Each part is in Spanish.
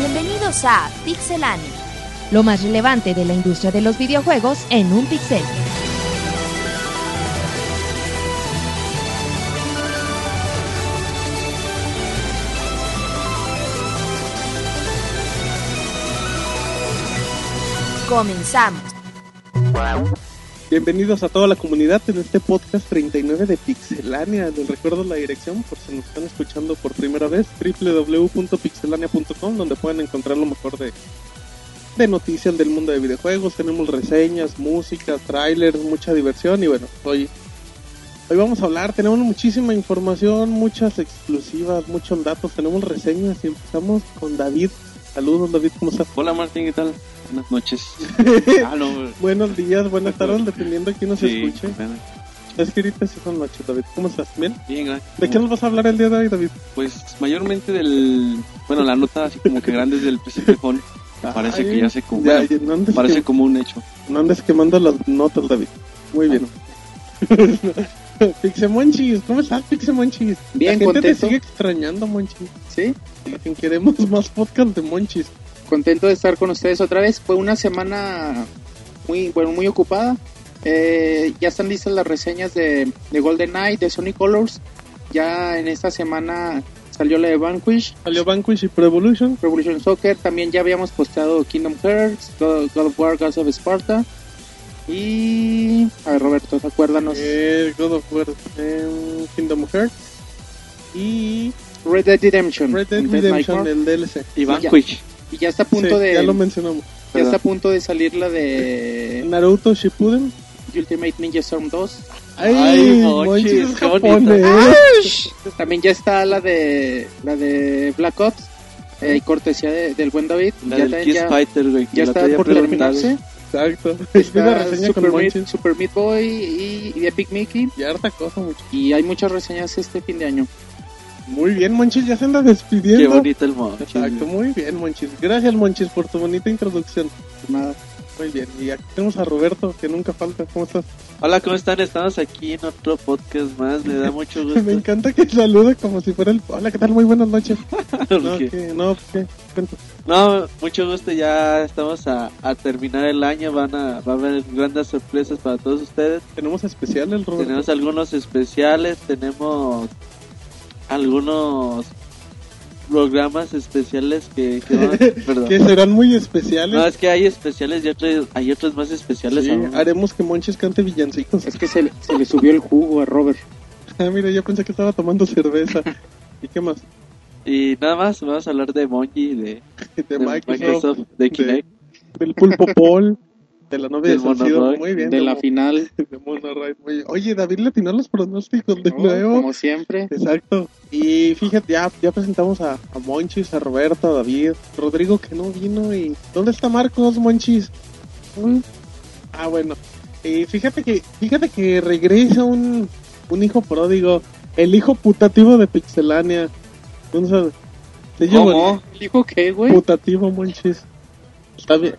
Bienvenidos a Pixelania. Lo más relevante de la industria de los videojuegos en un pixel. Comenzamos. Bienvenidos a toda la comunidad en este podcast 39 de Pixelania. Les recuerdo la dirección por si nos están escuchando por primera vez, www.pixelania.com, donde pueden encontrar lo mejor de, de noticias del mundo de videojuegos. Tenemos reseñas, música, trailers, mucha diversión y bueno, hoy, hoy vamos a hablar, tenemos muchísima información, muchas exclusivas, muchos datos, tenemos reseñas y empezamos con David. Saludos David, ¿cómo estás? Hola Martín, ¿qué tal? Buenas noches. Ah, no, Buenos días, buenas tardes, dependiendo de quién nos sí, escuche. bueno, Es que ahorita sí son noches, David. ¿Cómo estás? ¿Bien? bien, gracias. ¿De qué nos vas a hablar el día de hoy, David? Pues mayormente del... Bueno, la nota así como que grande es del. Me Parece que ya se como... Ya, bueno, ya, no, andes parece que- como un hecho. no andes quemando las notas, David. Muy bien. Pixemonchis, ¿cómo estás, Pixemonchis? Bien, La gente contento. te sigue extrañando, Monchis. Sí, queremos más podcast de Monchis. Contento de estar con ustedes otra vez. Fue una semana muy, bueno, muy ocupada. Eh, ya están listas las reseñas de, de Golden Knight, de Sonic Colors. Ya en esta semana salió la de Vanquish, Salió Vanquish y Pro Evolution. Revolution Soccer. También ya habíamos postado Kingdom Hearts, God, God of War, Gods of Sparta. Y. A ver, Roberto, acuérdanos. Eh, God of War, eh, Kingdom Hearts. Y Red Dead Redemption. Red Dead Redemption, el DLC. Y. Vanquish. Y ya está a punto Sí, de. Ya lo mencionamos. ya está a punto de salir la de Naruto Shippuden. Ultimate Ninja Storm 2. Ay, Ay, bonito. japonés. También ya está la de la de Black Ops, eh, y cortesía de- del buen David. La ya del ya- Fighter, güey. ya está por terminarse. Exacto. Es una Está Super, Meat. Super Meat Boy y, y Epic Mickey. Y harta cosa, mucho. Y hay muchas reseñas este fin de año. Muy bien, Monchis, ya se anda Qué despidiendo. bonito el modo. Exacto, muy bien, Monchis. Gracias, Monchis, por tu bonita introducción. Nada. Muy bien. Y aquí tenemos a Roberto, que nunca falta. ¿Cómo estás? Hola, ¿cómo están? Estamos aquí en otro podcast más. Me da mucho gusto. Me encanta que salude como si fuera el... Hola, ¿qué tal? Muy buenas noches. No, Porque- que, no, ¿qué? No, mucho gusto. Ya estamos a, a terminar el año. Van a, va a haber grandes sorpresas para todos ustedes. Tenemos especial el Roberto. Tenemos algunos especiales, tenemos algunos programas especiales que, que van- perdón. Que serán muy especiales. No, es que hay especiales y otros, hay otros más especiales Sí, aún. haremos que Monchis cante villancicos. Es que se, le- se le subió el jugo a Robert. Ah, mira, yo pensé que estaba tomando cerveza. ¿Y qué más? Y nada más, vamos a hablar de Monji, de, De, de Microsoft, de Kinect. del Pulpo Paul, de la novia de Del Salcido. Muy bien. De la Mo- final, de Monorail, muy bien. Oye, David le atinó los pronósticos de ¿no? nuevo. como siempre. Exacto. Y fíjate, ya, ya presentamos a, a Monchis, a Roberto, a David, Rodrigo que no vino y... ¿Dónde está Marcos, Monchis? Mm. Ah, bueno. Y fíjate que, fíjate que regresa un, un hijo pródigo, el hijo putativo de Pixelania. ¿Cómo? ¿Dijo qué, güey? putativo, Monchis. Está bien.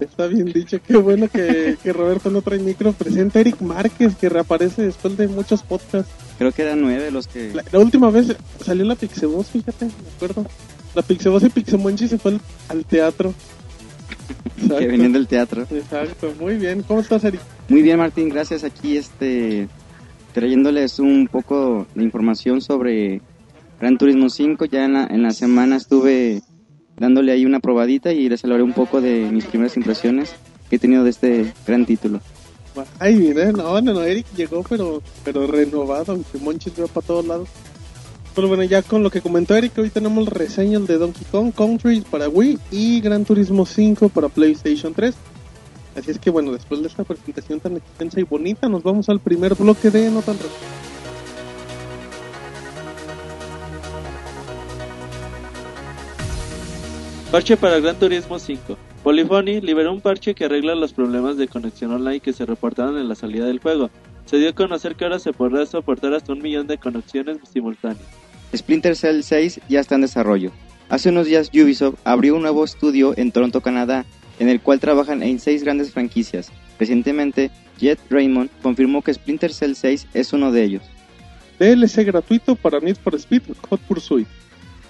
Está bien dicho, qué bueno que, que Roberto no trae micro. Presenta a Eric Márquez, que reaparece después de muchos podcasts. Creo que eran nueve los que... La, la última vez salió la Pixeboss, fíjate, me acuerdo. La Pixeboss y Pixemonchi se fue al, al teatro. Exacto. que venían del teatro. Exacto, muy bien. ¿Cómo estás, Eric? Muy bien, Martín, gracias. Aquí este trayéndoles un poco de información sobre Gran Turismo 5. Ya en la, en la semana estuve dándole ahí una probadita y les hablaré un poco de mis primeras impresiones que he tenido de este gran título. Ay, mira, no, no, Eric llegó, pero, pero renovado, aunque Monchi se va para todos lados. Pero bueno, ya con lo que comentó Eric, hoy tenemos reseñas de Donkey Kong Country para Wii y Gran Turismo 5 para PlayStation 3. Así es que bueno, después de esta presentación tan extensa y bonita, nos vamos al primer bloque de No Tan Parche para Gran Turismo 5. Polyphony liberó un parche que arregla los problemas de conexión online que se reportaron en la salida del juego. Se dio a conocer que ahora se podrá soportar hasta un millón de conexiones simultáneas. Splinter Cell 6 ya está en desarrollo. Hace unos días Ubisoft abrió un nuevo estudio en Toronto, Canadá, en el cual trabajan en seis grandes franquicias. Recientemente, Jet Raymond confirmó que Splinter Cell 6 es uno de ellos. DLC gratuito para Need for Speed Hot Pursuit.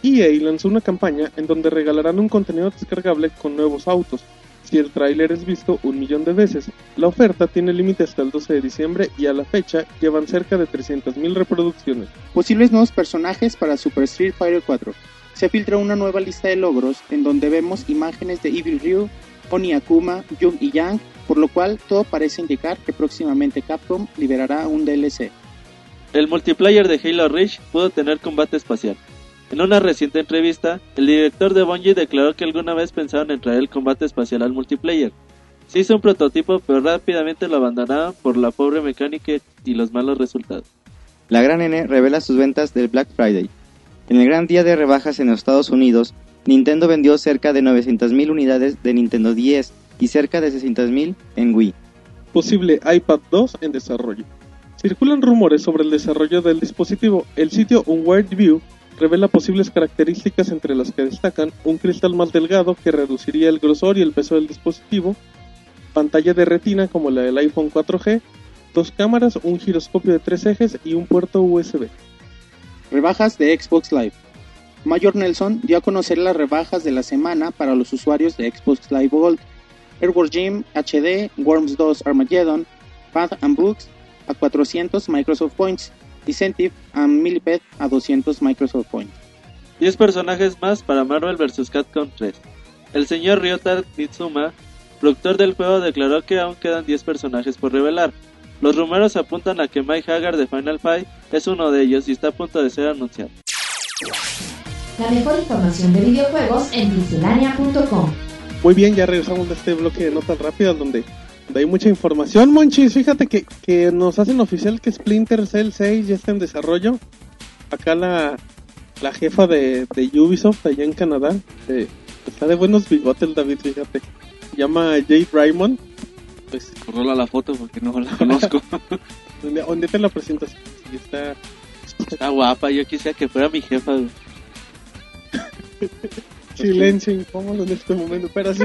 EA lanzó una campaña en donde regalarán un contenido descargable con nuevos autos. Si el tráiler es visto un millón de veces, la oferta tiene límite hasta el 12 de diciembre y a la fecha llevan cerca de 300.000 reproducciones. Posibles nuevos personajes para Super Street Fighter 4. Se filtra una nueva lista de logros en donde vemos imágenes de Evil Ryu, Oni Akuma, Jung y Yang, por lo cual todo parece indicar que próximamente Capcom liberará un DLC. El multiplayer de Halo Reach pudo tener combate espacial. En una reciente entrevista, el director de Bungie declaró que alguna vez pensaron en traer el combate espacial al multiplayer. Se hizo un prototipo, pero rápidamente lo abandonaron por la pobre mecánica y los malos resultados. La Gran N revela sus ventas del Black Friday. En el gran día de rebajas en los Estados Unidos, Nintendo vendió cerca de 900.000 unidades de Nintendo 10 y cerca de 600.000 en Wii. Posible iPad 2 en desarrollo. Circulan rumores sobre el desarrollo del dispositivo. El sitio Unwired View revela posibles características entre las que destacan un cristal más delgado que reduciría el grosor y el peso del dispositivo, pantalla de retina como la del iPhone 4G, dos cámaras, un giroscopio de tres ejes y un puerto USB. Rebajas de Xbox Live. Mayor Nelson dio a conocer las rebajas de la semana para los usuarios de Xbox Live Gold. Airwars Gym HD, Worms 2 Armageddon, Path and Books a 400 Microsoft Points, Incentive and Millipede a 200 Microsoft Points. 10 personajes más para Marvel vs. Capcom 3. El señor Ryota Nitsuma, productor del juego, declaró que aún quedan 10 personajes por revelar. Los rumores apuntan a que Mike Hagar de Final Fight es uno de ellos y está a punto de ser anunciado. La mejor información de videojuegos en pixelania.com. Muy bien, ya regresamos de este bloque de notas rápidas donde hay mucha información. Monchis, fíjate que, que nos hacen oficial que Splinter Cell 6 ya está en desarrollo. Acá la, la jefa de, de Ubisoft allá en Canadá eh, está de buenos bigotes, David, fíjate. Se llama Jade Raymond. Pues, Rola la foto porque no la conozco. ¿dónde, dónde te la presentas? Sí, está, Está guapa, yo quisiera que fuera mi jefa. silencio incómodo en este momento. Pero sí,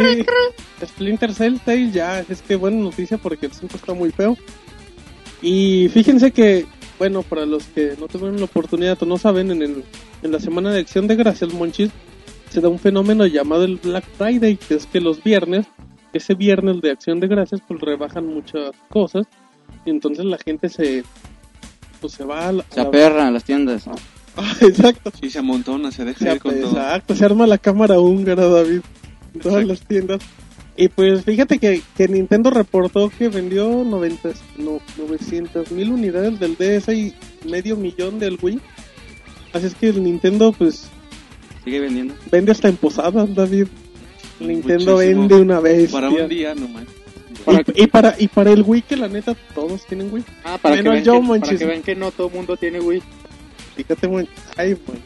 Splinter Cell 6 ya, es que buena noticia porque el 5 está muy feo. Y fíjense que, bueno, para los que no tuvieron la oportunidad o no saben, en, el, en la semana de acción de gracias, Monchis, se da un fenómeno llamado el Black Friday, que es que los viernes, ese viernes de acción de gracias, pues rebajan muchas cosas. Y entonces la gente se, pues se va a la, Se a la- aperran a las tiendas. Ah, exacto. Sí, se amontona, se deja Se, ir con todo. exacto, se arma la cámara húngara, David, en todas Exacto. las tiendas. Y pues fíjate que, que Nintendo reportó que vendió 90, no, 900 mil unidades del DS y medio millón del Wii. Así es que el Nintendo pues Sigue vendiendo. vende hasta en posadas, David. Nintendo Muchísimo. vende una vez. Para un día nomás. Y, y para, y para el Wii, que la neta todos tienen Wii. Ah, para, que Menos vean, yo, que, para que vean que no todo el mundo tiene Wii. Fíjate, muy. Ay, bueno.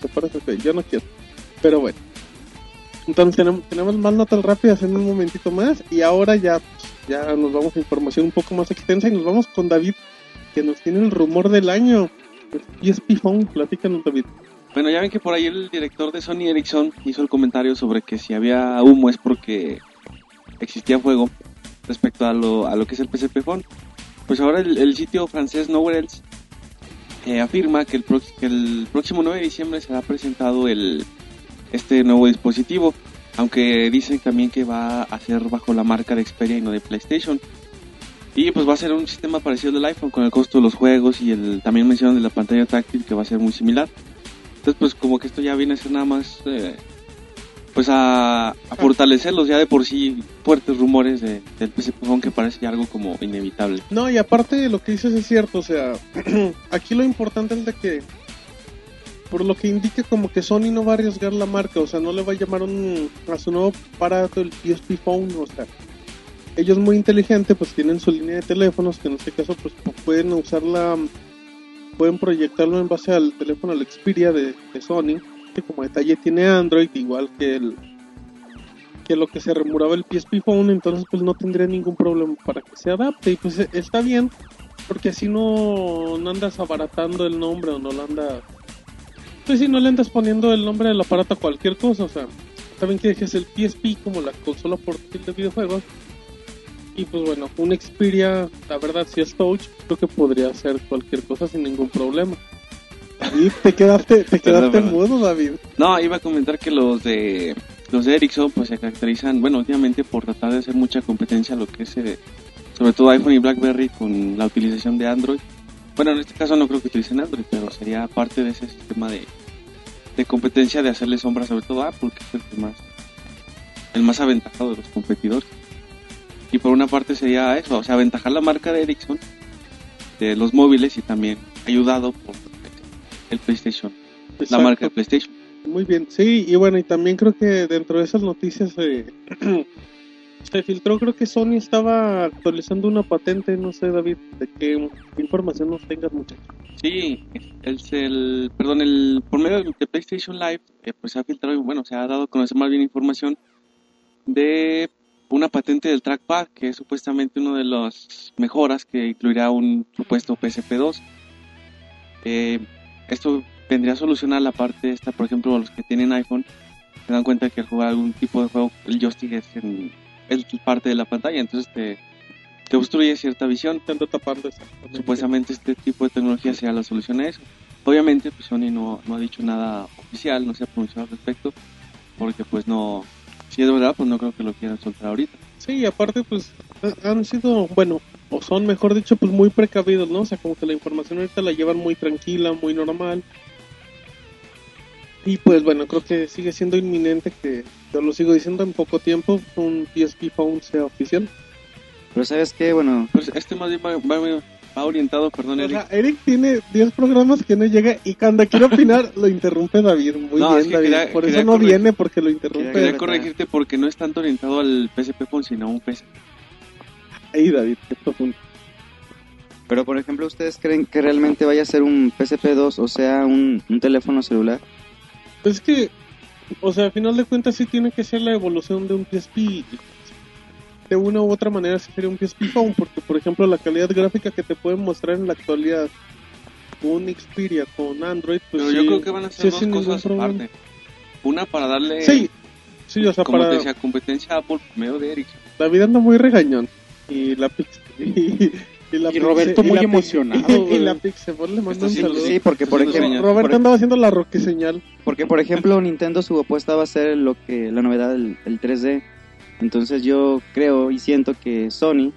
Te parece Yo no quiero. Pero bueno. Entonces tenemos, tenemos más notas rápidas en un momentito más. Y ahora ya, ya nos vamos a información un poco más extensa. Y nos vamos con David, que nos tiene el rumor del año. El PSP Phone. Platícanos, David. Bueno, ya ven que por ahí el director de Sony Ericsson hizo el comentario sobre que si había humo es porque existía fuego respecto a lo, a lo que es el PSP Phone. Pues ahora el, el sitio francés Nowhere Else afirma que el, que el próximo 9 de diciembre será presentado el, este nuevo dispositivo, aunque dicen también que va a ser bajo la marca de Xperia y no de PlayStation. Y pues va a ser un sistema parecido al iPhone con el costo de los juegos y el también mencionan de la pantalla táctil que va a ser muy similar. Entonces pues como que esto ya viene a ser nada más eh, pues a, fortalecerlos ya de por sí fuertes rumores de, del PSP Phone que parece algo como inevitable. No, y aparte lo que dices es cierto. O sea, aquí lo importante es de que. Por lo que indica como que Sony no va a arriesgar la marca, o sea, no le va a llamar un, a su nuevo aparato el PSP Phone, o sea, ellos muy inteligentes pues tienen su línea de teléfonos que en este caso pues pueden usarla pueden proyectarlo en base al teléfono al Xperia de, de Sony que como detalle tiene Android igual que el que lo que se remuraba el PSP Phone entonces pues no tendría ningún problema para que se adapte y pues está bien porque así no, andas abaratando el nombre o no lo andas pues si no le andas poniendo el nombre del aparato a cualquier cosa o sea saben que dejes el PSP como la consola portátil de videojuegos y pues bueno, un Xperia, la verdad, si es touch, creo que podría hacer cualquier cosa sin ningún problema. David, te quedaste, te quedaste perdón. mudo, David. No, iba a comentar que los de los de Ericsson pues se caracterizan, bueno, últimamente por tratar de hacer mucha competencia a lo que es eh, sobre todo iPhone y BlackBerry con la utilización de Android. Bueno, en este caso no creo que utilicen Android, pero sería parte de ese sistema de, de competencia de hacerle sombra sobre todo a Apple, que es el más el más aventajado de los competidores. Y por una parte sería eso, o sea, aventajar la marca de Ericsson de los móviles y también ayudado por el PlayStation, la Exacto. marca de PlayStation. Muy bien, sí, y bueno, y también creo que dentro de esas noticias eh, se filtró, creo que Sony estaba actualizando una patente, no sé, David, de qué información nos tengas, muchachos. Sí, es el, perdón, el, por medio de PlayStation Live, eh, pues se ha filtrado, bueno, se ha dado a conocer más bien información de una patente del trackpad, que es supuestamente uno de las mejoras que incluirá un supuesto PSP2. Eh, esto vendría a solucionar la parte esta, por ejemplo, los que tienen iPhone, se dan cuenta que al jugar algún tipo de juego, el joystick es en, es parte de la pantalla, entonces te, te obstruye cierta visión. Te ando tapando. Supuestamente este tipo de tecnología sea la solución a eso. Obviamente, pues Sony no, no ha dicho nada oficial, no se ha pronunciado al respecto, porque pues no, si es verdad, pues no creo que lo quieran soltar ahorita. Sí, aparte, pues ha- han sido, bueno, o son, mejor dicho, pues muy precavidos, ¿no? O sea, como que la información ahorita la llevan muy tranquila, muy normal. Y pues bueno, creo que sigue siendo inminente que, yo lo sigo diciendo, en poco tiempo un PSP Phone sea oficial. Pero sabes qué, bueno, Pues este más bien va, va- va orientado, perdón, O Eric. sea, Eric tiene 10 programas que no llega y cuando quiere opinar lo interrumpe David. Muy No, bien, es que David. quería- Por quería eso no viene porque lo interrumpe. quería Quería corregirte porque no es tanto orientado al PSP Phone, sino a un PC. Ey, David, pero por ejemplo, ¿ustedes creen que realmente vaya a ser un PSP2, o sea, un, un teléfono celular? Es que, o sea, a final de cuentas sí tiene que ser la evolución de un PSP. De una u otra manera sí sería un PSP Phone, porque por ejemplo la calidad gráfica que te pueden mostrar en la actualidad un Xperia con Android, pues Pero sí, yo creo que van a ser dos cosas aparte. Una para darle, Sí, sí, o sea, como para... te decía, competencia a Apple medio de Ericsson. David anda muy regañón. Y la Pix... Y, y la Y Roberto muy la emocionado, Y, la Pixebol le manda un saludo. Sí, porque por ejemplo, señal. Roberto por- andaba haciendo la roque señal. Porque, por ejemplo, Nintendo su apuesta va a ser lo que la novedad del el 3D. Entonces yo creo y siento que Sony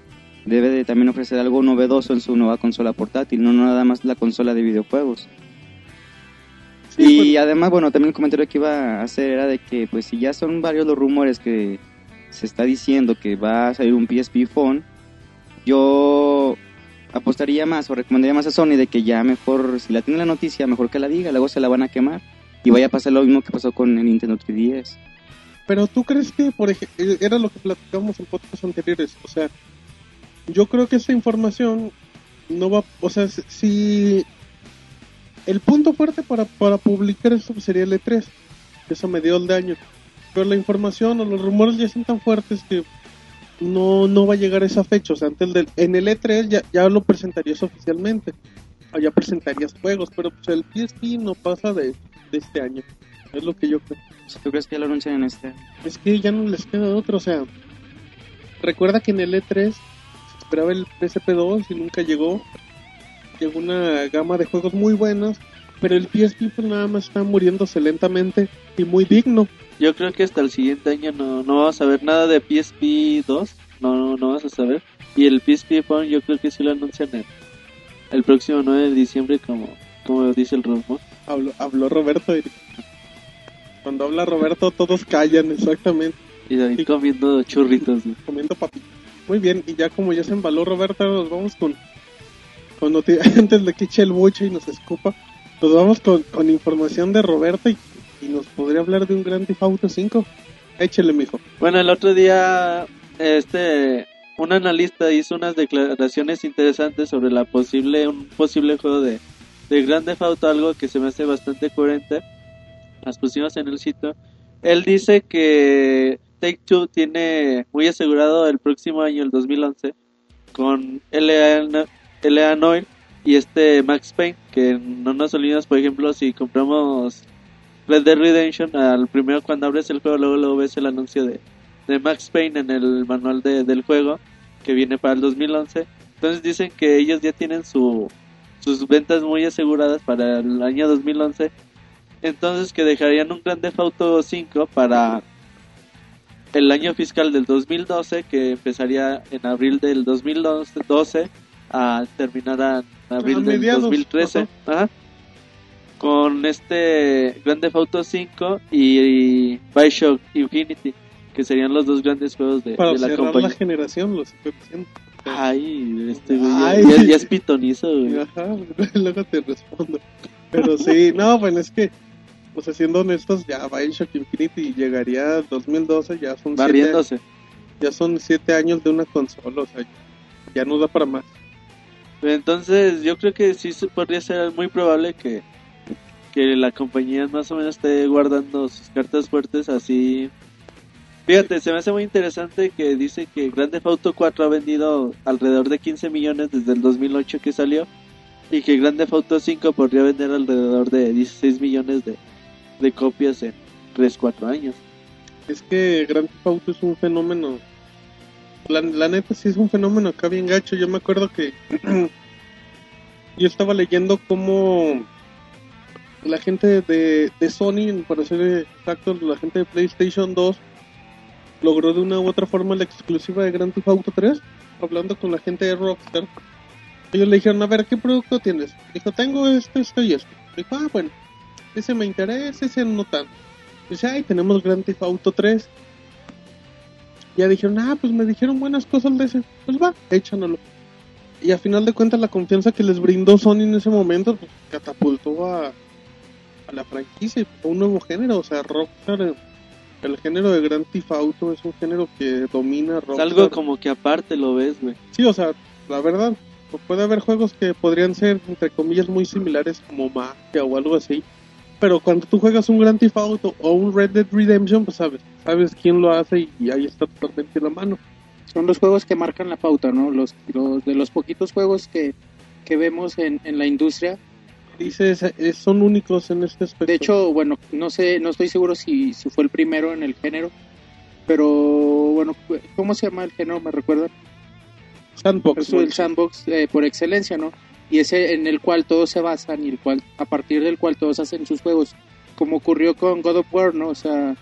debe de también ofrecer algo novedoso en su nueva consola portátil, no nada más la consola de videojuegos. Sí, y pues, además, bueno, también el comentario que iba a hacer era de que, pues si ya son varios los rumores que se está diciendo que va a salir un PSP Phone, yo apostaría más o recomendaría más a Sony de que ya mejor, si la tiene la noticia, mejor que la diga, luego se la van a quemar. Y vaya a pasar lo mismo que pasó con el Nintendo 3DS. Pero tú crees que, por ejemplo, era lo que platicábamos en podcasts anteriores. O sea, yo creo que esa información no va. O sea, si-. El punto fuerte para, para publicar esto sería el E3, eso me dio el de año. Pero la información o los rumores ya son tan fuertes que no, no va a llegar a esa fecha. O sea, antes del, en el E3 ya, ya lo presentarías oficialmente. Ya presentarías juegos, pero pues el PSP no pasa de, de este año. Es lo que yo creo. Tú crees que ya lo anuncian en este... Es que ya no les queda otro, o sea, recuerda que en el E3 se esperaba el PSP2 y nunca llegó. Llegó una gama de juegos muy buenos, pero el PSP pues nada más está muriéndose lentamente y muy digno. Yo creo que hasta el siguiente año no, no vamos a ver nada de PSP 2. No, no, no vas a saber. Y el PSP Phone yo creo que sí lo anuncian el, el próximo 9 de diciembre como, como dice el rumor. Habló, habló Roberto. y- Cuando habla Roberto todos callan, exactamente, Y David comiendo churritos. ¿no? comiendo papitas. Muy bien, y ya como ya se embaló Roberto, nos vamos con, noti- antes de que eche el buche y nos escupa, nos vamos con, con información de Roberto y, nos podría hablar de un Grand Theft Auto 5. Échele, mijo. Bueno, el otro día este un analista hizo unas declaraciones interesantes sobre la posible un posible juego de de Grand Theft algo que se me hace bastante coherente. Las pusimos en el sitio. Él dice que Take Two tiene muy asegurado el próximo año, el 2011, con Eleanor y este Max Payne, que no nos olvidemos, por ejemplo, si compramos Red Dead Redemption, al primero cuando abres el juego, luego, luego ves el anuncio de, de Max Payne en el manual de- del juego, que viene para el 2011. Entonces dicen que ellos ya tienen su, sus ventas muy aseguradas para el año 2011. Entonces que dejarían un Grand Theft Auto 5 para el año fiscal del 2012 que empezaría en abril del 2012 a terminar en abril A del mediados, 2013 Ajá. Con este Grand Theft Auto 5 y, y Bioshock Infinity que serían los dos grandes juegos de, Para de la compañía la generación, lo estoy diciendo. Ay, este güey Ay. ya, es pitonizo, güey. Ajá, luego te respondo. Pero sí, no, bueno, es que, sea, siendo honestos, ya Bioshock Infinity llegaría al 2012, ya son siete, ya son siete años de una consola, o sea, ya no da para más. Entonces, yo creo que sí podría ser muy probable que, que la compañía más o menos esté guardando sus cartas fuertes así. Fíjate, se me hace muy interesante que dice que Grand Theft Auto 4 ha vendido alrededor de 15 millones desde el 2008 que salió y que Grand Theft Auto 5 podría vender alrededor de 16 millones de, de copias en 3-4 años. Es que Grand Theft Auto es un fenómeno. La, la neta sí es un fenómeno acá bien gacho. Yo me acuerdo que yo estaba leyendo cómo la gente de, de Sony, para ser exactos, la gente de PlayStation 2 logró de una u otra forma la exclusiva de Grand Theft Auto 3, hablando con la gente de Rockstar. Ellos le dijeron, a ver, ¿qué producto tienes? Dijo, tengo esto, esto y esto. Dijo, ah, bueno, ese me interesa, ese no tanto. Dice, ay, tenemos Grand Theft Auto 3. Ya dijeron, ah, pues me dijeron buenas cosas de ese. Pues va, échanoslo. Y a final de cuentas la confianza que les brindó Sony en ese momento, pues catapultó a, a la franquicia y a un nuevo género. O sea, Rockstar, el género de Grand Theft Auto es un género que domina Es Rockstar. algo como que aparte lo ves, güey. Sí, o sea, la verdad, puede haber juegos que podrían ser, entre comillas, muy similares como Mafia o algo así. Pero cuando tú juegas un Grand Theft Auto o un Red Dead Redemption, pues sabes, sabes quién lo hace y, y ahí está totalmente la mano. Son los juegos que marcan la pauta, ¿no? Los, los de los poquitos juegos que, que vemos en, en la industria. Dices, eh, son únicos en este aspecto. De hecho, bueno, no sé, no estoy seguro si, si fue el primero en el género, pero bueno, ¿cómo se llama el género? ¿Me recuerdan? Sandbox. Es el sandbox eh, por excelencia, ¿no? Y ese en el cual todos se basan y el cual a partir del cual todos hacen sus juegos, como ocurrió con God of War, ¿no? O sea,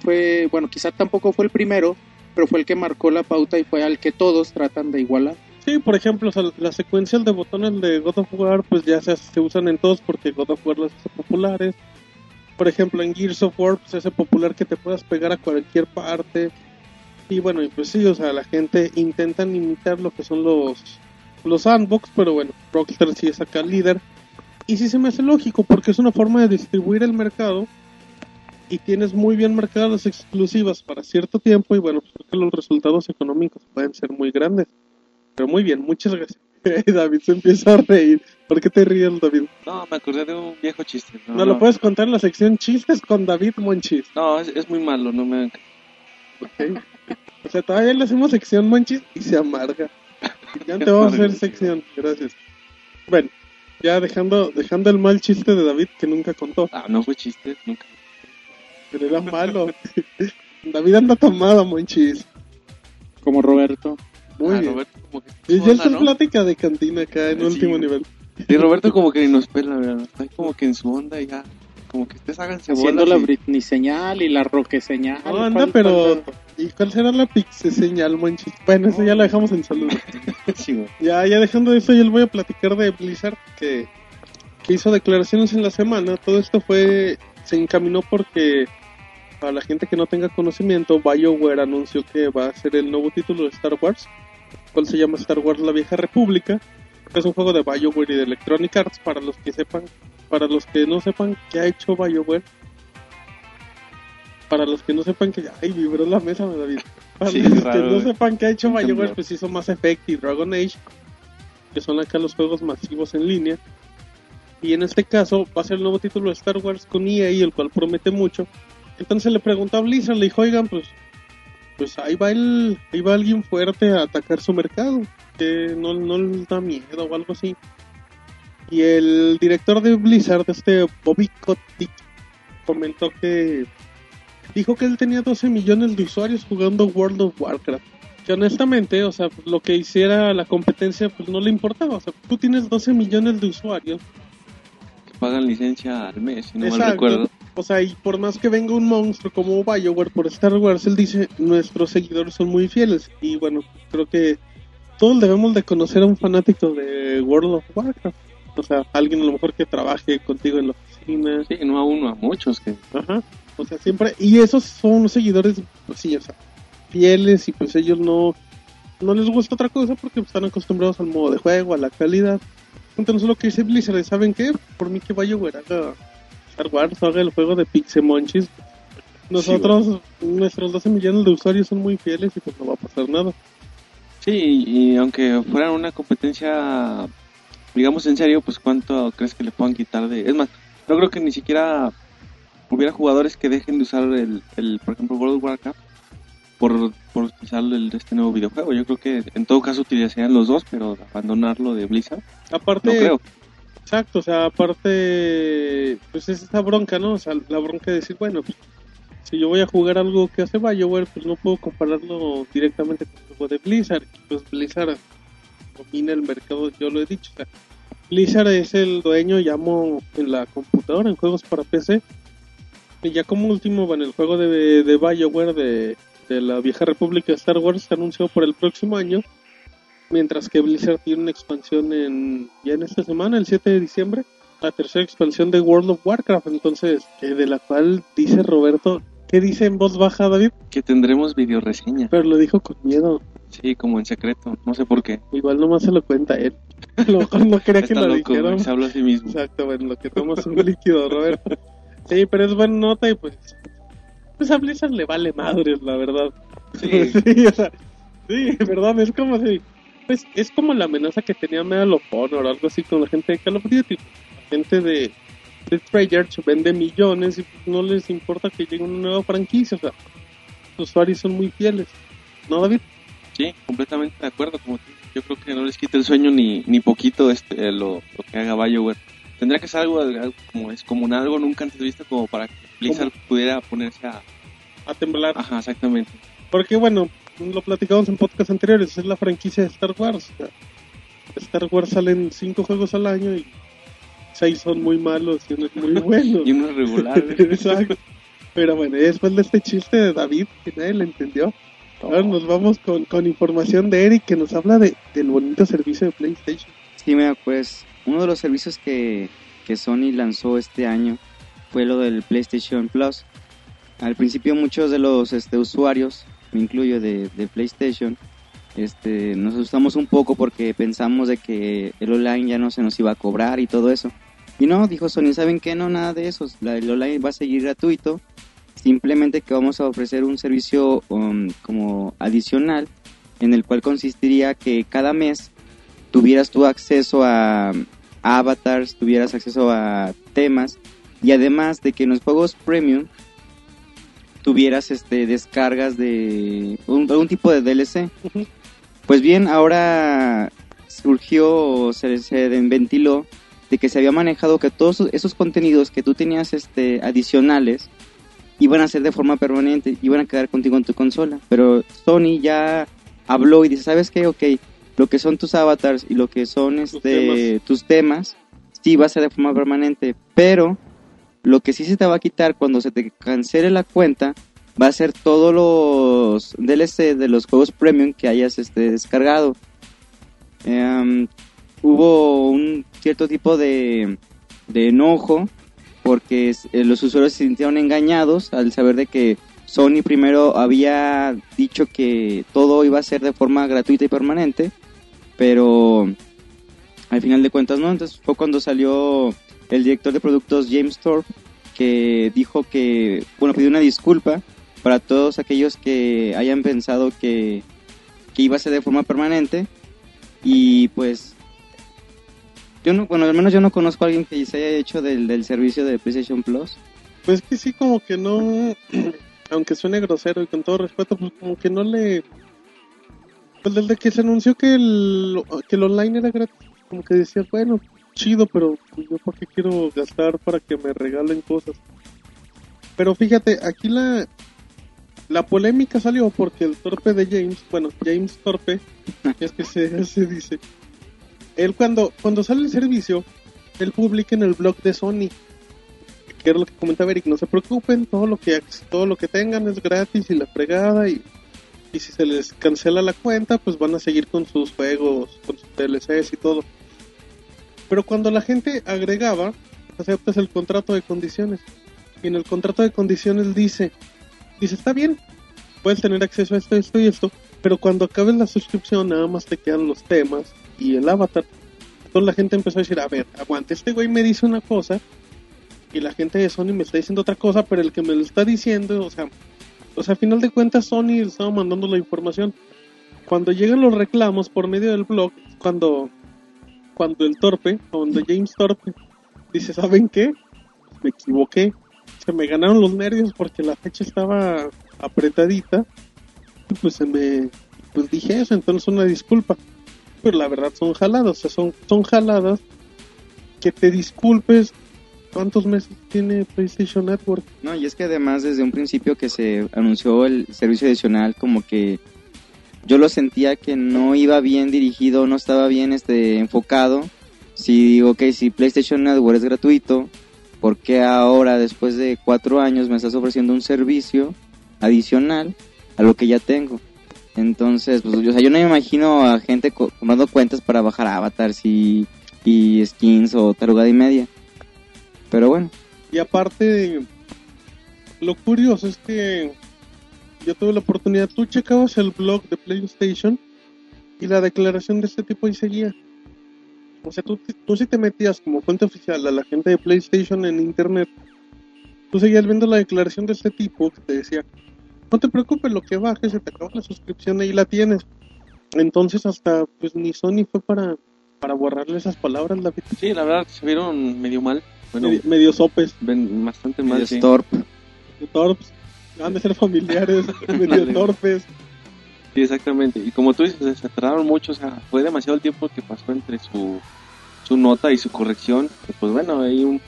fue, bueno, quizá tampoco fue el primero, pero fue el que marcó la pauta y fue al que todos tratan de igualar. Sí, por ejemplo, o sea, las secuencias de botones de God of War, pues ya se, se usan en todos porque God of War las hace populares. Por ejemplo, en Gears of War, pues hace popular que te puedas pegar a cualquier parte. Y bueno, y pues sí, o sea, la gente intentan imitar lo que son los, los sandbox, pero bueno, Rockstar sí es acá líder. Y sí se me hace lógico porque es una forma de distribuir el mercado y tienes muy bien marcadas las exclusivas para cierto tiempo y bueno, pues creo que los resultados económicos pueden ser muy grandes. Pero muy bien, muchas gracias. David se empieza a reír. ¿Por qué te ríes, David? No, me acordé de un viejo chiste. No, No, lo puedes contar en la sección chistes con David Monchis. No, es, es muy malo, no me... ¿ok? O sea, todavía le hacemos sección Monchis y se amarga. Ya te vamos a hacer sección, gracias. Bueno, ya dejando, dejando el mal chiste de David que nunca contó, Ah, no fue chiste, nunca. pero era malo. David anda tomado, Monchis. Como Roberto. Muy Ah, bien. Roberto como que... Y ya Onda, está plática de cantina acá en Sí, último nivel. Sí, Roberto como que ni nos pela, ¿verdad? Está como que en su onda y ya... Como que ustedes háganse Haciendo bolas la y- Britney señal y la Roque señal. No, anda, ¿Cuál- pero... cuál- ¿Y cuál será la pixie señal, Monchis? Bueno, eso ya lo dejamos en salud. Sí. Ya, ya dejando eso, yo les voy a platicar de Blizzard que, que hizo declaraciones en la semana. Todo esto fue se encaminó porque para la gente que no tenga conocimiento, BioWare anunció que va a ser el nuevo título de Star Wars, cual se llama Star Wars La Vieja República. Es un juego de BioWare y de Electronic Arts para los que sepan, para los que no sepan qué ha hecho BioWare. Para los que no sepan que ay vibró la mesa, David. Para Sí, los que no sepan qué ha hecho BioWare, pues hizo Mass Effect y Dragon Age que son acá los juegos masivos en línea. Y en este caso va a ser el nuevo título de Star Wars con EA, el cual promete mucho. Entonces le preguntó a Blizzard, le dijo, oigan, pues, pues ahí va el, ahí va alguien fuerte a atacar su mercado, que no, no les da miedo o algo así. Y el director de Blizzard, este Bobby Kotick, comentó que dijo que él tenía 12 millones de usuarios jugando World of Warcraft. que honestamente, o sea, lo que hiciera la competencia, pues no le importaba. O sea, tú tienes 12 millones de usuarios. Que pagan licencia al mes, si no mal Exacto. recuerdo. O sea, y por más que venga un monstruo como BioWare por Star Wars, él dice, nuestros seguidores son muy fieles. Y bueno, creo que todos debemos de conocer a un fanático de World of Warcraft. O sea, alguien a lo mejor que trabaje contigo en la oficina. Sí, no a uno, a muchos que Ajá. O sea, siempre. Y esos son seguidores, pues sí, o sea, fieles y pues ellos no. No les gusta otra cosa porque están acostumbrados al modo de juego, a la calidad. Entonces lo que dice Blizzard ¿saben qué? Por mí que BioWare haga Star Wars, haga el juego de Pixemonchis. Nosotros, nuestros 12 millones de usuarios son muy fieles y pues no va a pasar nada. Sí, y, y aunque fuera una competencia, digamos en serio, pues cuánto crees que le puedan quitar de... Es más, no creo que ni siquiera hubiera jugadores que dejen de usar el, el por ejemplo, World of Warcraft por, por utilizar el, este nuevo videojuego. Yo creo que en todo caso utilizarían los dos, pero abandonarlo de Blizzard, Aparte, no creo. Exacto, o sea, aparte, pues es esa bronca, ¿no? O sea, la bronca de decir, bueno, pues, si yo voy a jugar algo que hace BioWare, pues no puedo compararlo directamente con el juego de Blizzard. Pues Blizzard domina el mercado, yo lo he dicho. O sea, Blizzard es el dueño, llamo en la computadora, en juegos para PC. Y ya como último, bueno, el juego de, de BioWare de, de la vieja república de Star Wars anunció por el próximo año. Mientras que Blizzard tiene una expansión en ya en esta semana, el 7 de diciembre, la tercera expansión de World of Warcraft. Entonces, eh, de la cual dice Roberto, ¿qué dice en voz baja David? Que tendremos video reseña. Pero lo dijo con miedo. Sí, como en secreto, no sé por qué. Igual nomás se lo cuenta él. Lo no quería que lo loco, se habla a sí mismo. Exacto, bueno, lo que toma es un líquido, Roberto. Sí, pero es buena nota y pues. Pues a Blizzard le vale madres, la verdad. Sí. sí, o sea, sí, verdad, es como si. Pues es como la amenaza que tenía Medal of Honor o algo así con la gente de Call of Duty. La gente de, de Treyarch vende millones y pues, no les importa que llegue una nueva franquicia. O sea, los usuarios son muy fieles. ¿No, David? Sí, completamente de acuerdo. Como tú yo creo que no les quita el sueño ni, ni poquito este lo, lo que haga BioWare. Tendría que ser algo, algo como es como un algo nunca antes visto como para que Blizzard pudiera ponerse a... A temblar. Ajá, exactamente. Porque bueno, lo platicamos en podcast anteriores, es la franquicia de Star Wars. O sea, Star Wars salen cinco juegos al año y seis son muy malos y uno es muy bueno. Y uno es regular. Exacto. Pero bueno, después de este chiste de David, que nadie le entendió, ahora nos vamos con, con información de Eric que nos habla de, del bonito servicio de PlayStation. Sí, mira, pues uno de los servicios que, que Sony lanzó este año fue lo del PlayStation Plus. Al principio muchos de los este, usuarios, me incluyo de, de PlayStation, este, nos asustamos un poco porque pensamos de que el online ya no se nos iba a cobrar y todo eso. Y no, dijo Sony, ¿saben qué? No, nada de eso. El online va a seguir gratuito. Simplemente que vamos a ofrecer un servicio um, como adicional en el cual consistiría que cada mes tuvieras tu acceso a, a avatars, tuvieras acceso a temas y además de que en los juegos premium tuvieras este descargas de un- algún tipo de DLC. Pues bien, ahora surgió, se, se ventiló de que se había manejado que todos esos- contenidos que tú tenías este adicionales iban a ser de forma permanente, iban a quedar contigo en tu consola. Pero Sony ya habló y dice, ¿sabes qué? Ok, lo que son tus avatars y lo que son este temas. tus temas, sí va a ser de forma permanente, pero lo que sí se te va a quitar cuando se te cancele la cuenta va a ser todos los DLC de los juegos premium que hayas este, descargado. Em, hubo un cierto tipo de, de enojo porque eh, los usuarios se sintieron engañados al saber de que Sony primero había dicho que todo iba a ser de forma gratuita y permanente, pero al final de cuentas no. Entonces fue cuando salió el director de productos James Thorpe que dijo que, bueno, pidió una disculpa para todos aquellos que hayan pensado que, que iba a ser de forma permanente y pues yo no, bueno, al menos yo no conozco a alguien que se haya hecho del, del servicio de PlayStation Plus. Pues que sí, como que no, aunque suene grosero y con todo respeto, pues como que no le... Pues desde que se anunció que el, que el online era gratis, como que decía, bueno, chido, pero pues, yo por qué quiero gastar para que me regalen cosas. Pero fíjate, aquí la... la polémica salió porque el torpe de James, bueno, James Torpe, es que se, se dice, él cuando, cuando sale el servicio, él publica en el blog de Sony, que era lo que comentaba Eric, no se preocupen, todo lo que, todo lo que tengan es gratis y la fregada y, y si se les cancela la cuenta, pues van a seguir con sus juegos, con sus DLCs y todo. Pero cuando la gente agregaba, aceptas el contrato de condiciones. Y en el contrato de condiciones dice, dice, está bien, puedes tener acceso a esto, esto y esto, pero cuando acabes la suscripción nada más te quedan los temas y el avatar. Entonces la gente empezó a decir, a ver, aguante, este güey me dice una cosa y la gente de Sony me está diciendo otra cosa, pero el que me lo está diciendo, o sea, o sea, a final de cuentas Sony estaba mandando la información. Cuando llegan los reclamos por medio del blog, cuando cuando el torpe, cuando James Torpe dice, ¿saben qué? Me equivoqué. Se me ganaron los nervios porque la fecha estaba apretadita. Y pues se me pues dije eso, entonces una disculpa. Pero la verdad son jaladas, o sea, son, son jaladas que te disculpes ¿Cuántos meses tiene PlayStation Network? No, y es que además desde un principio que se anunció el servicio adicional, como que yo lo sentía que no iba bien dirigido, no estaba bien este enfocado. Si ok, si PlayStation Network es gratuito, ¿por qué ahora, después de cuatro años, me estás ofreciendo un servicio adicional a lo que ya tengo? Entonces, pues, o sea, yo no me imagino a gente comprando cuentas para bajar avatars y, y skins o tarugada y media. Pero bueno. Y aparte, lo curioso es que yo tuve la oportunidad, tú checabas el blog de PlayStation y la declaración de este tipo ahí seguía. O sea, tú, tú si te metías como fuente oficial a la gente de PlayStation en internet, tú seguías viendo la declaración de este tipo que te decía, no te preocupes, lo que baje, se te acaba la suscripción, ahí la tienes. Entonces hasta, pues ni Sony fue para, para borrarle esas palabras, la Sí, la verdad, se vieron medio mal. Bueno, medio, sopes. Ven bastante mal. Medio torp. torps. Han de ser familiares, medio torpes. Sí, exactamente. Y como tú dices, se tardaron mucho, o sea, fue demasiado el tiempo que pasó entre su, su nota y su corrección. Pues bueno, hay un,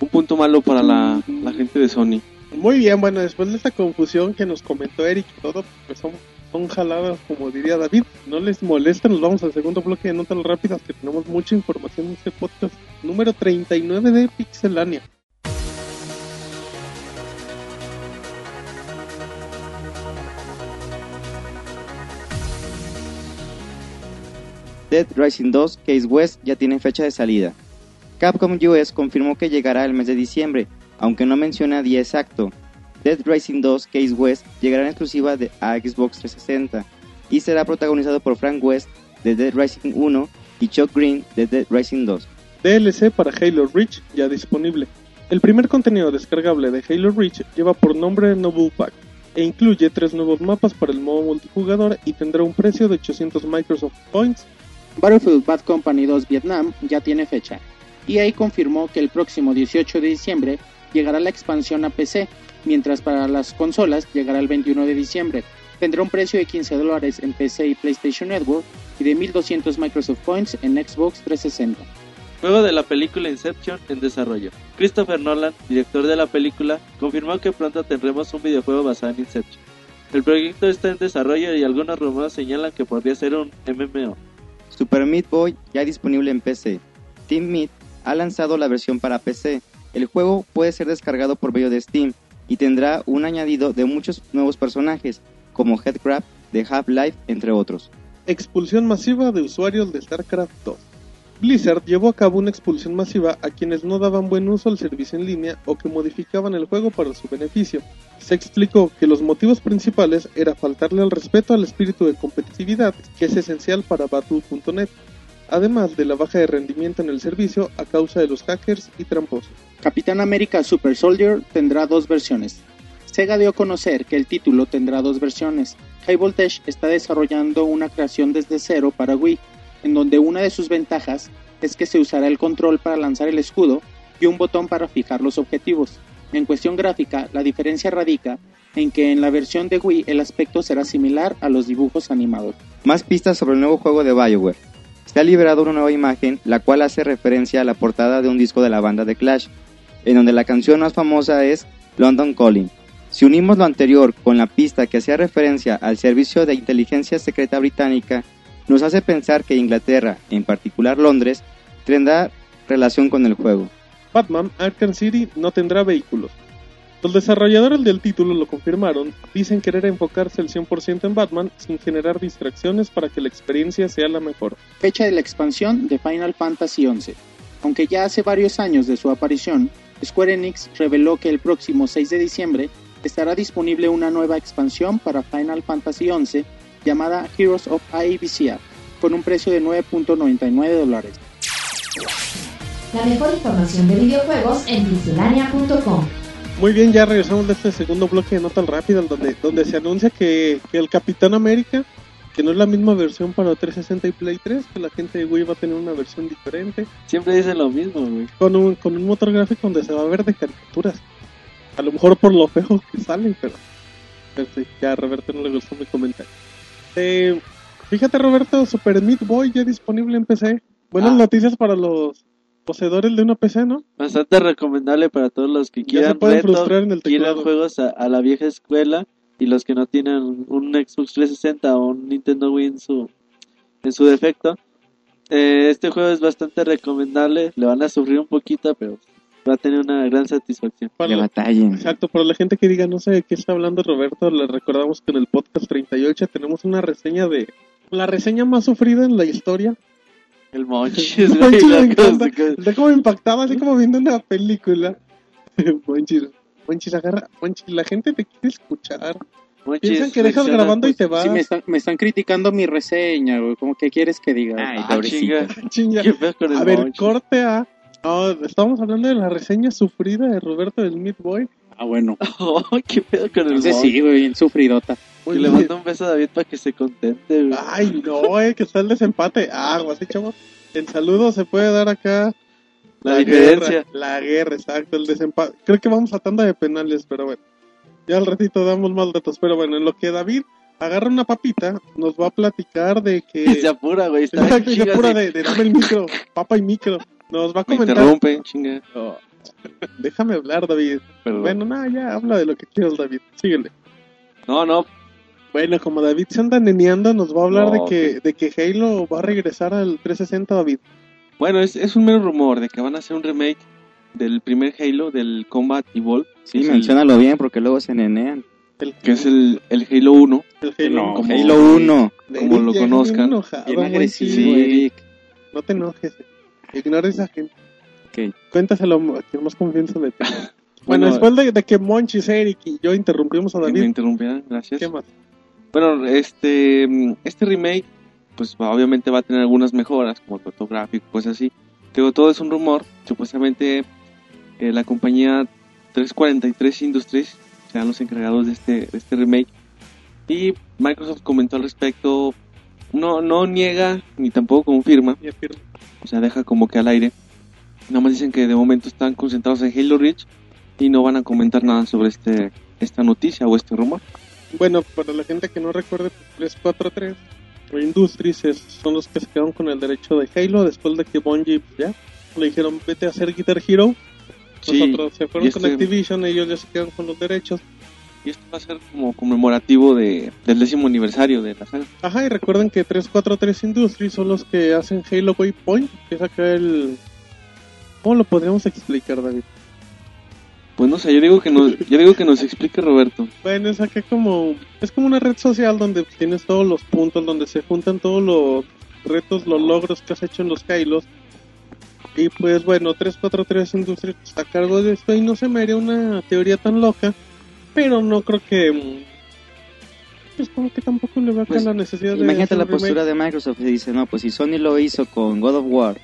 un punto malo para la, la gente de Sony. Muy bien, bueno, después de esta confusión que nos comentó Eric y todo, pues son, son jaladas, como diría David. No les molesta, nos vamos al segundo bloque de notas rápidas, que tenemos mucha información en este podcast número 39 de Pixelania. Dead Rising 2 Case West ya tiene fecha de salida. Capcom US confirmó que llegará el mes de diciembre, aunque no menciona día exacto. Dead Rising 2 Case West llegará en exclusiva de, Xbox 360 y será protagonizado por Frank West de Dead Rising 1 y Chuck Green de Dead Rising 2. DLC para Halo Reach ya disponible. El primer contenido descargable de Halo Reach lleva por nombre Noble Pack e incluye tres nuevos mapas para el modo multijugador y tendrá un precio de 800 Microsoft Points Battlefield Bad Company 2 Vietnam ya tiene fecha. EA confirmó que el próximo 18 de diciembre llegará la expansión a PC, mientras para las consolas llegará el 21 de diciembre. Tendrá un precio de 15 dólares en PC y PlayStation Network y de 1200 Microsoft Points en Xbox 360. Juego de la película Inception en desarrollo. Christopher Nolan, director de la película, confirmó que pronto tendremos un videojuego basado en Inception. El proyecto está en desarrollo y algunos rumores señalan que podría ser un MMO. Super Meat Boy ya disponible en PC. Team Meat ha lanzado la versión para PC. El juego puede ser descargado por medio de Steam y tendrá un añadido de muchos nuevos personajes, como Headcrab de Half-Life, entre otros. Expulsión masiva de usuarios de StarCraft 2. Blizzard llevó a cabo una expulsión masiva a quienes no daban buen uso al servicio en línea o que modificaban el juego para su beneficio. Se explicó que los motivos principales era faltarle al respeto al espíritu de competitividad que es esencial para Battle.net, además de la baja de rendimiento en el servicio a causa de los hackers y tramposos. Capitán América Super Soldier tendrá dos versiones. Sega dio a conocer que el título tendrá dos versiones. High Voltage está desarrollando una creación desde cero para Wii en donde una de sus ventajas es que se usará el control para lanzar el escudo y un botón para fijar los objetivos. En cuestión gráfica, la diferencia radica en que en la versión de Wii el aspecto será similar a los dibujos animados. Más pistas sobre el nuevo juego de BioWare. Se ha liberado una nueva imagen, la cual hace referencia a la portada de un disco de la banda de Clash, en donde la canción más famosa es London Calling. Si unimos lo anterior con la pista que hacía referencia al servicio de inteligencia secreta británica, nos hace pensar que Inglaterra, en particular Londres, tendrá relación con el juego. Batman Arkham City no tendrá vehículos. Los desarrolladores del título lo confirmaron, dicen querer enfocarse al 100% en Batman sin generar distracciones para que la experiencia sea la mejor. Fecha de la expansión de Final Fantasy XI. Aunque ya hace varios años de su aparición, Square Enix reveló que el próximo 6 de diciembre estará disponible una nueva expansión para Final Fantasy XI llamada Heroes of IBCA con un precio de 9.99 dólares. La mejor información de videojuegos en miscelánea.com. Muy bien, ya regresamos de este segundo bloque de Nota Rápida donde, donde se anuncia que, que el Capitán América, que no es la misma versión para 360 y Play 3, que la gente de Wii va a tener una versión diferente, Siempre dicen lo mismo, güey. con un, con un motor gráfico donde se va a ver de caricaturas. A lo mejor por lo feo que salen, pero, pero sí, ya a Roberto no le gustó mi comentario. Eh, fíjate Roberto, Super Meat Boy ya disponible en PC. Buenas Ah. noticias para los poseedores de una PC, ¿no? Bastante recomendable para todos los que Ya se quieran pueden reto, frustrar en el quieran juegos a, a la vieja escuela y los que no tienen un Xbox 360 o un Nintendo Wii en su, en su defecto. Eh, este juego es bastante recomendable, le van a sufrir un poquito, pero va a tener una gran satisfacción. Para Que la- batallen. Exacto, para la gente que diga no sé de qué está hablando Roberto, les recordamos que en el podcast 38 tenemos una reseña de la reseña más sufrida en la historia. El Monchis, güey, Monchis encanta. De cómo me impactaba, así como viendo una película. Monchis, Monchis, agarra. Monchis, la gente te quiere escuchar. Monchis Piensan que dejas grabando y pues, te vas. Sí, me, están, me están criticando mi reseña, güey. ¿Cómo que quieres que diga? Ay, Ah, chinga. Chinga. ¿Qué pedo con el A ver, Monchis? corte a. No, estamos hablando de la reseña sufrida de Roberto del Meat Boy. Ah, bueno. Oh, ¿Qué pedo con el sí, güey, bien sufridota. Que le mando un beso a David para que se contente, güey. Ay, no, eh, que está el desempate. Ah, así, chavos. El saludo se puede dar acá. La diferencia. guerra, la guerra, exacto, el desempate. Creo que vamos a tanda de penales, pero bueno. Ya al ratito damos más datos. Pero bueno, en lo que David agarra una papita, nos va a platicar de que. se apura, güey. Está se apura de- de, de dame el micro, papa y micro. Nos va a Me comentar. interrumpen, chinga. Oh, déjame hablar, David. Perdón. Bueno, nada, ya habla de lo que quieras, David. Síguele. No, no, Bueno, como David se anda neneando, nos va a hablar No, de, que, de que Halo va a regresar al 360, David. Bueno, es, es un mero rumor de que van a hacer un remake del primer Halo, del Combat Evolved. Sí, el- menciónalo bien porque luego se nenean. El, Que es el, el Halo 1. el Halo. No, como- Halo 1. como lo ya conozcan. enojado, Bien agresivo, Sí. Eric. No te enojes. Ignora a esa gente. Ok. Cuéntaselo a quien más confianza le tenga. Bueno, Bueno, después de, de que Monchis, Eric y yo interrumpimos a que me David, interrumpieran, gracias. ¿qué más? Bueno, este, este remake, pues obviamente va a tener algunas mejoras, como el fotográfico, pues así. Pero todo es un rumor. Supuestamente eh, la compañía 343 Industries serán los encargados de este, de este remake. Y Microsoft comentó al respecto, no, no niega ni tampoco confirma, Y afirma. O sea, deja como que al aire. Nada más dicen que de momento están concentrados en Halo Reach y no van a comentar nada sobre este esta noticia o este rumor. Bueno, para la gente que no recuerde, 343 Industries es- son los que se quedaron con el derecho de Halo después de que Bungie pues, ya le dijeron vete a hacer Guitar Hero. Sí, Nosotros se fueron con este- Activision, ellos ya se quedaron con los derechos. Y esto va a ser como conmemorativo de, del décimo aniversario de la saga. Ajá, y recuerden que 343 Industries son los que hacen Halo Waypoint, que es acá el... ¿Cómo lo podríamos explicar, David? Pues no sé, yo digo que nos, yo digo que nos explique Roberto. Bueno, es acá como... Es como una red social donde tienes todos los puntos, donde se juntan todos los retos, los logros que has hecho en los Halos. Y pues bueno, 343 Industries está a cargo de esto y no se me haría una teoría tan loca, pero no creo que... Pues como que tampoco le va a caer Pues, la necesidad de... Imagínate la remake. postura de Microsoft y dice, no, pues si Sony lo hizo con God of War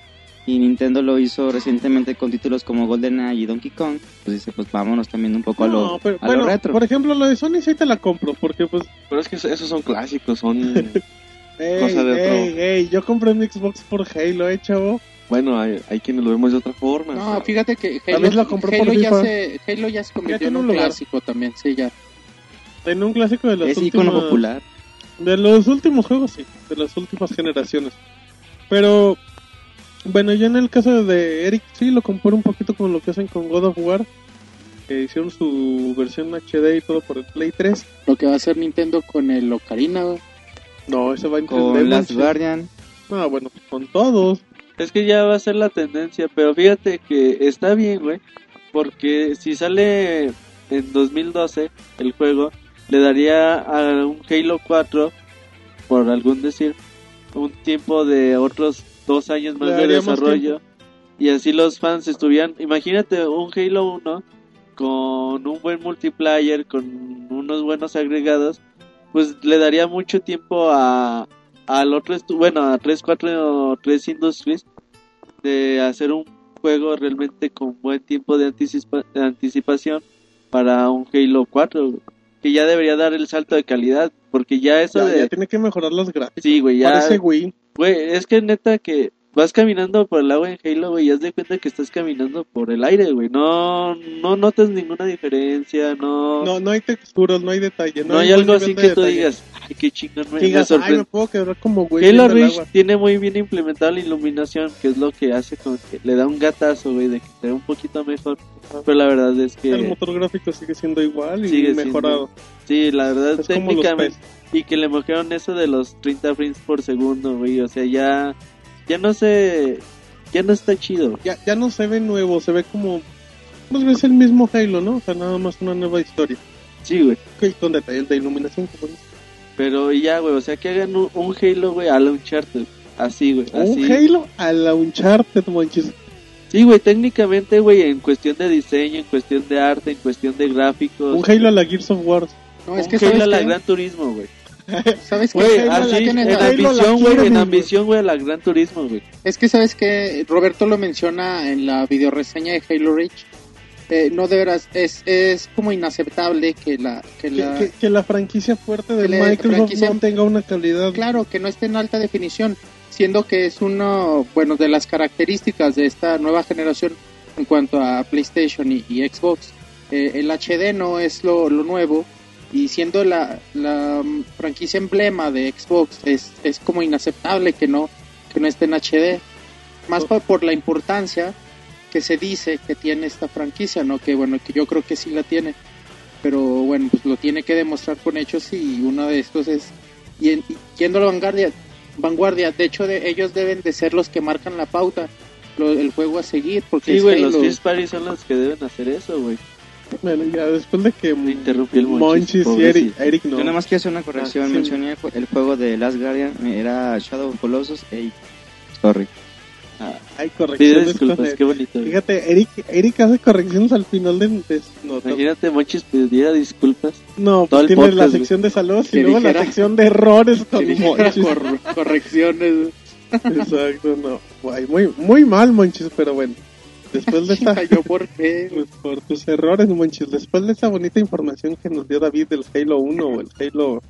y Nintendo lo hizo recientemente con títulos como GoldenEye y Donkey Kong, pues dice, pues vámonos también un poco a lo, No, pero, a bueno, lo retro. por ejemplo, lo de Sony sí te la compro, porque pues... Pero es que eso- esos son clásicos, son... Ey, Cosa de otro. ey, ey, yo compré mi Xbox por Halo, eh, chavo. Bueno, hay, hay quienes lo vemos de otra forma. No, fíjate que Halo, compró por Halo ya, se, Halo ya se convirtió en un lugar. clásico también, sí, ya. En un clásico de los es últimos... icono popular. De los últimos juegos, sí. De las últimas generaciones. Pero... Bueno, yo en el caso de Eric sí lo comparo un poquito con lo que hacen con God of War. que hicieron su versión HD y todo por el Play 3. Lo que va a hacer Nintendo con el Ocarina. No, ese va en 3D, Con Last. Guardian. No, bueno, con todos. Es que ya va a ser la tendencia, pero fíjate que está bien, güey, porque si sale en 2012 el juego, le daría a un Halo 4, por algún decir, un tiempo de otros dos años más de desarrollo. Y así los fans estuvieran, imagínate un Halo 1 con un buen multiplayer, con unos buenos agregados, pues le daría mucho tiempo a al otro bueno a 343 Industries de hacer un juego realmente con buen tiempo de, anticipa- de anticipación para un Halo 4 güey, que ya debería dar el salto de calidad porque ya eso Ya, de ya tiene que mejorar los gráficos. sí güey ya Parece güey es que neta que vas caminando por el agua en Halo güey y haz de cuenta que estás caminando por el aire güey no no notas ninguna diferencia no No, no hay texturas, no hay detalle. no hay buen algo así que tú detalle. digas ay qué chingón me, Que me digas, ay, me puedo quedar como güey. Halo el Reach tiene muy bien implementada la iluminación, que es lo que hace con que le da un gatazo, güey, de que ve un poquito mejor. Pero la verdad es El que motor gráfico sigue siendo igual y Sigue siendo- mejorado. sí, la verdad Es técnicamente y que le mejoraron eso de los 30 frames por segundo, güey, o sea, ya ya no sé, ya no está chido. Ya, ya no se ve nuevo, se ve como. Pues ves el mismo Halo, ¿no? O sea, nada más una nueva historia. Sí, güey. Ok, con detalles de iluminación, como dices. Pero ya, güey, o sea, que hagan un, un Halo, güey, a la Uncharted. Así, güey, así. Un Halo a la Uncharted, monchis. Sí, güey, técnicamente, güey, en cuestión de diseño, en cuestión de arte, en cuestión de gráficos. Un Halo a la Gears of War. No, un es que Halo a la? Gran Turismo, güey. ¿Sabes qué? Así, en ambición, güey, en ambición, güey, a la Gran Turismo, güey. Es que sabes que Roberto lo menciona en la videoreseña de Halo Reach. Eh, no de veras, es, es como inaceptable que la... Que la que- que la franquicia fuerte de Microsoft franquicia- no tenga una calidad. Claro, que no esté en alta definición, siendo que es uno, bueno, de las características de esta nueva generación en cuanto a PlayStation y, y Xbox. Eh, el HD no es lo, lo nuevo y siendo la, la franquicia emblema de Xbox es, es como inaceptable que no, que no esté en HD. Más por, por la importancia que se dice que tiene esta franquicia, ¿no? Que bueno, que yo creo que sí la tiene. Pero bueno, pues lo tiene que demostrar con hechos y uno de estos es y, en- y yendo a la vanguardia, vanguardia, de hecho de, ellos deben de ser los que marcan la pauta, lo- el juego a seguir, porque Sí, güey, los Party son los que deben hacer eso, güey. Bueno, ya después de que Me interrumpió el Monchis, Monchis y. Eric, Eric no. Yo nada más quiero hacer una corrección. Ah, sí. Mencioné el, ju- el juego de Last Guardian. Era Shadow of Colossus 8. Sorry. Ah, Hay pide correcciones. disculpas, qué bonito. Fíjate, Eric, Eric hace correcciones al final de... de- no, Imagínate, Monchis pidiera disculpas. no, pues tiene la sección de salud y luego la sección de errores con Monchis. cor- correcciones. Exacto, no. Guay, muy, muy mal, Monchis, pero bueno. Después de esta... Yo por qué. Pues por tus errores, Monchis. Después de esa bonita información que nos dio David del Halo 1 o el Halo...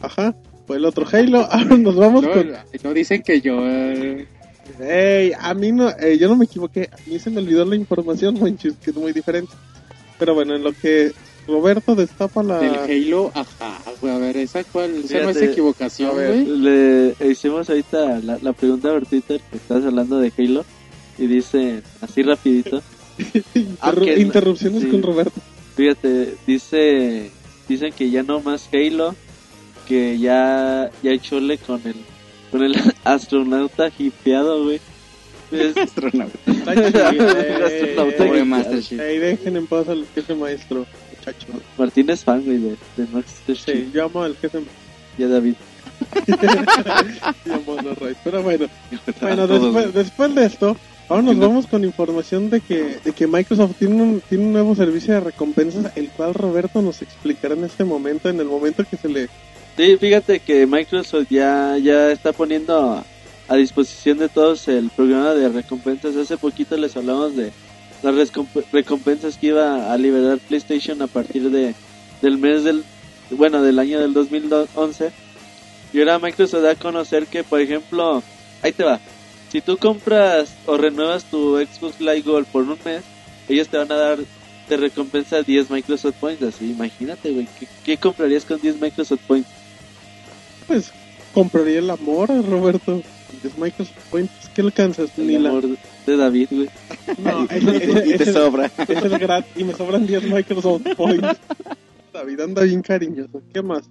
Ajá, o el otro Halo. Ahora nos vamos No, con... no dicen que yo eh, Ey, a mí no, eh, yo no me equivoqué. A mí se me olvidó la información, Monchis, que es muy diferente. Pero bueno, en lo que Roberto destapa la... del Halo, ajá, güey, a ver, esa cuál, esa no es equivocación, a güey. Le hicimos ahorita la, la pregunta Twitter que estás hablando de Halo y dice así rapidito. Interru- no- interrupciones sí. con Roberto. Fíjate, dice dicen que ya no más Halo, que ya ya hay chole con el con el astronauta hipeado, güey. Es- Astronauta. Ey, dejen en paz al jefe maestro, muchachos. Martín es fan, güey, de, de Master Sí, Chief. yo amo al jefe Y a David. a Pero bueno, bueno después, después de esto, ahora nos vamos con información de que, de que Microsoft tiene un, tiene un nuevo servicio de recompensas, el cual Roberto nos explicará en este momento, en el momento que se le... Sí, fíjate que Microsoft ya, ya está poniendo a, disposición de todos el programa de recompensas. Hace poquito les hablamos de las recompensas que iba a liberar PlayStation a partir de del mes del bueno del año del 2011 y ahora Microsoft da a conocer que por ejemplo ahí te va si tú compras o renuevas tu Xbox Live Gold por un mes ellos te van a dar de recompensa 10 Microsoft Points así imagínate güey ¿qué, qué comprarías con 10 Microsoft Points? Pues compraría el amor, Roberto. Es Microsoft Points, ¿qué alcanzas? El Ni la, amor- de David, güey. No, y, ese- ese- y te ese- sobra. Es el gratis y me sobran 10 Microsoft Points. David anda bien cariñoso. ¿Qué más?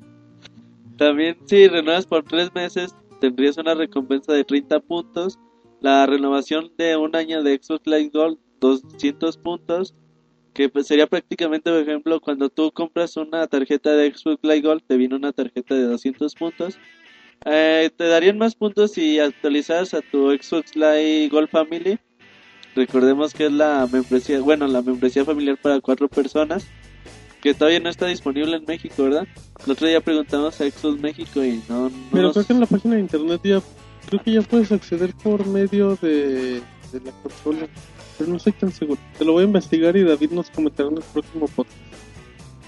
También, si renuevas por tres meses, tendrías una recompensa de 30 puntos. La renovación de un año de Xbox Live Gold, 200 puntos. Que pues, sería prácticamente, por ejemplo, cuando tú compras una tarjeta de Xbox Live Gold, te viene una tarjeta de 200 puntos. Eh, te darían más puntos si actualizaras a tu Xbox Live Gold Family. Recordemos que es la membresía, bueno, la membresía familiar para cuatro personas. Que todavía no está disponible en México, ¿verdad? El otro día preguntamos a Xbox México y no, no Pero nos- creo que en la página de internet ya. Creo que ya puedes acceder por medio de, de la consola. Pero no estoy tan seguro. Te lo voy a investigar y David nos comentará en el próximo podcast.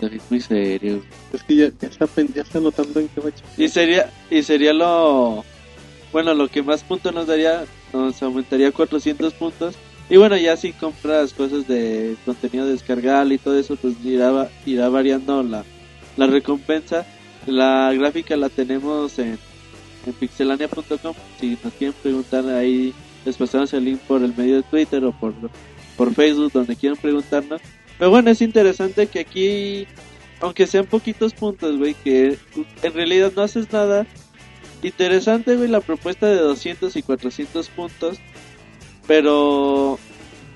David, muy serio. Es que ya, ya, está, ya está notando en qué va a. Y sería, y sería lo, bueno, lo que más puntos nos daría, nos aumentaría 400 puntos. Y bueno, ya si compras cosas de contenido descargable y todo eso, pues irá, irá variando la, la recompensa. La gráfica la tenemos en, en pixelania.com. Si nos quieren preguntar ahí, les pasamos el link por el medio de Twitter o por, por Facebook, donde quieran preguntarnos. Pero bueno, es interesante que aquí, aunque sean poquitos puntos, güey, que en realidad no haces nada. Interesante, güey, la propuesta de 200 y 400 puntos. Pero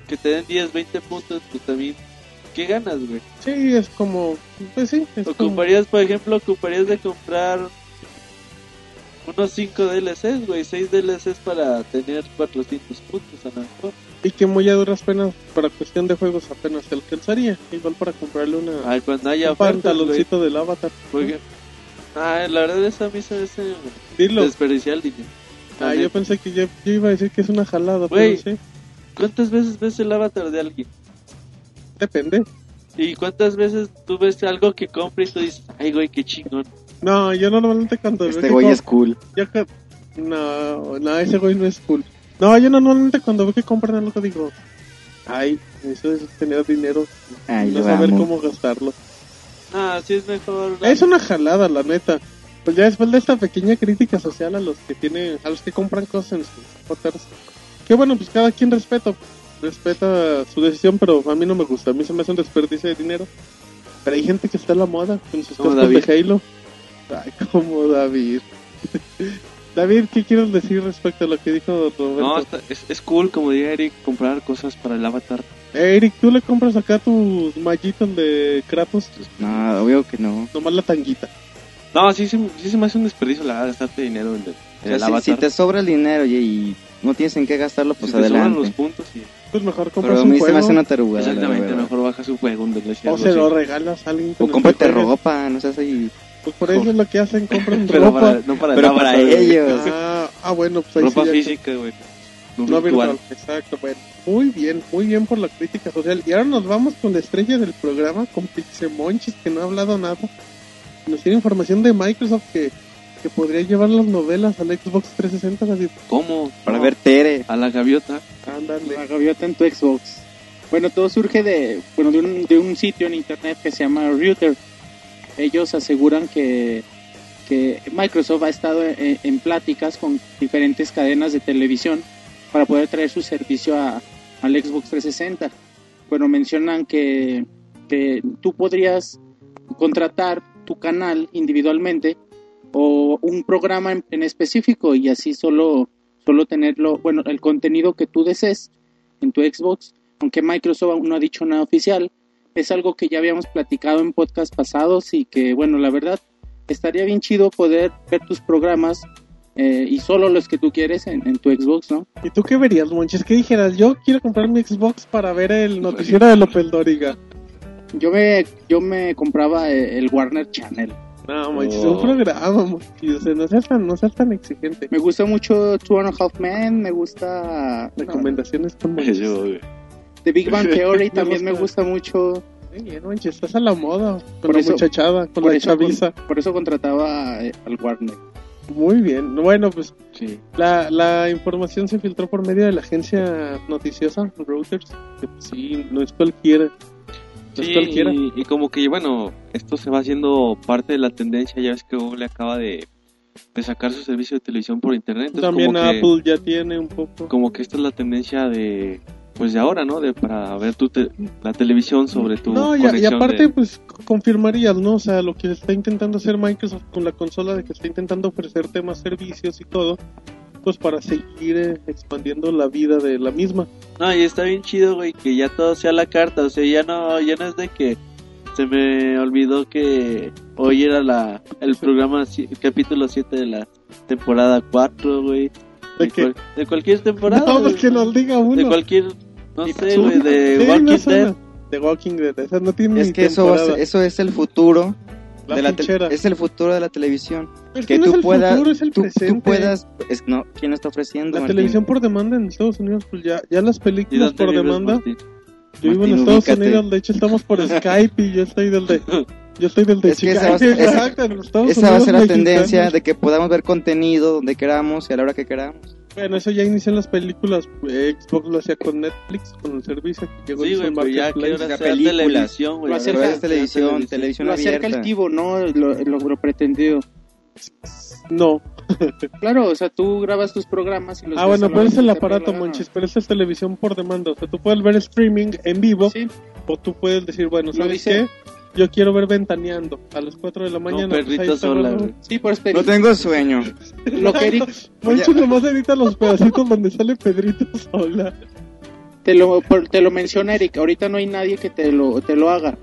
que te den 10, 20 puntos, pues también, ¿qué ganas, güey? Sí, es como. Pues sí, es como. Ocuparías, por ejemplo, ocuparías de comprar unos 5 DLCs, güey, 6 DLCs para tener 400 puntos a lo mejor. Y que muy a duras penas, para cuestión de juegos, apenas te alcanzaría. Igual para comprarle una. Ay, cuando haya un ofertas, güey. pantaloncito del avatar. Oiga. Ah, la verdad esa a mí se me hace Dilo. desperdiciar el dinero. Ah, yo pensé que yo, yo iba a decir que es una jalada, Güey. pero sí. ¿Cuántas veces ves el avatar de alguien? Depende. ¿Y cuántas veces tú ves algo que compra y tú dices, ay, güey, qué chingón? No, yo normalmente cuando. veo Este que güey es cool. yo que- No, no, ese güey no es cool. No, yo normalmente cuando veo que compran algo digo, ay, eso es tener dinero, Ay, no saber amo. cómo gastarlo. Ah, sí es mejor. Es una jalada, la neta. Pues ya después de esta pequeña crítica social a los que tienen, a los que compran cosas en sus avatares. Que bueno, pues cada quien respeto, respeta su decisión, pero a mí no me gusta. A mí se me hace un desperdicio de dinero. Pero hay gente que está a la moda con sus David. de Halo. Ay, como David. David, ¿qué quieres decir respecto a lo que dijo Roberto? No, está- es, es cool, como diría Eric, comprar cosas para el avatar. Eh, Eric, ¿tú le compras acá tus mallitos de Kratos? No, obvio que no. Nomás la tanguita. No, sí, sí, sí se me hace un desperdicio la verdad, gastarte dinero en el, en O sea, el si, avatar. si te sobra el dinero y, y no tienes en qué gastarlo, pues Si te sobran adelante. los puntos, sí. Pues mejor compras Pero a un mí se me juego. hace una tarugada. la Exactamente, mejor bajas un juego donde le O se lo regalas a alguien. O cómprate ropa, no seas ahí. Pues por eso es lo que hacen, compran Pero ropa. para, no para Pero para ellos. Ah, ah, bueno, pues ahí Ropa sí física, güey. No, No virtual. virtual, exacto, bueno. Muy bien, muy bien por la crítica social. Y ahora nos vamos con la estrella del programa, con Pixemonchis, que no ha hablado nada. Nos tiene información de Microsoft que, que podría llevar las novelas al Xbox 360. Así, ¿Cómo? Para ver Tere. A la gaviota. ándale. La gaviota en tu Xbox. Bueno, todo surge de, bueno, de, un, de un sitio en internet que se llama Router. Ellos aseguran que, que Microsoft ha estado en, en pláticas con diferentes cadenas de televisión para poder traer su servicio a, al Xbox 360. Bueno, mencionan que, que tú podrías contratar tu canal individualmente o un programa en, en específico y así solo, solo tenerlo, bueno, el contenido que tú desees en tu Xbox, aunque Microsoft aún no ha dicho nada oficial, es algo que ya habíamos platicado en podcast pasados y que, bueno, la verdad, estaría bien chido poder ver tus programas eh, y solo los que tú quieres en, en tu Xbox, ¿no? ¿Y tú qué verías, Monchis? ¿Qué dijeras? Yo quiero comprar mi Xbox para ver el noticiero de López Dóriga. Yo me, yo me compraba eh, el Warner Channel. No, Monchis, Oh. un programa. O sea, no seas tan, no seas tan exigente. Me gusta mucho Two and a Half Men, me gusta no, Recomendaciones con Monchis. The Big Bang Theory también me gusta. mucho. Muy bien, estás a la moda. Con Por la eso- muchachada, con la eso, con- chaviza. por eso contrataba eh, al Warner. Muy bien. Bueno, pues Sí. La, la información se filtró por medio de la agencia noticiosa Reuters, que pues, sí, no es cualquiera. No es Sí, cualquiera. y, y como que, bueno, esto se va haciendo parte de la tendencia. Ya ves que Google acaba de, de sacar su servicio de televisión por internet. Entonces, También como que- Apple ya tiene un poco. como que esta es la tendencia de pues de ahora, ¿no? De para ver tu te- la televisión sobre tu No, y, aparte, de- pues confirmarías, ¿no? O sea, lo que está intentando hacer Microsoft con la consola, de que está intentando ofrecerte más servicios y todo, pues para seguir eh, expandiendo la vida de la misma. No, y está bien chido, güey, que ya todo sea la carta. O sea, ya no, ya no es de que se me olvidó que hoy era la el programa, el capítulo 7 de la temporada 4, güey. ¿De De, cual- de cualquier temporada. No, pues que nos diga uno. De cualquier, no sé, güey, de Sí, Walking no. Dead. De Walking Dead, esa no tiene Es que eso, ser- eso es el futuro La de la es el futuro de la televisión. Es que no tú es el puedas futuro, es el tú, tú puedas es, no quién lo está ofreciendo La Martín? televisión por demanda en Estados Unidos, pues ya, ya las ¿Y películas por demanda. Martín? Yo vivo en Estados ubícate. Unidos, de hecho estamos por Skype y yo estoy del de... Yo estoy del de Es que esa Chicago. va a ser- esa- Exacto, esa va a ser la mexicanos. tendencia de que podamos ver contenido donde queramos y a la hora que queramos Bueno, eso ya inició en las películas. eh, Xbox lo hacía con Netflix, con el servicio que llegó Sí, güey, el pero ya sea, sea películas. televisión, güey. Lo acerca- es televisión televisión Lo acerca el tivo, ¿no? Lo, lo, lo pretendido. No. Claro, o sea, tú grabas tus programas y los Ah, bueno, pero es el aparato. Monchis, pero esa es televisión por demanda. O sea, tú puedes ver streaming en vivo Sí, o tú puedes decir, bueno, ¿sabes qué? Yo quiero ver Ventaneando a las 4 de la mañana. pues, ahí perrito está, sola, ¿no? güey. sí, por te no tengo sueño Lo que Eric Monchis nomás edita los pedacitos donde sale Pedrito sola. te lo, por- te lo menciona Eric, ahorita no hay nadie que te lo, te lo haga.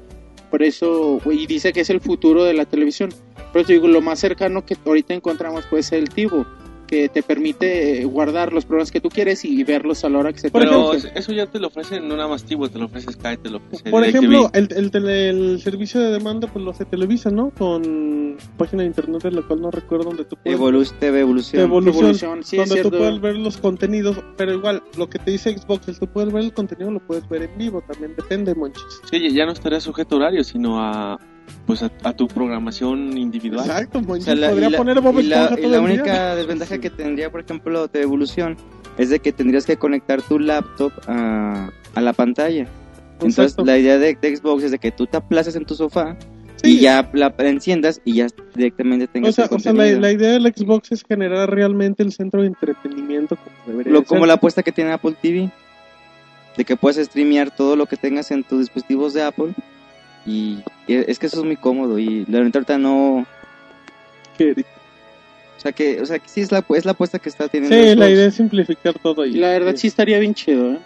Por eso, y dice que es el futuro de la televisión. Por eso digo, lo más cercano que ahorita encontramos puede ser el Tivo, que te permite guardar los programas que tú quieres y verlos a la hora que se te Por Pero ejemplo- eso ya te lo ofrecen no nada más Tivo, te lo ofrece Sky, te lo ofrece Por ejemplo, el, el, tele- el servicio de demanda pues lo hace Televisa, ¿no? Con página de internet de la cual no recuerdo donde tú puedes Evolu- TV evolución Evolución, Evolución, sí, es donde tú puedes ver los contenidos, pero igual, lo que te dice Xbox es tú puedes ver el contenido, lo puedes ver en vivo, también depende, monchis. Sí, ya no estaría sujeto a horario, sino a pues a, a tu programación individual. Exacto, O sea, la- podría y la, poner Bob y la- Esponja y todo la el día. única desventaja que tendría, por ejemplo, de evolución es de que tendrías que conectar tu laptop a, a la pantalla. Entonces, la idea de, de Xbox es de que tú te aplaces en tu sofá Sí. y ya la enciendas y ya directamente tengas O sea, el o sea la, idea del Xbox es generar realmente el centro de entretenimiento como debería Lo- de como ser. la apuesta que tiene Apple TV, de que puedes streamear todo lo que tengas en tus dispositivos de Apple. Y e- es que eso es muy cómodo y la verdad ahorita no... Que- O sea que, o sea, que sí es la, es la apuesta que está teniendo Sí, la idea es simplificar todo Y la verdad sí estaría bien chido, ¿eh?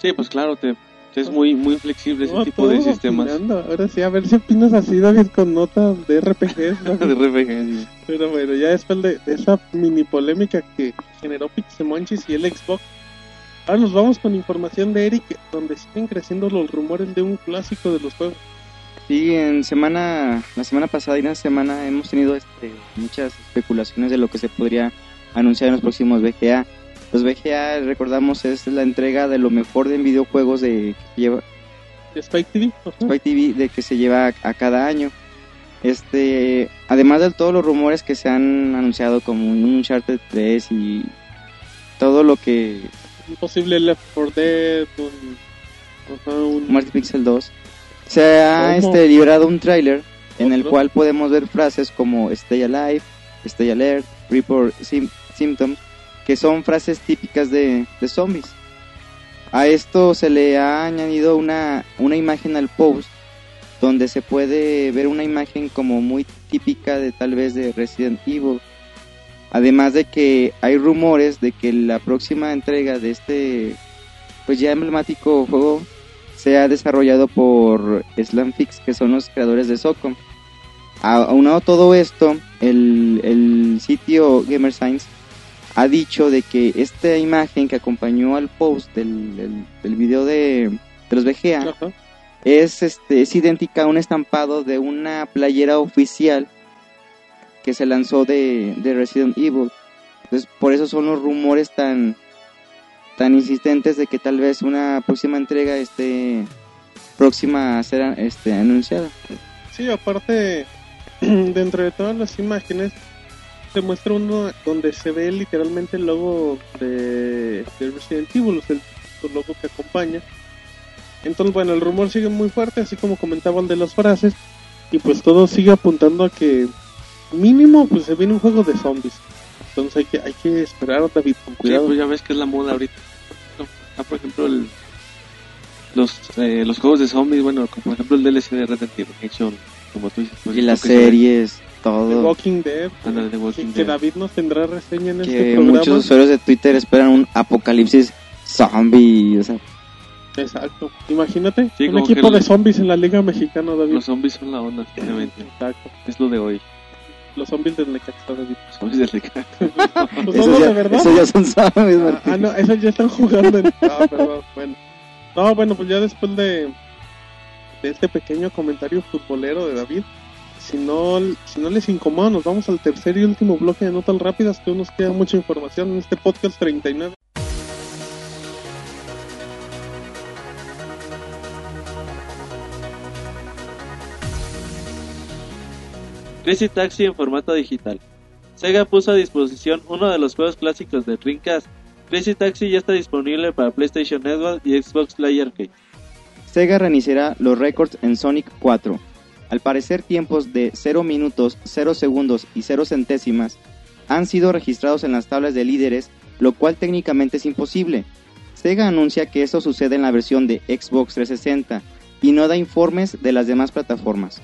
Sí, pues claro, te, te es muy muy flexible ese No, tipo de sistemas opinando. Ahora sí, a ver si opinas así, David, con notas de RPGs. ¿no? de RPG. sí. Pero bueno, ya después de, de esa mini polémica que generó Pixemonchis y el Xbox, ahora nos vamos con información de Eric, donde siguen creciendo los rumores de un clásico de los juegos. Sí, en semana, la semana pasada y la semana hemos tenido este, muchas especulaciones de lo que se podría anunciar en los próximos VGA. Los VGA, recordamos, es la entrega de lo mejor de videojuegos de que lleva Spike TV. Spike TV de que se lleva a, a cada año. Este, además de todos los rumores que se han anunciado como un Uncharted 3 y todo lo que Un posible Left 4 Dead, un, ajá, un- Pixel 2, se ha ¿Cómo? este, liberado un tráiler en el cual podemos ver frases como Stay Alive, Stay Alert, Report Sim- Symptoms, que son frases típicas de, de zombies. A esto se le ha añadido una, una imagen al post donde se puede ver una imagen como muy típica de tal vez de Resident Evil. Además de que hay rumores de que la próxima entrega de este pues ya emblemático juego sea desarrollado por Slamfix, que son los creadores de Socom. Aunado todo esto, el, el sitio Gamer Science ha dicho de que esta imagen que acompañó al post del, del, del video de, de los VGA ajá. es, este, es idéntica a un estampado de una playera oficial que se lanzó de, de Resident Evil. Entonces, por eso son los rumores tan, tan insistentes de que tal vez una próxima entrega esté próxima a ser este, anunciada. Sí, aparte, dentro de todas las imágenes, se muestra uno donde se ve literalmente el logo de, de Resident Evil, o sea, el logo que acompaña. Entonces, bueno, el rumor sigue muy fuerte, así como comentaba el de las frases, y pues todo sigue apuntando a que mínimo pues se viene un juego de zombies. Entonces hay que, hay que esperar, David, con Sí, cuidado. pues ya ves que es la moda ahorita. Ah, por ejemplo, el- los, eh, los juegos de zombies, bueno, como por ejemplo el DLC de Red Dead Redemption, como tú dices. pues, Y las que se ve. series, The todo. Walking Dead. Ándale, The que- Walking que Dead. David nos tendrá reseña en este Que programa. muchos usuarios de Twitter esperan un apocalipsis zombie. O sea, Exacto. Imagínate, Sí, un equipo de zombies en la Liga Mexicana, David. Los zombies son la onda, finalmente. Exacto. Es lo de hoy. Los zombies del Necaxa, David. Los zombies del Necaxa. Pues esos no, ya, de verdad. esos ya son zombies, Ah, ah, no, esos ya están jugando. En... Ah, perdón, bueno. No, bueno, pues ya después de, de este pequeño comentario futbolero de David, si no, si no les incomoda, nos vamos al tercer y último bloque de notas rápidas, que aún nos queda mucha información en este podcast 39. Crazy Taxi en formato digital. Sega puso a disposición uno de los juegos clásicos de Dreamcast. Crazy Taxi ya está disponible para PlayStation Network y Xbox Play Arcade. Sega reiniciará los récords en Sonic 4. Al parecer, tiempos de 0 minutos, 0 segundos y 0 centésimas han sido registrados en las tablas de líderes, lo cual técnicamente es imposible. Sega anuncia que esto sucede en la versión de Xbox 360 y no da informes de las demás plataformas.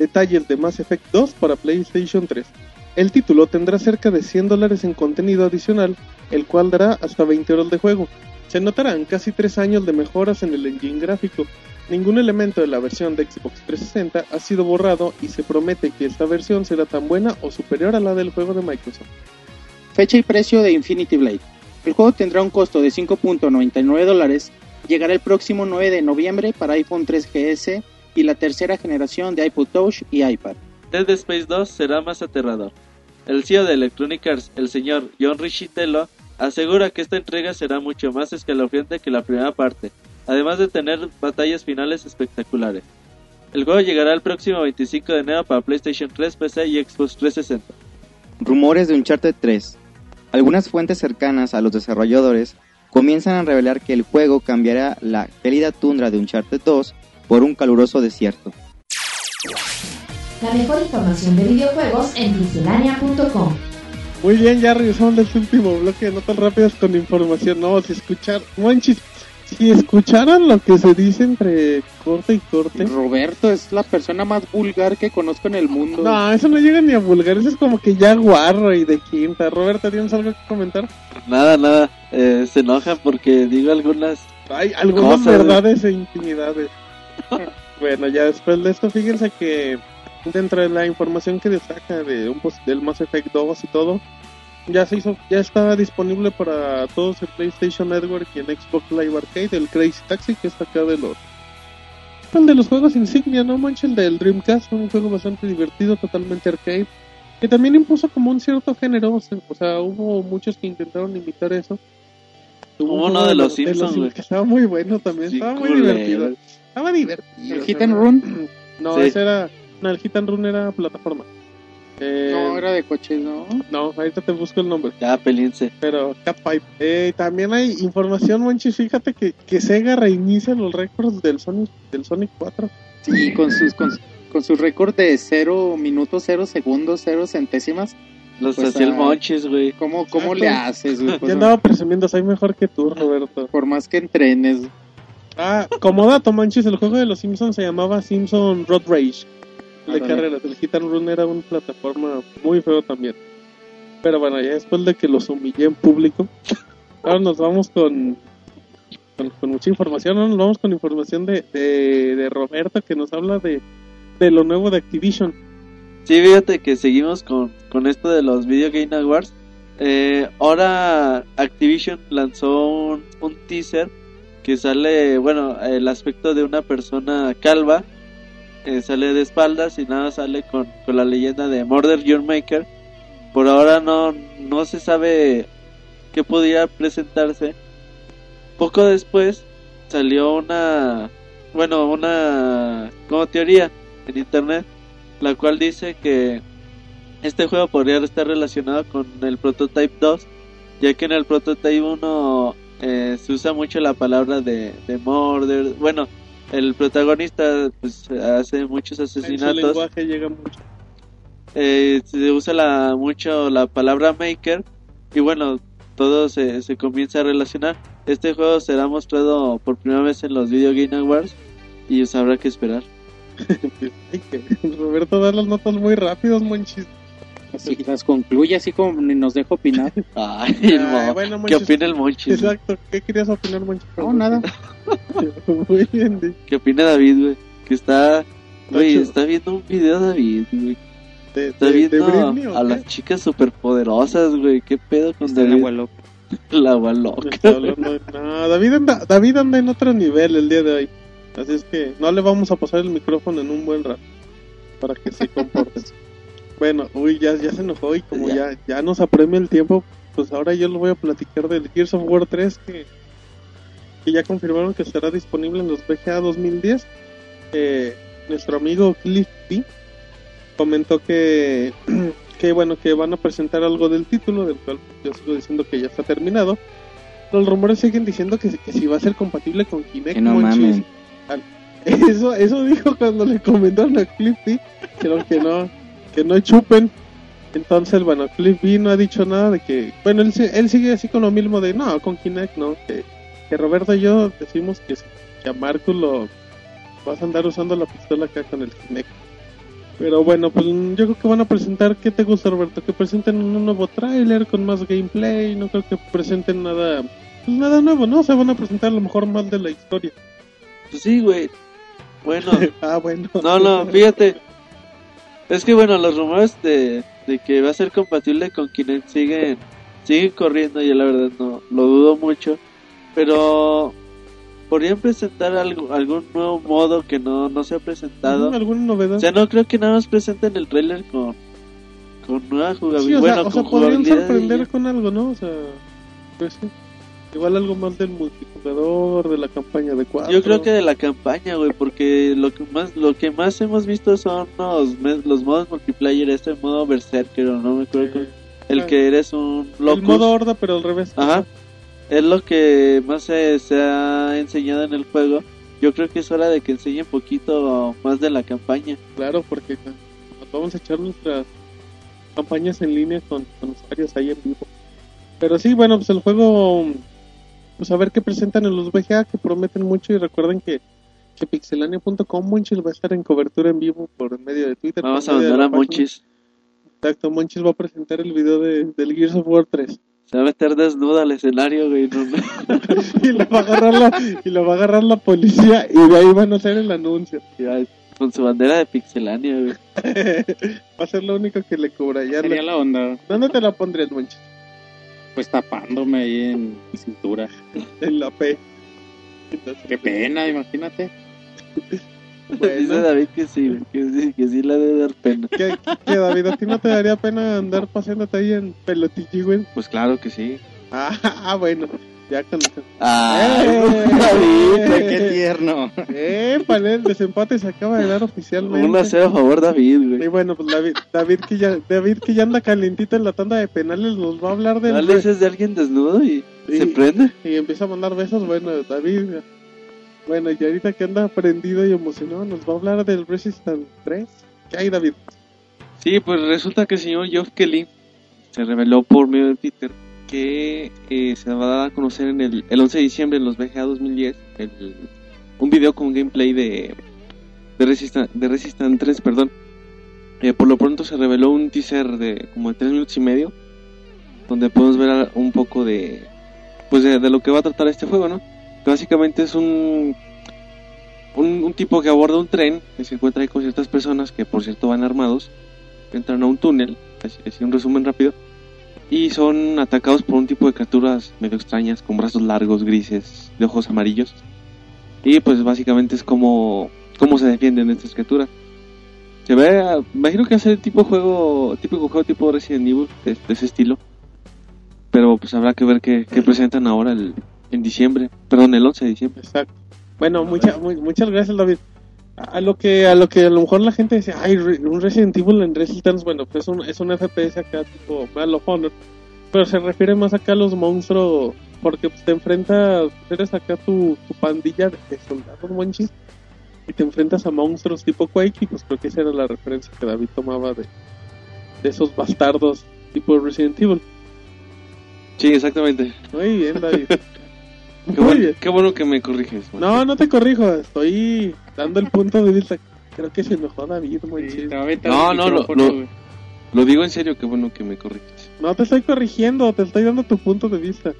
Detalles de Mass Effect 2 para PlayStation 3. El título tendrá cerca de 100 dólares en contenido adicional, el cual dará hasta 20 horas de juego. Se notarán casi 3 años de mejoras en el engine gráfico. Ningún elemento de la versión de Xbox 360 ha sido borrado y se promete que esta versión será tan buena o superior a la del juego de Microsoft. Fecha y precio de Infinity Blade. El juego tendrá un costo de 5.99 dólares. Llegará el próximo 9 de noviembre para iPhone 3GS y la tercera generación de iPod Touch y iPad. Dead Space 2 será más aterrador. El CEO de Electronic Arts, el señor John Richitello, asegura que esta entrega será mucho más escalofriante que la primera parte, además de tener batallas finales espectaculares. El juego llegará el próximo 25 de enero para PlayStation 3, PC y Xbox 360. Rumores de Uncharted 3. Algunas fuentes cercanas a los desarrolladores comienzan a revelar que el juego cambiará la gélida tundra de Uncharted 2 por un caluroso desierto. La mejor información de videojuegos en pixelania.com. Muy bien, ya regresamos del último bloque de notas rápidas con información. No, si escuchar, manches, si escucharan lo que se dice entre corte y corte. Roberto es la persona más vulgar que conozco en el mundo. No, eso no llega ni a vulgar, eso es como que ya guarro y de quinta. Roberta, ¿tienes algo que comentar? Nada, nada, eh, se enojan porque digo algunas... Hay algunas Cosas. verdades e intimidades. Bueno, ya después de esto, fíjense que dentro de la información que destaca de un del Mass Effect 2 y todo, ya se hizo, ya está disponible para todos en PlayStation Network y en Xbox Live Arcade, el Crazy Taxi, que está acá de los el de los juegos insignia, no manches, el del Dreamcast, un juego bastante divertido, totalmente arcade, que también impuso como un cierto género, o sea, hubo muchos que intentaron imitar eso. Hubo uno de los los Simpsons, que estaba muy bueno también, Sí, estaba muy divertido. Estaba divertido. ¿El Hit and Run? No, Sí. ese era. No, el Hit and Run era plataforma. Eh, No, era de coches, ¿no? No, ahorita te busco el nombre. Ya, pelince. Pero Cat Pipe. Eh, también hay información, manches. Fíjate que, que Sega reinicia los récords del Sonic, del Sonic 4. Sí, con sus, con, con su récord de 0 minutos, 0 segundos, 0 centésimas. Los Pues, hacía el ah, monchis, güey. ¿Cómo, cómo Exacto. le haces, güey? Pues, ya andaba presumiendo, soy mejor que tú, Roberto. por más que entrenes. Ah, como dato, manches, el juego de los Simpsons se llamaba Simpson Road Rage. El de Órale. carreras. El Hit and Run era una plataforma muy feo también. Pero bueno, ya después de que los humillé en público, ahora nos vamos con, con, con mucha información. ¿no? Nos vamos con información de, de, de Roberto que nos habla de, de lo nuevo de Activision. Sí, fíjate que seguimos con, con esto de los Video Game Awards. Eh, ahora Activision lanzó un, un teaser que sale, bueno, el aspecto de una persona calva. eh, sale de espaldas y nada sale con, con la leyenda de Murder Your Maker. Por ahora no, no se sabe qué podría presentarse. Poco después salió una, bueno, una como teoría en internet, la cual dice que este juego podría estar relacionado con el Prototype 2, ya que en el Prototype 1 eh, se usa mucho la palabra de, de murder. Bueno, el protagonista pues hace muchos En su asesinatos lenguaje llega mucho. eh, se usa la, mucho la palabra maker y bueno, todo se, se comienza a relacionar. Este juego será mostrado por primera vez en los Video Game Awards y os habrá que esperar. Roberto da las notas muy rápidos, monchis. Así las concluye así como ni nos deja opinar. Ay, el Ay, bueno, ¿Qué Monchis. opina el Monchis? güey? Exacto, ¿qué querías opinar, monchis? No, nada. muy bien, de, ¿Qué opina David, güey? Que está... Güey, está viendo un video David, güey. de, Está de- de viendo Britney, ¿o a qué? las chicas superpoderosas, güey. ¿Qué pedo con Está David? agua loca. La agua loca. Está hablando de- No, David anda, David anda en otro nivel el día de hoy. Así es que no le vamos a pasar el micrófono en un buen rato para que se comporte. Bueno, uy, ya, ya se enojó y como ya. ya nos apremia el tiempo, pues ahora yo les voy a platicar del Gears of War 3 que, que ya confirmaron que estará disponible en los VGA 2010. Eh, nuestro amigo Cliff B comentó que, que bueno que van a presentar algo del título, del cual yo sigo diciendo que ya está terminado. Los rumores siguen diciendo que, que si va a ser compatible con Kinect. Que no. Al- Eso, eso dijo cuando le comentaron a Cliff B, pero que no, que no chupen. Entonces, bueno, Cliff B no ha dicho nada de que, bueno, él, se- él sigue así con lo mismo de, no, con Kinect no, que, que Roberto y yo decimos que, que a Marcus lo vas a andar usando la pistola acá con el Kinect. Pero bueno, pues yo creo que van a presentar, ¿qué te gusta Roberto? Que presenten un nuevo tráiler con más gameplay, no creo que presenten nada, pues nada nuevo, ¿no? O sea, van a presentar a lo mejor más de la historia. Pues sí, güey. Bueno, Ah, bueno. no, no, fíjate. Es que bueno, los rumores de, de que va a ser compatible con Kinect siguen, siguen corriendo. Yo la verdad no lo dudo mucho. Pero podrían presentar algo, algún nuevo modo que no, no se ha presentado. ¿Alguna novedad? O sea, no creo que nada más presenten el trailer con, con nueva Sí, jugabilidad. o sea, bueno, o sea, podrían y sorprender con algo, ¿no? O sea, pues sí. Igual algo más del de la campaña de cuatro. Yo creo que de la campaña, güey, porque lo que más lo que más hemos visto son los, los modos multiplayer, este modo Berserker, no me acuerdo, cómo- el que eres un El loco. modo horda, pero al revés. Ajá. Es lo que más se, se ha enseñado en el juego. Yo creo que es hora de que enseñen poquito más de la campaña. Claro, porque nos vamos a echar nuestras campañas en línea con, con usuarios ahí en vivo. Pero sí, bueno, pues el juego, pues a ver qué presentan en los VGA, que prometen mucho y recuerden que, que pixelania.com Monchis va a estar en cobertura en vivo por medio de Twitter. Vamos a mandar a la. Monchis. Exacto, Monchis va a presentar el video de, del Gears of War 3. Se va a meter desnuda al escenario, güey. no, no. y lo va a agarrar la, y lo va a agarrar la policía y de ahí van a hacer el anuncio. Ya, Con su bandera de pixelania, güey. va a ser lo único que le cubra. Ya Sería le- la onda. ¿Dónde te la pondrías, Monchis? Pues tapándome ahí en mi cintura. En la P. Entonces, Qué pena, imagínate. Dice Bueno, David que sí, que sí, que sí le debe dar pena. ¿qué, qué, David? ¿A ti no te daría pena andar paseándote ahí en pelotillo, güey? Pues claro que sí. Ah, ah, bueno. Ya con Ay, ¡Eh! David, Qué tierno. Eh, para el desempate se acaba de dar oficialmente. un cero a favor David, Y güey. bueno, pues David, David, que ya, David que ya anda calientito en la tanda de penales nos va a hablar del... No le dices de alguien desnudo y Sí. se prende. y empieza a mandar besos. Bueno, David, bueno, y ahorita que anda prendido y emocionado, nos va a hablar del Resistance 3. ¿Qué hay, David? Sí, pues resulta que el señor Geoff Kelly se reveló por medio de Twitter que eh, se va a conocer en el, el 11 de diciembre en los VGA 2010 el- un video con gameplay de de Resistance, de Resistance 3, perdón. Eh, por lo pronto se reveló un teaser de como de 3 minutos y medio donde podemos ver un poco de pues de, lo que va a tratar este juego, ¿no? Que básicamente es un, un un tipo que aborda un tren que se encuentra ahí con ciertas personas que por cierto van armados entran a un túnel, así, así un resumen rápido, y son atacados por un tipo de criaturas medio extrañas, con brazos largos, grises, de ojos amarillos. Y pues básicamente es como, cómo se defienden estas criaturas. Se ve, imagino que hace el tipo juego, típico juego tipo Resident Evil, de, de ese estilo. Pero pues habrá que ver qué, qué presentan ahora el, en diciembre, perdón, el 11 de diciembre. Exacto. Bueno, mucha, mu- muchas gracias, David. A lo que a lo que a lo mejor la gente dice, ay, un Resident Evil en Resistance, bueno, pues es un, es un FPS acá tipo Medal of Honor, pero se refiere más acá a los monstruos, porque pues, te enfrentas, eres acá tu, tu pandilla de soldados monchis, y te enfrentas a monstruos tipo Quake, y pues creo que esa era la referencia que David tomaba de, de esos bastardos tipo Resident Evil. Sí, exactamente. Muy bien, David. Qué, Muy bueno, bien. qué bueno que me corriges. man. No, no te corrijo, estoy dando el punto de vista. Creo que se enojó David, Sí, a aventar No, no, lo- lo-. Lo digo en serio, qué bueno que me corriges. No te estoy corrigiendo, te estoy dando tu punto de vista.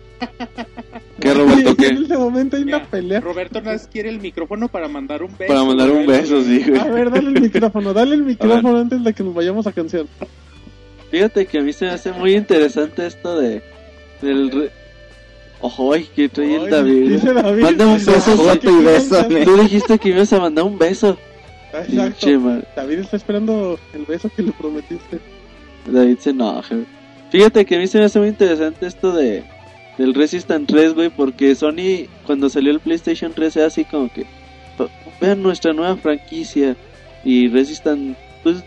¿Qué, Roberto, En qué? este momento hay una pelea. Roberto más quiere el micrófono para mandar un beso. Para mandar un beso, sí, güey. A ver, dale el micrófono, dale el micrófono antes de que nos vayamos a canción. Fíjate que a mí se me hace muy interesante esto de del ay, que trae el David. David. Mándame un beso, Joto y ne. Tú dijiste que ibas a mandar un beso. Exacto. David está esperando el beso que le prometiste. David se enoja. Fíjate que a mí se me hace muy interesante esto de del Resistance 3, güey, porque Sony cuando salió el PlayStation 3 era así como que "Oh, vean nuestra nueva franquicia y Resistance pues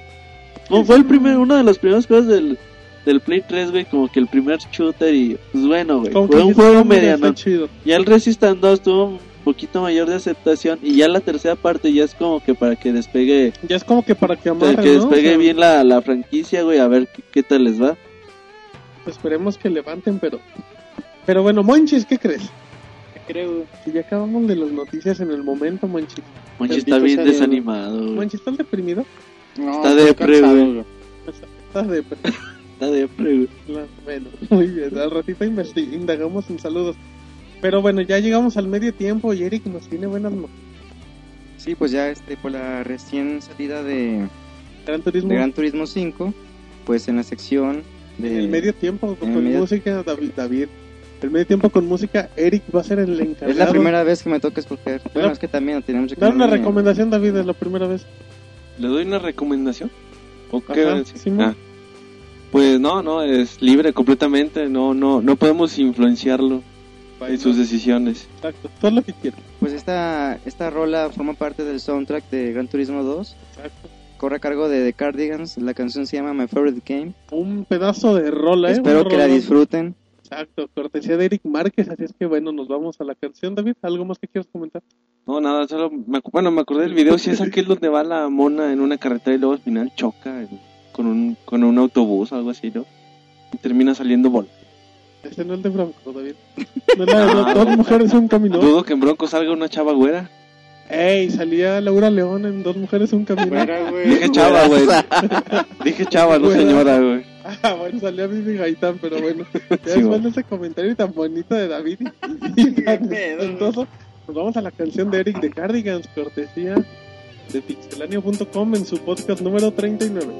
como fue el primer una de las primeras cosas del del Play 3, güey, como que el primer shooter y pues bueno, güey, fue que un juego "Hombre, está mediano. Ya el Resistance 2 tuvo un poquito mayor de aceptación y ya la tercera parte ya es como que para que despegue Ya es como que para que para amarren, que ¿no? despegue O sea, bien la, la franquicia, güey, a ver qué, qué tal les va. Esperemos que levanten, pero... Pero bueno, Monchis, ¿qué crees? Creo. Si ya acabamos de las noticias en el momento, Monchis. Monchi Bendito está bien desanimado, güey. Monchis, ¿estás deprimido? No, Está deprimido. Está depre, güey. La- Bueno, muy bien, al ratito indagamos en saludos. Pero bueno, ya llegamos al medio tiempo y Eric nos tiene buenas noticias. Sí, pues ya este, por la recién salida de, Gran Turismo. de Gran Turismo 5, pues en la sección de... el medio tiempo con, medio- música, David, David. El medio tiempo con música, Eric va a ser el encargado. Es la primera vez que me toca escoger. Bueno, es que también tenemos que... Dar una recomendación, David, es la primera vez. ¿Le doy una recomendación? ¿O qué Ajá? Simón. Ah. Pues no, no, es libre completamente. No, no, no podemos influenciarlo en sus decisiones. Exacto, todo lo que quieras. Pues esta, esta rola forma parte del soundtrack de Gran Turismo 2. Exacto. Corre a cargo de The Cardigans. La canción se llama My Favorite Game. Un pedazo de rola, ¿eh? Espero que la disfruten. Exacto, cortesía de Eric Márquez. Así es que bueno, nos vamos a la canción, David. ¿Algo más que quieras comentar? No, nada, solo me, acu- bueno, me acordé del video. Si es aquel donde va la mona en una carretera y luego al final choca con un, con un autobús o algo así, ¿no? Y termina saliendo vol. Ese no es el de Bronco, David. No la de las dos mujeres un camino. Dudo que en Bronco salga una chava güera. Ey, salía Laura León en Dos Mujeres un camino. Fuera, güey. Dije chava, güey. Dije chava, no Güera. señora, güey. Ah, bueno, salía Bibi Gaitán, pero bueno. Ya Sí, después bueno. de ese comentario tan bonito de David y, y tan Qué pedo, espantoso, nos vamos a la canción de Eric de Cardigans, cortesía de pixelania.com en su podcast número 39.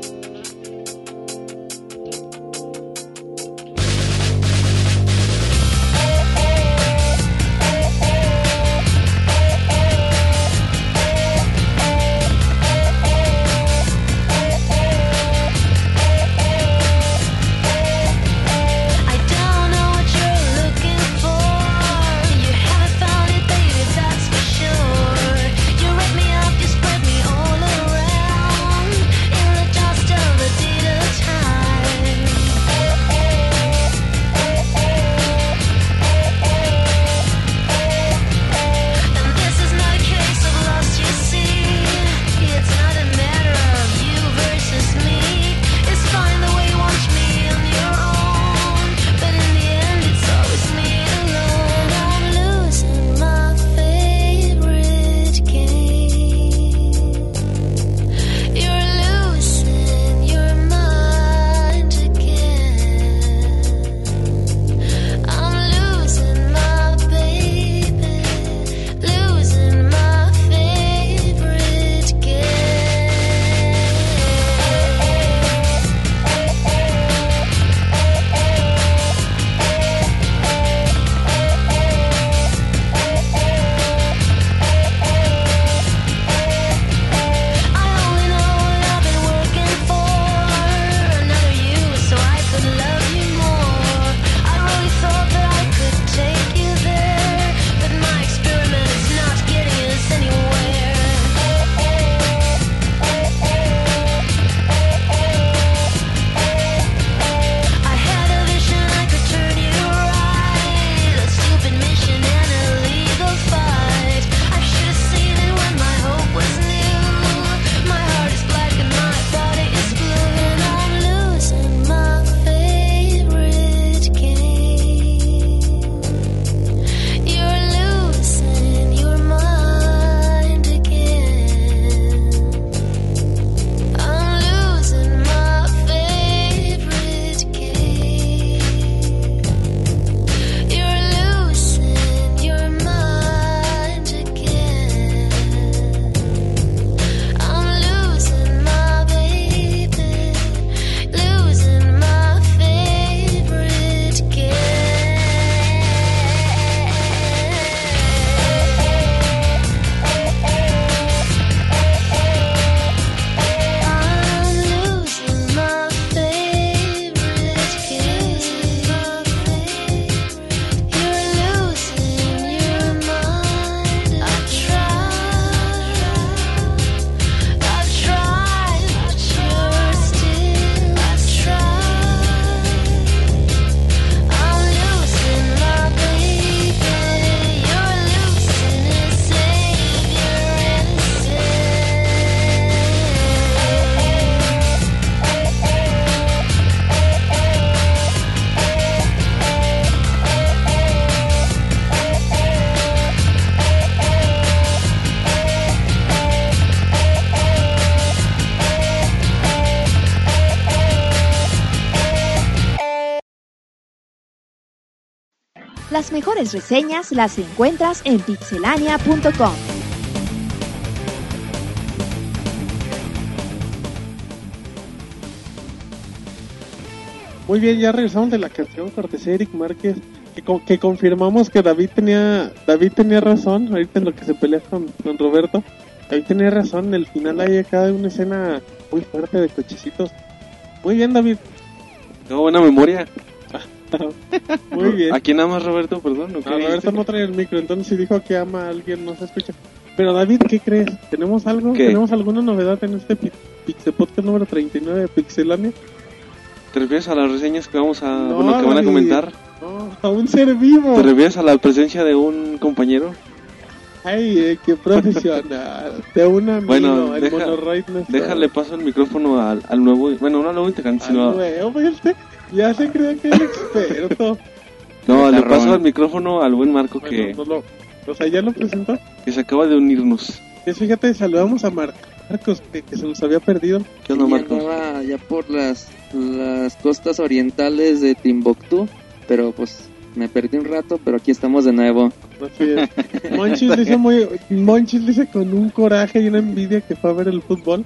Mejores reseñas las encuentras en pixelania.com. Muy bien, ya regresamos de la canción cortesía de Eric Márquez. Que, co- que confirmamos que David tenía David tenía razón, ahorita en lo que se pelea con, con Roberto. David tenía razón, en el final hay acá una escena muy fuerte de cochecitos. Muy bien, David. Tengo buena memoria. Muy bien. Aquí nada más Roberto, perdón. ¿o qué No, Roberto no trae el micro, entonces si dijo que ama a alguien no se escucha. Pero David, ¿qué crees? ¿Tenemos algo? ¿Qué? ¿Tenemos alguna novedad en este pi- Pixel Podcast número 39 de Pixelania? ¿Te refieres a las reseñas que vamos a... No, bueno, que van a comentar? No, a un ser vivo. ¿Te refieres a la presencia de un compañero? Ay, eh, qué profesional. De un amigo, Bueno, el deja-. Déjale paso el micrófono al, al nuevo... Bueno, no al nuevo integrante, sino... nuevo, este, ya se cree que es el experto. No, le paso el micrófono al buen Marco que, Bueno, no lo, o sea, ya lo presentó. que se acaba de unirnos. Pues fíjate, saludamos a Mar- Marcos, que, que se nos había perdido. ¿Qué onda, Marcos? andaba ya por las, las costas orientales de Timbuktu, pero pues me perdí un rato, pero aquí estamos de nuevo. Así es. Monchis dice muy, Monchis dice con un coraje y una envidia que fue a ver el fútbol.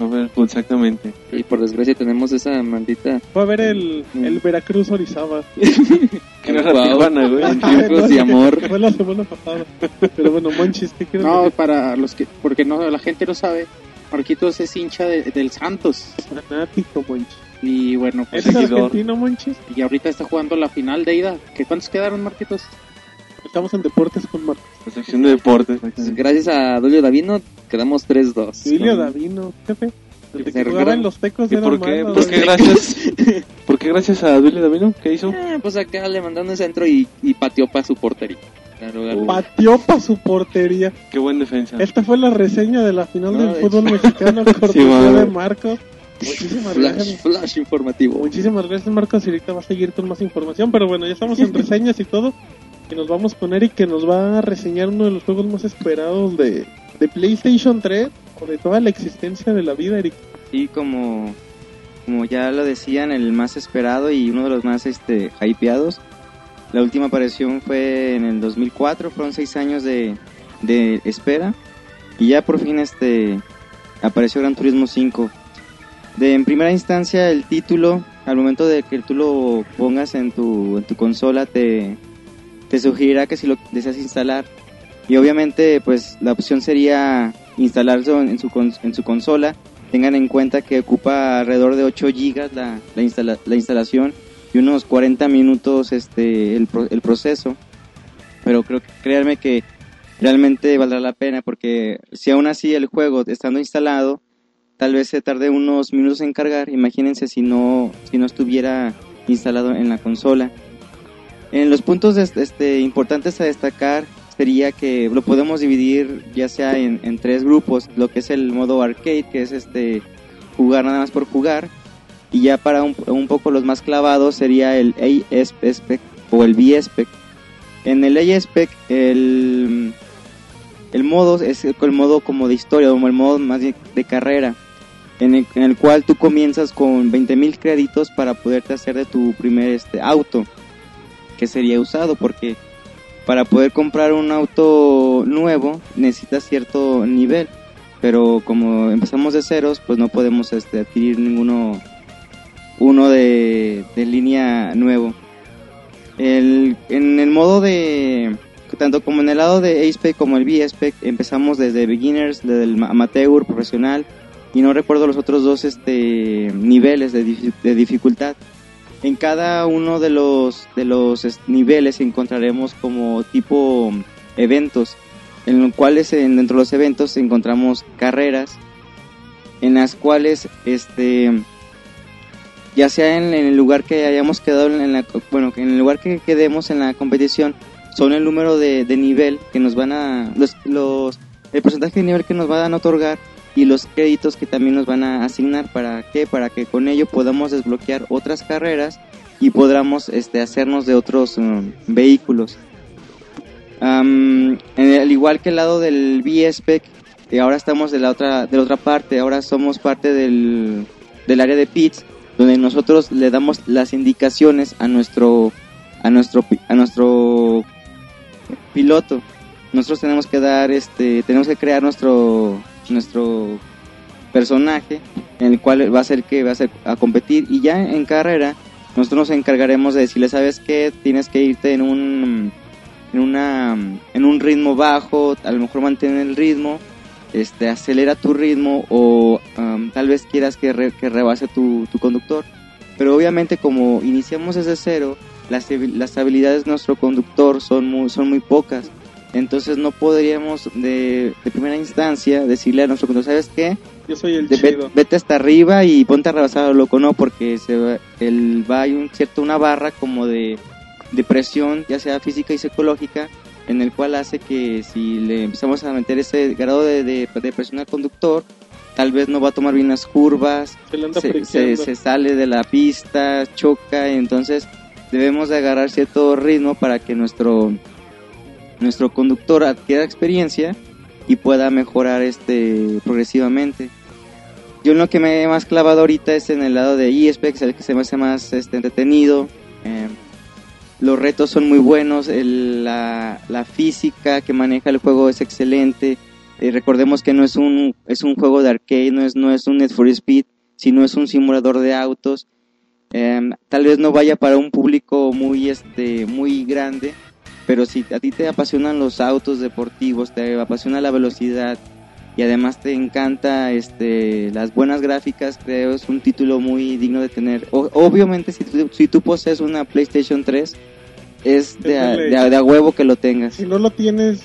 Ver, exactamente. Y por desgracia tenemos esa maldita Fue a ver el, el Veracruz Orizaba. Que no era. Tijuana, güey. En tiempos de amor. Fue la semana pasada. Pero bueno, Monchis, ¿qué quieres No, decir? para los que, porque no, la gente no sabe, Marquitos es hincha de- del Santos. Fanático, Monchis. Y bueno, pues ¿Eres seguidor. argentino, Monchis? y ahorita está jugando la final de ida. ¿Qué cuántos quedaron, Marquitos? Estamos en deportes con Marcos. La sección de deportes. Pues, gracias a Dolio Davino quedamos 3-2. Emilio Con- Davino, jefe. Desde Se que jugaba gran- en los tecos ¿Y por qué? malo, ¿Por qué gracias? ¿Por qué gracias a Duile Davino? ¿Qué hizo? Eh, pues acá le mandaron un centro y, y pateó para su portería. Claro, claro. Pateó para su portería. Qué buen defensa. Esta fue la reseña de la final No, del de fútbol mexicano cortesía madre. de Marcos. Muchísimas Flash, gracias. flash informativo. Muchísimas gracias Marcos y ahorita va a seguir con más información, pero bueno, ya estamos en reseñas y todo. Y nos vamos con Eric que nos va a reseñar uno de los juegos más esperados de, de PlayStation 3 o de toda la existencia de la vida, Eric. Sí, como, como ya lo decían, el más esperado y uno de los más este, hypeados. La última aparición fue en el 2004, fueron seis años de, de espera. Y ya por fin este apareció Gran Turismo 5. De, en primera instancia, el título, al momento de que tú lo pongas en tu, en tu consola, te, te sugerirá que si lo deseas instalar. Y obviamente, pues la opción sería instalarlo en su, su consola. Tengan en cuenta que ocupa alrededor de 8 gigas la, la, instala- la instalación y unos 40 minutos este el, el proceso. Pero creo que créanme que realmente valdrá la pena porque si aún así el juego estando instalado tal vez se tarde unos minutos en cargar. Imagínense si no si no estuviera instalado en la consola en los puntos este, importantes a destacar sería que lo podemos dividir ya sea en, tres grupos, lo que es el modo arcade, que es este jugar nada más por jugar, y ya para un, un poco los más clavados sería el A-Spec o el B-Spec. En el A-Spec el, el modo es el, modo como de historia, como el modo más de, carrera, en el, en el cual tú comienzas con 20.000 créditos para poderte hacer de tu primer este auto, que sería usado porque para poder comprar un auto nuevo necesitas cierto nivel pero como empezamos de ceros pues no podemos este, adquirir ninguno uno de, línea nuevo. El, en el modo de tanto como en el lado de A-Spec como el B-Spec empezamos desde beginners desde el amateur profesional y no recuerdo los otros dos este niveles de, de dificultad en cada uno de los de los es- niveles encontraremos como tipo eventos en los cuales en- dentro de los eventos encontramos carreras en las cuales este ya sea en, en el lugar que hayamos quedado en la bueno en el lugar que quedemos en la competición son el número de, de nivel que nos van a los, los el porcentaje de nivel que nos van a otorgar y los créditos que también nos van a asignar para qué para que con ello podamos desbloquear otras carreras y podamos este hacernos de otros um, vehículos al igual que el lado del B-Spec ahora estamos de la otra de la otra parte ahora somos parte del, del área de pits donde nosotros le damos las indicaciones a nuestro a nuestro a nuestro piloto. Nosotros tenemos que dar este tenemos que crear nuestro nuestro personaje en el cual va a ser que va a ser a competir y ya en carrera nosotros nos encargaremos de decirle sabes qué tienes que irte en un en una en un ritmo bajo a lo mejor mantener el ritmo este acelera tu ritmo o am, tal vez quieras que, re- que rebase tu, tu conductor pero obviamente como iniciamos desde cero las, las habilidades de nuestro conductor son muy, son muy pocas entonces no podríamos de, de primera instancia decirle a nuestro conductor sabes qué Yo soy el de- chido. vete hasta arriba y ponte a rebasar loco, no, porque se va, el, va hay un cierto una barra como de, de presión, ya sea física y psicológica, en el cual hace que si le empezamos a meter ese grado de, de, de presión al conductor, tal vez no va a tomar bien las curvas, Se se, se sale de la pista, choca, entonces debemos de agarrar cierto ritmo para que nuestro nuestro conductor adquiera experiencia y pueda mejorar este progresivamente. Yo lo que me he más clavado ahorita es en el lado de eSpecs, el que se me hace más este, entretenido. Eh, los retos son muy buenos, el- la, la física que maneja el juego es excelente. Eh, recordemos que no es un, es un juego de arcade, no es, no es un Need for Speed, sino es un simulador de autos. Em, tal vez no vaya para un público muy, este, muy grande, pero si a ti te apasionan los autos deportivos, te apasiona la velocidad y además te encanta este, las buenas gráficas, creo es un título muy digno de tener. O- obviamente si tú, si tú posees una PlayStation 3, es de a, de a- de a huevo que lo tengas. Si no lo tienes,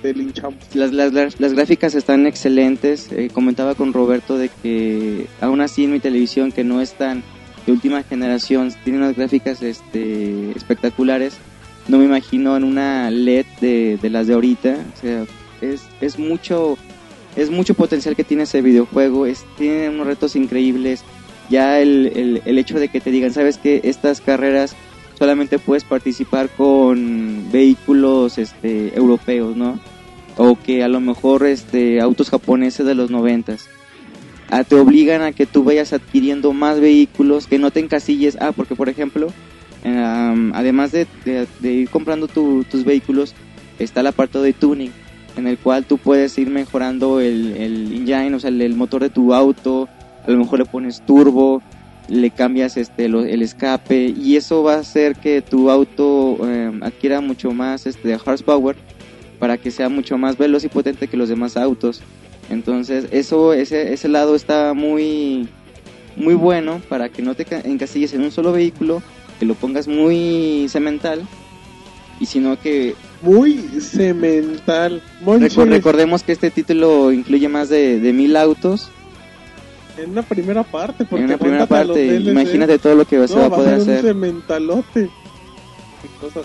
te linchamos. Las, las, las, las gráficas están excelentes. Eh, comentaba con Roberto de que aún así en mi televisión, que no es tan de última generación, tiene unas gráficas este, espectaculares. No me imagino en una LED de, de las de ahorita. O sea, es, es mucho es mucho potencial que tiene ese videojuego. Es, tiene unos retos increíbles. Ya el, el, el hecho de que te digan, sabes que estas carreras solamente puedes participar con vehículos este, europeos, ¿no? o que a lo mejor este autos japoneses de los noventas Ah, te obligan a que tú vayas adquiriendo más vehículos que no te encasilles ah porque por ejemplo em, además de, ir comprando tu- tus vehículos está el apartado de tuning en el cual tú puedes ir mejorando el, engine o sea el, motor de tu auto a lo mejor le pones turbo le cambias este el escape y eso va a hacer que tu auto em, adquiera mucho más este horsepower para que sea mucho más veloz y potente que los demás autos. Entonces, eso ese ese lado está muy muy bueno para que no te ca- encasilles en un solo vehículo, que lo pongas muy cemental y sino que Muy cemental. Reco- recordemos que este título incluye más de, de mil autos en una primera parte. Porque en una primera parte. Imagínate todo lo que se No, va a poder ser un hacer. cementalote. Qué cosas.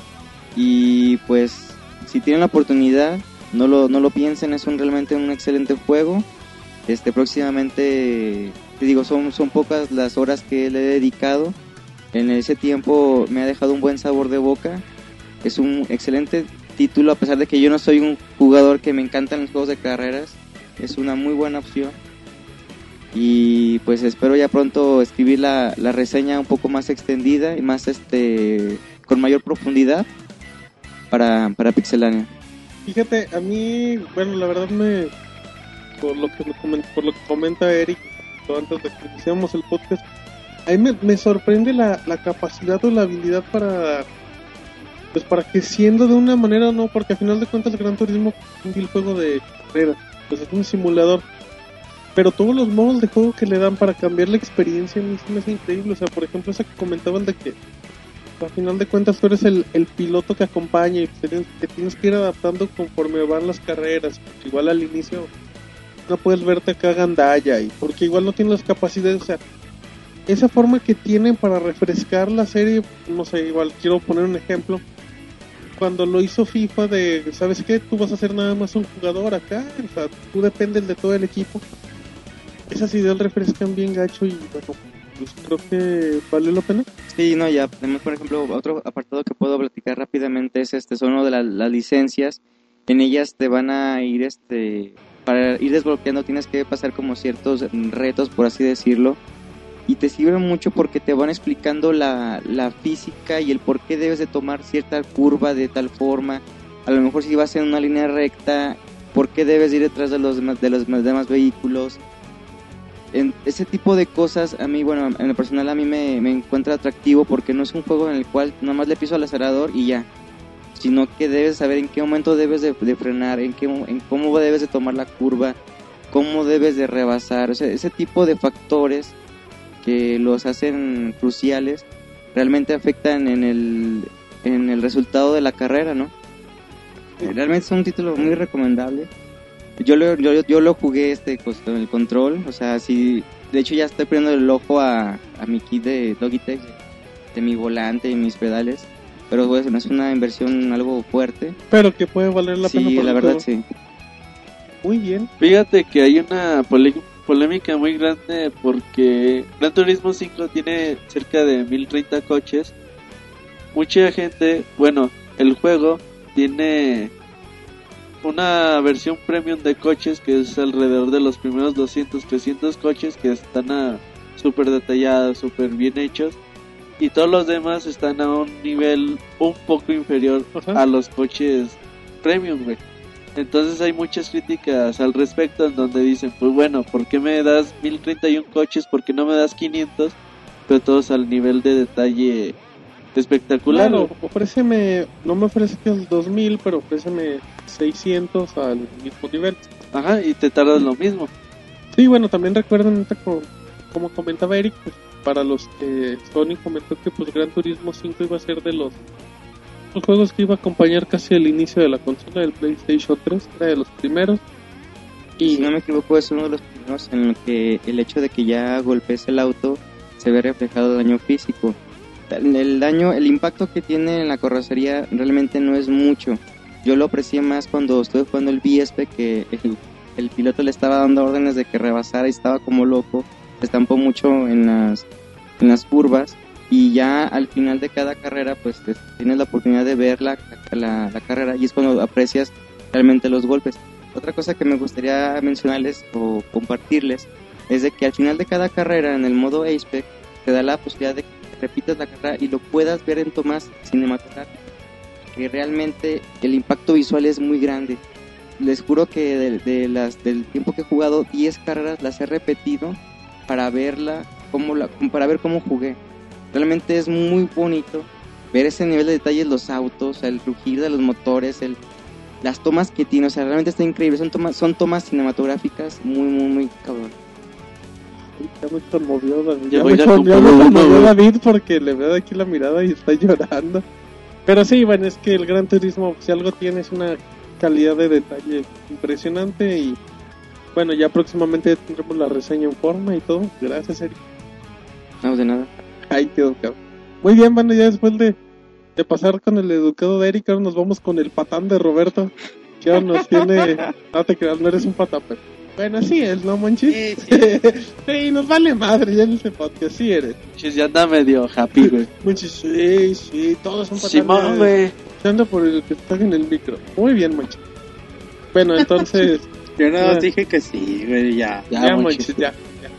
Y pues, si tienen la oportunidad, no lo, no lo piensen, es un realmente un excelente juego. Este, próximamente, te digo, son, son pocas las horas que le he dedicado. En ese tiempo me ha dejado un buen sabor de boca. Es un excelente título, a pesar de que yo no soy un jugador que me encantan los juegos de carreras. Es una muy buena opción. Y pues espero ya pronto escribir la, la reseña un poco más extendida y más este con mayor profundidad para, para Pixelania. Fíjate, a mí, bueno, la verdad me. Por lo que, por lo que comenta Eric antes de que iniciamos el podcast, a mí me, me sorprende la, la capacidad o la habilidad para. Pues para que siendo de una manera no, porque al final de cuentas el Gran Turismo es un juego de carrera, pues es un simulador. Pero todos los modos de juego que le dan para cambiar la experiencia a mí se me hace increíble. O sea, por ejemplo, esa que comentaban de que al final de cuentas tú eres el, el piloto que acompaña y te tienes que ir adaptando conforme van las carreras. Porque igual al inicio no puedes verte acá gandalla y porque igual no tienes las capacidades. O sea, esa forma que tienen para refrescar la serie, no sé, igual quiero poner un ejemplo. Cuando lo hizo FIFA de, ¿sabes qué? Tú vas a ser nada más un jugador acá, o sea, tú dependes de todo el equipo. Esas ideas refrescan bien gacho y bueno, pues creo que valió la pena. Sí, no, ya. Además, por ejemplo, otro apartado que puedo platicar rápidamente es este, son uno de la- las licencias. En ellas te van a ir, este, para ir desbloqueando tienes que pasar como ciertos retos, por así decirlo. Y te sirven mucho porque te van explicando la, la física y el por qué debes de tomar cierta curva de tal forma. A lo mejor si vas en una línea recta, por qué debes ir detrás de los de los demás vehículos. En ese tipo de cosas a mí, bueno, en lo personal a mí me, me encuentra atractivo porque no es un juego en el cual nada más le piso al acelerador y ya. Sino que debes saber en qué momento debes de, de frenar, en, qué, en cómo debes de tomar la curva, cómo debes de rebasar. O sea, ese tipo de factores que los hacen cruciales realmente afectan en el, en el resultado de la carrera, ¿no? Eh, Realmente es un título muy recomendable. Yo lo, yo, yo lo jugué este pues, con el control, o sea, sí, de hecho ya estoy poniendo el ojo a, a mi kit de Logitech, de, de mi volante y mis pedales, pero bueno, es una inversión algo fuerte. Pero que puede valer la pena Sí, la verdad sí. Muy bien. Fíjate que hay una pole- polémica muy grande porque Gran Turismo 5 tiene cerca de 1030 coches. Mucha gente, bueno, el juego tiene una versión premium de coches que es alrededor de los primeros 200, 300 coches que están a súper detallados, súper bien hechos. Y todos los demás están a un nivel un poco inferior Ajá. a los coches premium, güey. Entonces hay muchas críticas al respecto en donde dicen, pues bueno, ¿por qué me das 1031 coches? ¿Por qué no me das 500? Pero todos al nivel de detalle espectacular. Claro, ofréceme, no me el 2000, pero ofréceme 600 al mismo nivel. Ajá, y te tardas lo mismo. Sí, bueno, también recuerden, como comentaba Eric, pues, para los que Sony comentó que pues Gran Turismo 5 iba a ser de los, los juegos que iba a acompañar casi el inicio de la consola del PlayStation 3, era de los primeros. Y si no me equivoco es uno de los primeros en el que el hecho de que ya golpees el auto se ve reflejado daño físico. El daño, el impacto que tiene en la carrocería realmente no es mucho. Yo lo aprecié más cuando estuve jugando el VSP que el, el piloto le estaba dando órdenes de que rebasara y estaba como loco. Se estampó mucho en las, en las curvas y ya al final de cada carrera pues te- tienes la oportunidad de ver la, la, la carrera y es cuando aprecias realmente los golpes. Otra cosa que me gustaría mencionarles o compartirles es de que al final de cada carrera en el modo Aspect te da la posibilidad de que repitas la carrera y lo puedas ver en tomas cinematográficas. Que realmente el impacto visual es muy grande. Les juro que de, de las, del tiempo que he jugado, 10 carreras las he repetido para verla, cómo la, para ver cómo jugué. Realmente es muy bonito ver ese nivel de detalles, los autos, el rugir de los motores, el, las tomas que tiene, o sea, realmente está increíble. Son tomas, son tomas cinematográficas muy, muy, muy cabrón. ya me conmovió, David. Ya Ya, me, me conmovió. David porque le veo aquí la mirada y está llorando. Pero sí, bueno, es que el Gran Turismo, si algo tiene, es una calidad de detalle impresionante y bueno, ya próximamente tendremos la reseña en forma y todo. Gracias, Eric. No, de nada. Quedó, cabrón. Muy bien, bueno, ya después de, de pasar con el educado de Eric, ahora nos vamos con el patán de Roberto. Que ahora nos tiene. No te creas, no eres un patán, pero. Bueno, sí es, ¿no, Monchis? Sí, sí. Sí, nos vale madre ya en este podcast, sí eres. Chis, ya anda medio happy, güey. Monchis, sí, sí, todos son patanes. Güey. Anda por el que está en el micro. Muy bien, Monchis. Bueno, entonces. Yo Ya. más dije que sí, güey, ya. Ya, ya, Monchis. Monchis, ya.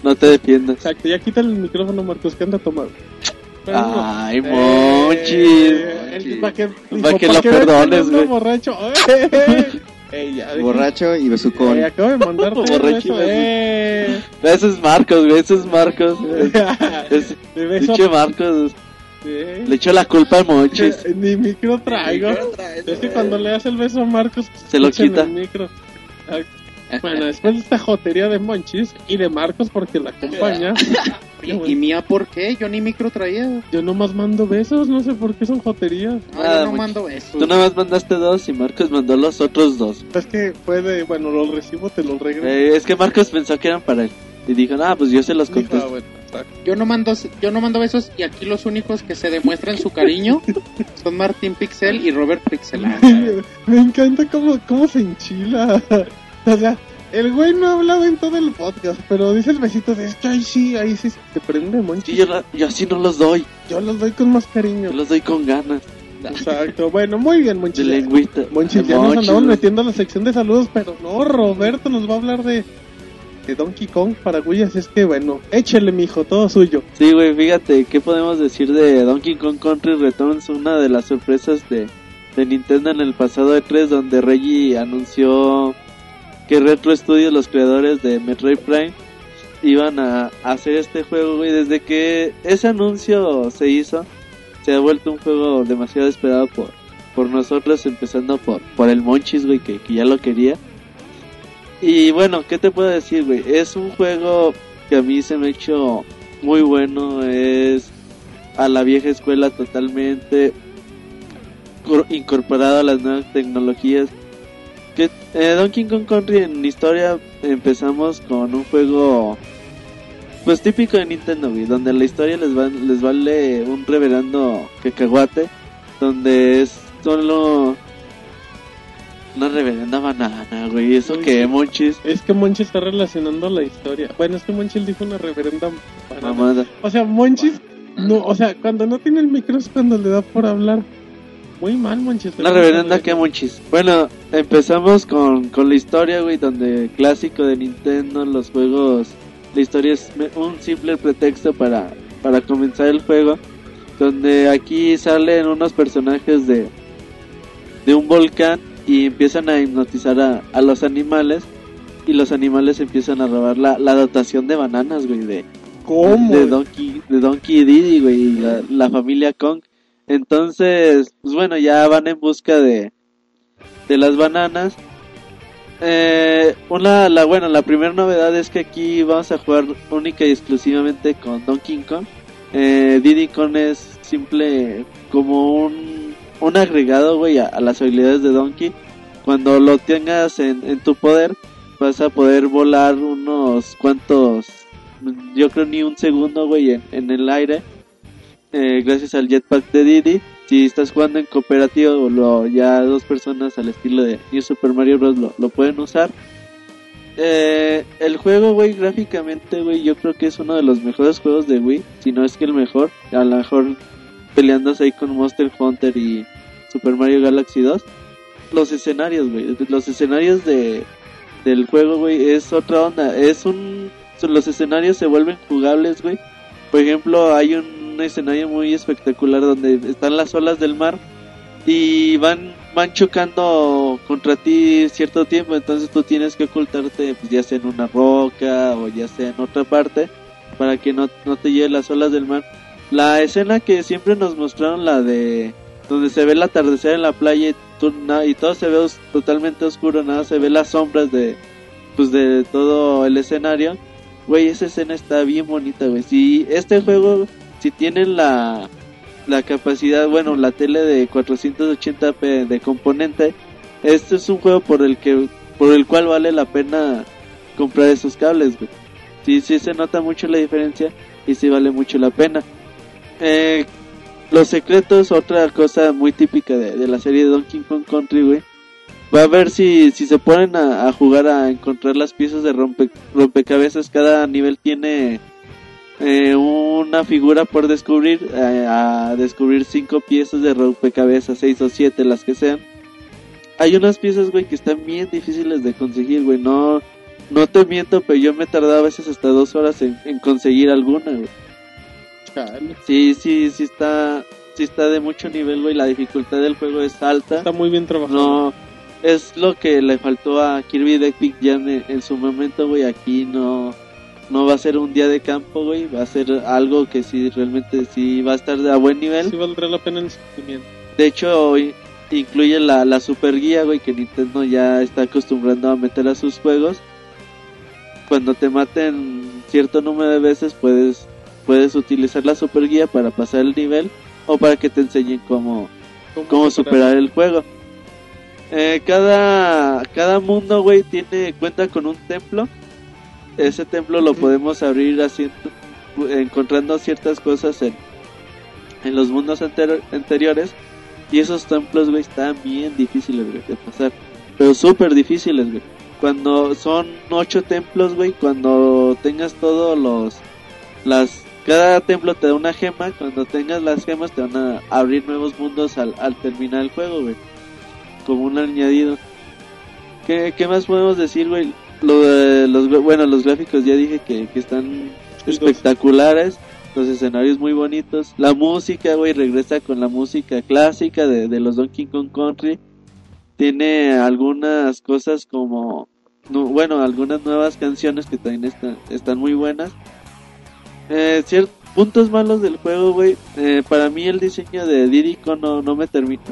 No te defiendas. Exacto, ya quítale el micrófono, Marcos, que anda tomado. Pero no. Ay, Eh, Monchis. el- pa' que, Pa' que lo perdones, güey. borracho. Eh, eh, ya, Borracho y besucón. Eh, acabo de mandarte Borracho eso, y beso. eh. Ese es Marcos, güey. Ese es Marcos. Es, pinche Marcos. Eh, Le echo la culpa al Monchis. eh, Ni micro traigo. Es que cuando le das el beso a Marcos, Se lo quita. el micro. Ah, Bueno, después de esta jotería de Monchis y de Marcos porque la acompaña, ¿Y, y mía por qué? Yo ni micro traía. yo nomás mando besos, no sé por qué son joterías. No, Ah, yo no mucho. mando eso. Tú nada más mandaste dos y Marcos mandó los otros dos. Es que puede, bueno, los recibo, te los regreso. Eh, es que Marcos pensó que eran para él. Y dijo, ah, pues yo se los Dijo, ah, contesto. bueno, está. Yo no mando, yo no mando besos y aquí los únicos que se demuestran su cariño son Martín Pixel y Robert Pixel. Me encanta cómo, cómo se enchila. O sea, el güey no ha hablado en todo el podcast, pero dice el besito de esto, ahí sí, ahí sí se prende, Monchi. Sí, yo, la- yo así no los doy. Yo los doy con más cariño. Yo los doy con ganas. Exacto. Bueno, muy bien, De Monchi. lengüita. Monchi, De ya nos Monchis, andamos metiendo a la sección de saludos, pero no, Roberto nos va a hablar de de Donkey Kong para así es que bueno, échele mijo, todo suyo. Sí, güey, fíjate, ¿qué podemos decir de Donkey Kong Country Returns? Una de las sorpresas de, de Nintendo en el pasado E3, donde Reggie anunció que Retro Studios, los creadores de Metroid Prime, iban a, hacer este juego, güey. Desde que ese anuncio se hizo, se ha vuelto un juego demasiado esperado por, por nosotros, empezando por, por el Monchis, güey, que, que ya lo quería. Y bueno, ¿qué te puedo decir, güey? Es un juego que a mí se me ha hecho muy bueno, es a la vieja escuela totalmente cor- incorporado a las nuevas tecnologías. Que eh, Donkey Kong Country en historia empezamos con un juego pues típico de Nintendo, güey, donde la historia les va, les vale un reverendo cacahuate, donde es solo una reverenda banana, güey, eso que monchis, Es que Monchis está relacionando la historia. Bueno, es que Monchis dijo una reverenda banana. mamada. O sea, Monchis, no, o sea, cuando no tiene el micro es cuando le da por hablar. Muy mal, Monchis. Una reverenda que monchis. Bueno, empezamos con, con la historia, güey, donde clásico de Nintendo, los juegos, la historia es un simple pretexto para, para comenzar el juego, donde aquí salen unos personajes de, de un volcán y empiezan a hipnotizar a, a los animales y los animales empiezan a robar la, la dotación de bananas, güey, de, ¿Cómo? de Donkey, de Donkey Diddy, güey, y la, la familia Kong. Entonces, pues bueno, ya van en busca de, de las bananas. Eh, una, la, bueno, la primera novedad es que aquí vamos a jugar única y exclusivamente con Donkey Kong. Eh, Diddy Kong es simple como un, un agregado, güey, a, a las habilidades de Donkey. Cuando lo tengas en, en tu poder, vas a poder volar unos cuantos, yo creo ni un segundo, güey, en, en el aire. Eh, gracias al jetpack de Diddy. Si estás jugando en cooperativo, lo, ya dos personas al estilo de New Super Mario Bros. lo, lo pueden usar. Eh, el juego, güey, gráficamente, güey, yo creo que es uno de los mejores juegos de Wii. Si no es que el mejor. A lo mejor peleándose ahí con Monster Hunter y Super Mario Galaxy 2. Los escenarios, güey. Los escenarios de, del juego, güey, es otra onda. Es un. Los escenarios se vuelven jugables, güey. Por ejemplo, hay un escenario muy espectacular donde están las olas del mar y van van chocando contra ti cierto tiempo, entonces tú tienes que ocultarte, pues ya sea en una roca o ya sea en otra parte para que no, no te lleven las olas del mar. La escena que siempre nos mostraron, la de donde se ve el atardecer en la playa y, tú- na- y todo se ve os- totalmente oscuro, nada, se ve las sombras de pues de todo el escenario. Güey, esa escena está bien bonita, güey. Si este juego, si tienen la, la capacidad, bueno, la tele de 480p de componente, este es un juego por el que, por el cual vale la pena comprar esos cables, güey. Sí, sí se nota mucho la diferencia y sí vale mucho la pena. Eh, los secretos, otra cosa muy típica de, de la serie de Donkey Kong Country, güey. Va a ver si, si se ponen a, a jugar a encontrar las piezas de rompe, rompecabezas. Cada nivel tiene eh, una figura por descubrir. eh, a descubrir cinco piezas de rompecabezas, seis o siete, las que sean. Hay unas piezas, güey, que están bien difíciles de conseguir, güey. No, no te miento, pero yo me he tardado a veces hasta dos horas en, en conseguir alguna, güey. Chale, Sí, sí, sí está, sí está de mucho nivel, güey. La dificultad del juego es alta. Está muy bien trabajado. No, es lo que le faltó a Kirby Epic Jam en, en su momento, güey. Aquí no, no va a ser un día de campo, güey. Va a ser algo que sí, realmente sí va a estar a buen nivel. Sí valdrá la pena el sentimiento. De hecho, i- incluye la, la super guía, güey, que Nintendo ya está acostumbrando a meter a sus juegos. Cuando te maten cierto número de veces, puedes, puedes utilizar la super guía para pasar el nivel o para que te enseñen cómo, cómo superar el juego. Eh, cada, cada mundo, güey, tiene cuenta con un templo. Ese templo lo podemos abrir haciendo, encontrando ciertas cosas en, en los mundos antero- anteriores. Y esos templos, güey, están bien difíciles, güey, de pasar. Pero súper difíciles, güey. Cuando son ocho templos, güey, cuando tengas todos los... las Cada templo te da una gema. Cuando tengas las gemas te van a abrir nuevos mundos al, al terminar el juego, güey. Como un añadido. ¿Qué, qué más podemos decir, güey? Lo de los, bueno, los gráficos ya dije que, que están espectaculares. Los escenarios muy bonitos. La música, güey, regresa con la música clásica de, de los Donkey Kong Country. Tiene algunas cosas como, no, bueno, algunas nuevas canciones que también están, están muy buenas. Eh, cier- puntos malos del juego, güey. Eh, para mí el diseño de Diddy Kong no, no me termina,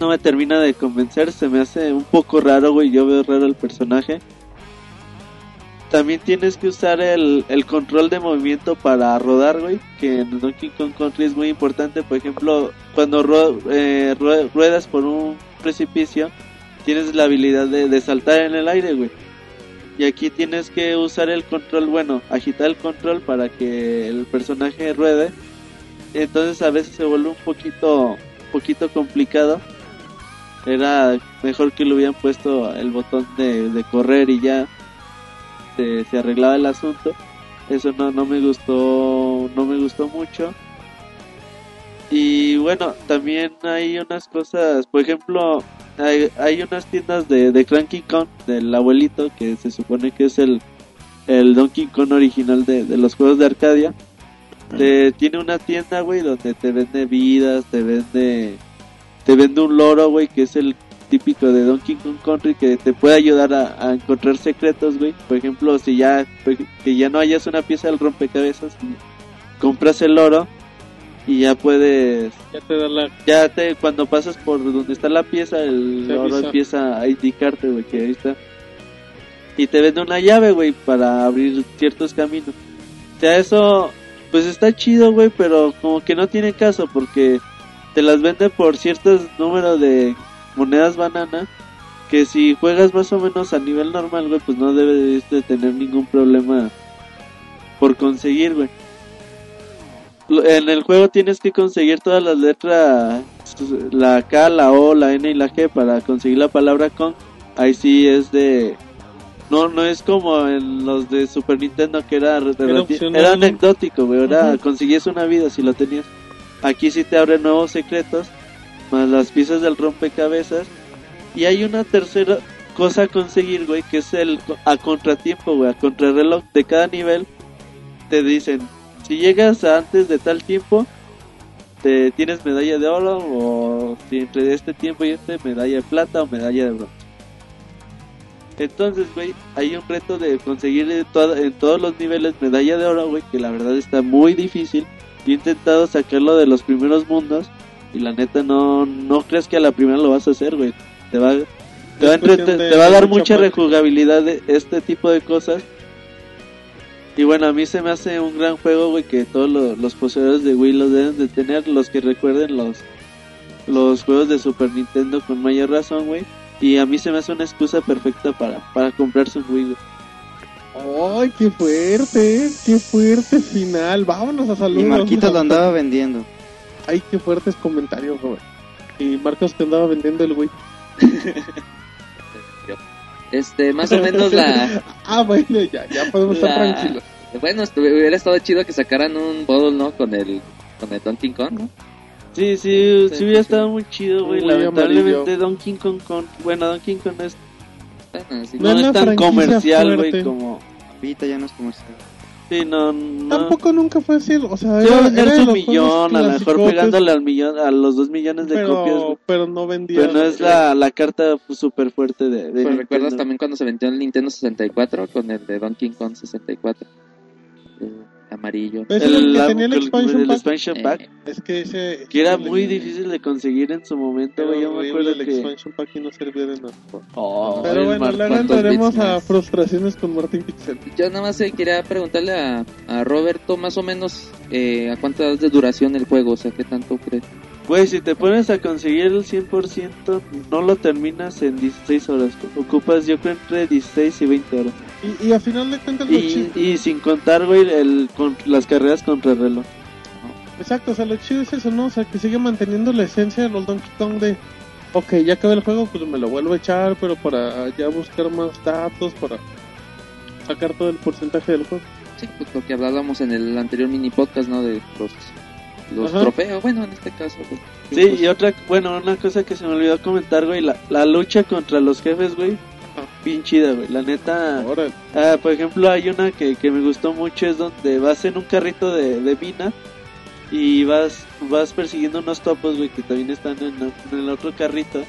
no me termina de convencer. Se me hace un poco raro, güey. Yo veo raro el personaje. También tienes que usar el, el control de movimiento para rodar, güey. Que en Donkey Kong Country es muy importante. Por ejemplo, cuando ro- eh, rue- ruedas por un precipicio, tienes la habilidad de, de saltar en el aire, güey. Y aquí tienes que usar el control, bueno, agitar el control para que el personaje ruede. Entonces a veces se vuelve un poquito, poquito complicado. Era mejor que le hubieran puesto el botón de, de correr y ya se, se arreglaba el asunto. Eso no, no me gustó, no me gustó mucho. Y bueno, también hay unas cosas, por ejemplo, hay, hay unas tiendas de, de Cranky Kong, del abuelito, que se supone que es el, el Donkey Kong original de, de los juegos de Arcadia. Te- tiene una tienda, güey, donde te vende vidas, te vende, te vende un loro, güey, que es el típico de Donkey Kong Country que te puede ayudar a, a encontrar secretos, güey. Por ejemplo, si ya, que ya no hayas una pieza del rompecabezas, compras el oro y ya puedes Ya te da la... ya te cuando pasas por donde está la pieza el Te oro avisa. empieza a indicarte güey que ahí está y te vende una llave güey para abrir ciertos caminos o sea eso pues está chido güey pero como que no tiene caso porque te las vende por ciertos números de monedas banana que si juegas más o menos a nivel normal güey pues no debes de tener ningún problema por conseguir güey en el juego tienes que conseguir todas las letras, la K, la O, la N y la G para conseguir la palabra con. Ahí sí es de... No, no es como en los de Super Nintendo que era, era anecdótico, güey. Era, conseguías una vida si lo tenías. Aquí sí te abre nuevos secretos, más las piezas del rompecabezas. Y hay una tercera cosa a conseguir, güey, que es el a contratiempo, güey, a contrarreloj de cada nivel. Te dicen, si llegas antes de tal tiempo, te tienes medalla de oro o si entre este tiempo y este medalla de plata o medalla de bronce. Entonces, güey, hay un reto de conseguir en, en todos los niveles medalla de oro, güey, que la verdad está muy difícil. Yo he intentado sacarlo de los primeros mundos y la neta no no crees que a la primera lo vas a hacer, güey. Te va te va, te va a dar mucha rejugabilidad de este tipo de cosas. Y bueno, a mí se me hace un gran juego, güey, que todos lo- los poseedores de Wii lo deben de tener, los que recuerden los los juegos de Super Nintendo con mayor razón, güey. Y a mí se me hace una excusa perfecta para, para comprarse un Wii, güey. ¡Ay, qué fuerte! ¡Qué fuerte final! Vámonos a Y saludos. Marquitos lo andaba vendiendo. ¡Ay, qué fuertes comentarios, Robert! Y Marcos que andaba vendiendo el Wii. Este, más o menos la... ah, bueno, ya, ya podemos estar tranquilos. Bueno, hubiera estado chido que sacaran un bottle, ¿no? Con el, con el Donkey Kong, ¿no? Sí, sí, sí, Sí, hubiera sí. estado muy chido, güey. Lamentablemente amarillo. Donkey Kong con... Bueno, Donkey Kong es, Sí. No no es tan comercial, güey, como... Ahorita ya no es comercial. Sí, no, no... Tampoco nunca fue así, o sea, a era, era su los millón, a lo mejor pegándole al millón, a los dos millones de pero, copias, pero no vendía. Pero no es la, la carta súper fuerte de, de Pues, ¿Recuerdas también cuando se vendió el Nintendo 64 con el de Donkey Kong 64? El amarillo. Ese era el que tenía el el- expansion el pack. expansion Eh, pack, Es que ese... que era el- muy difícil de conseguir en su momento, güey. Yo me acuerdo el que... expansion pack y no servía de nada. Oh, Pero el bueno, Mar- luego ¿cuántos entraremos a más? frustraciones con Martín Pixel. Yo nada más eh, quería preguntarle a, a Roberto más o menos eh, a cuánto es de duración el juego, o sea, qué tanto crees. Güey, si te pones a conseguir el 100%, no lo terminas en 16 horas. Ocupas, yo creo, entre 16 y 20 horas. Y, y a final de cuentas, lo Y, chido, y sin contar, güey, el, con, las carreras contra reloj. exacto, o sea, lo chido es eso, ¿no? O sea, que sigue manteniendo la esencia de los Donkey Kong de, ok, ya acabé el juego, pues me lo vuelvo a echar, pero para ya buscar más datos, para sacar todo el porcentaje del juego. Sí, pues lo que hablábamos en el anterior mini podcast, ¿no? De los, los Ajá. trofeos, bueno, en este caso. pues, Sí, y otra, bueno, una cosa que se me olvidó comentar, güey, la, la lucha contra los jefes, güey, bien chida, güey. La neta, ah, por ejemplo, hay una que, que me gustó mucho, es donde vas en un carrito de, de mina y vas vas persiguiendo unos topos, güey, que también están en, en el otro carrito.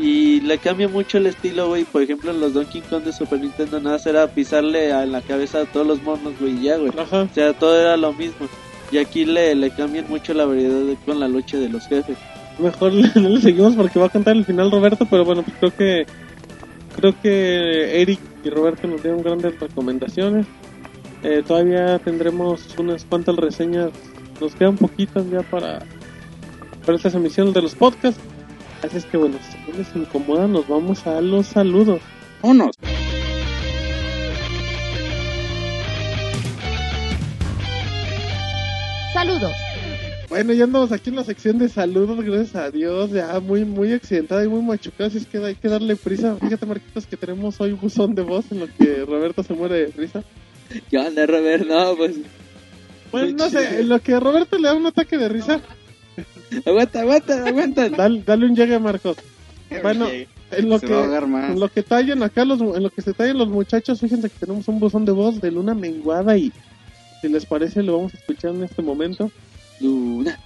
Y le cambia mucho el estilo, güey. Por ejemplo, en los Donkey Kong de Super Nintendo nada más era pisarle a la cabeza a todos los monos, güey, ya, güey. Ajá. O sea, todo era lo mismo. Y aquí le, le cambian mucho la variedad de- con la lucha de los jefes. Mejor le- no le seguimos porque va a cantar el final Roberto, pero bueno, pues creo que creo que Eric y Roberto nos dieron grandes recomendaciones. Eh, todavía tendremos unas cuantas reseñas, nos quedan poquitas ya para, para estas emisiones de los podcasts. Así es que bueno, si no les incomoda, nos vamos a los saludos. Vámonos. Saludos. Bueno, ya andamos aquí en la sección de saludos, gracias a Dios, ya muy muy accidentada y muy machucada, así es que hay que darle prisa. Fíjate, Marquitos, que tenemos hoy buzón de voz en lo que Roberto se muere de risa. ¿Qué onda, Robert? No, pues. Bueno, no sé, en lo que Roberto le da un ataque de risa, Aguanta, aguanta, aguanta. dale, dale un llegue a Marcos. Bueno, en lo Se que en lo que tallan acá los en lo que se tallan los muchachos, fíjense que tenemos un buzón de voz de luna menguada y si les parece lo vamos a escuchar en este momento. Luna.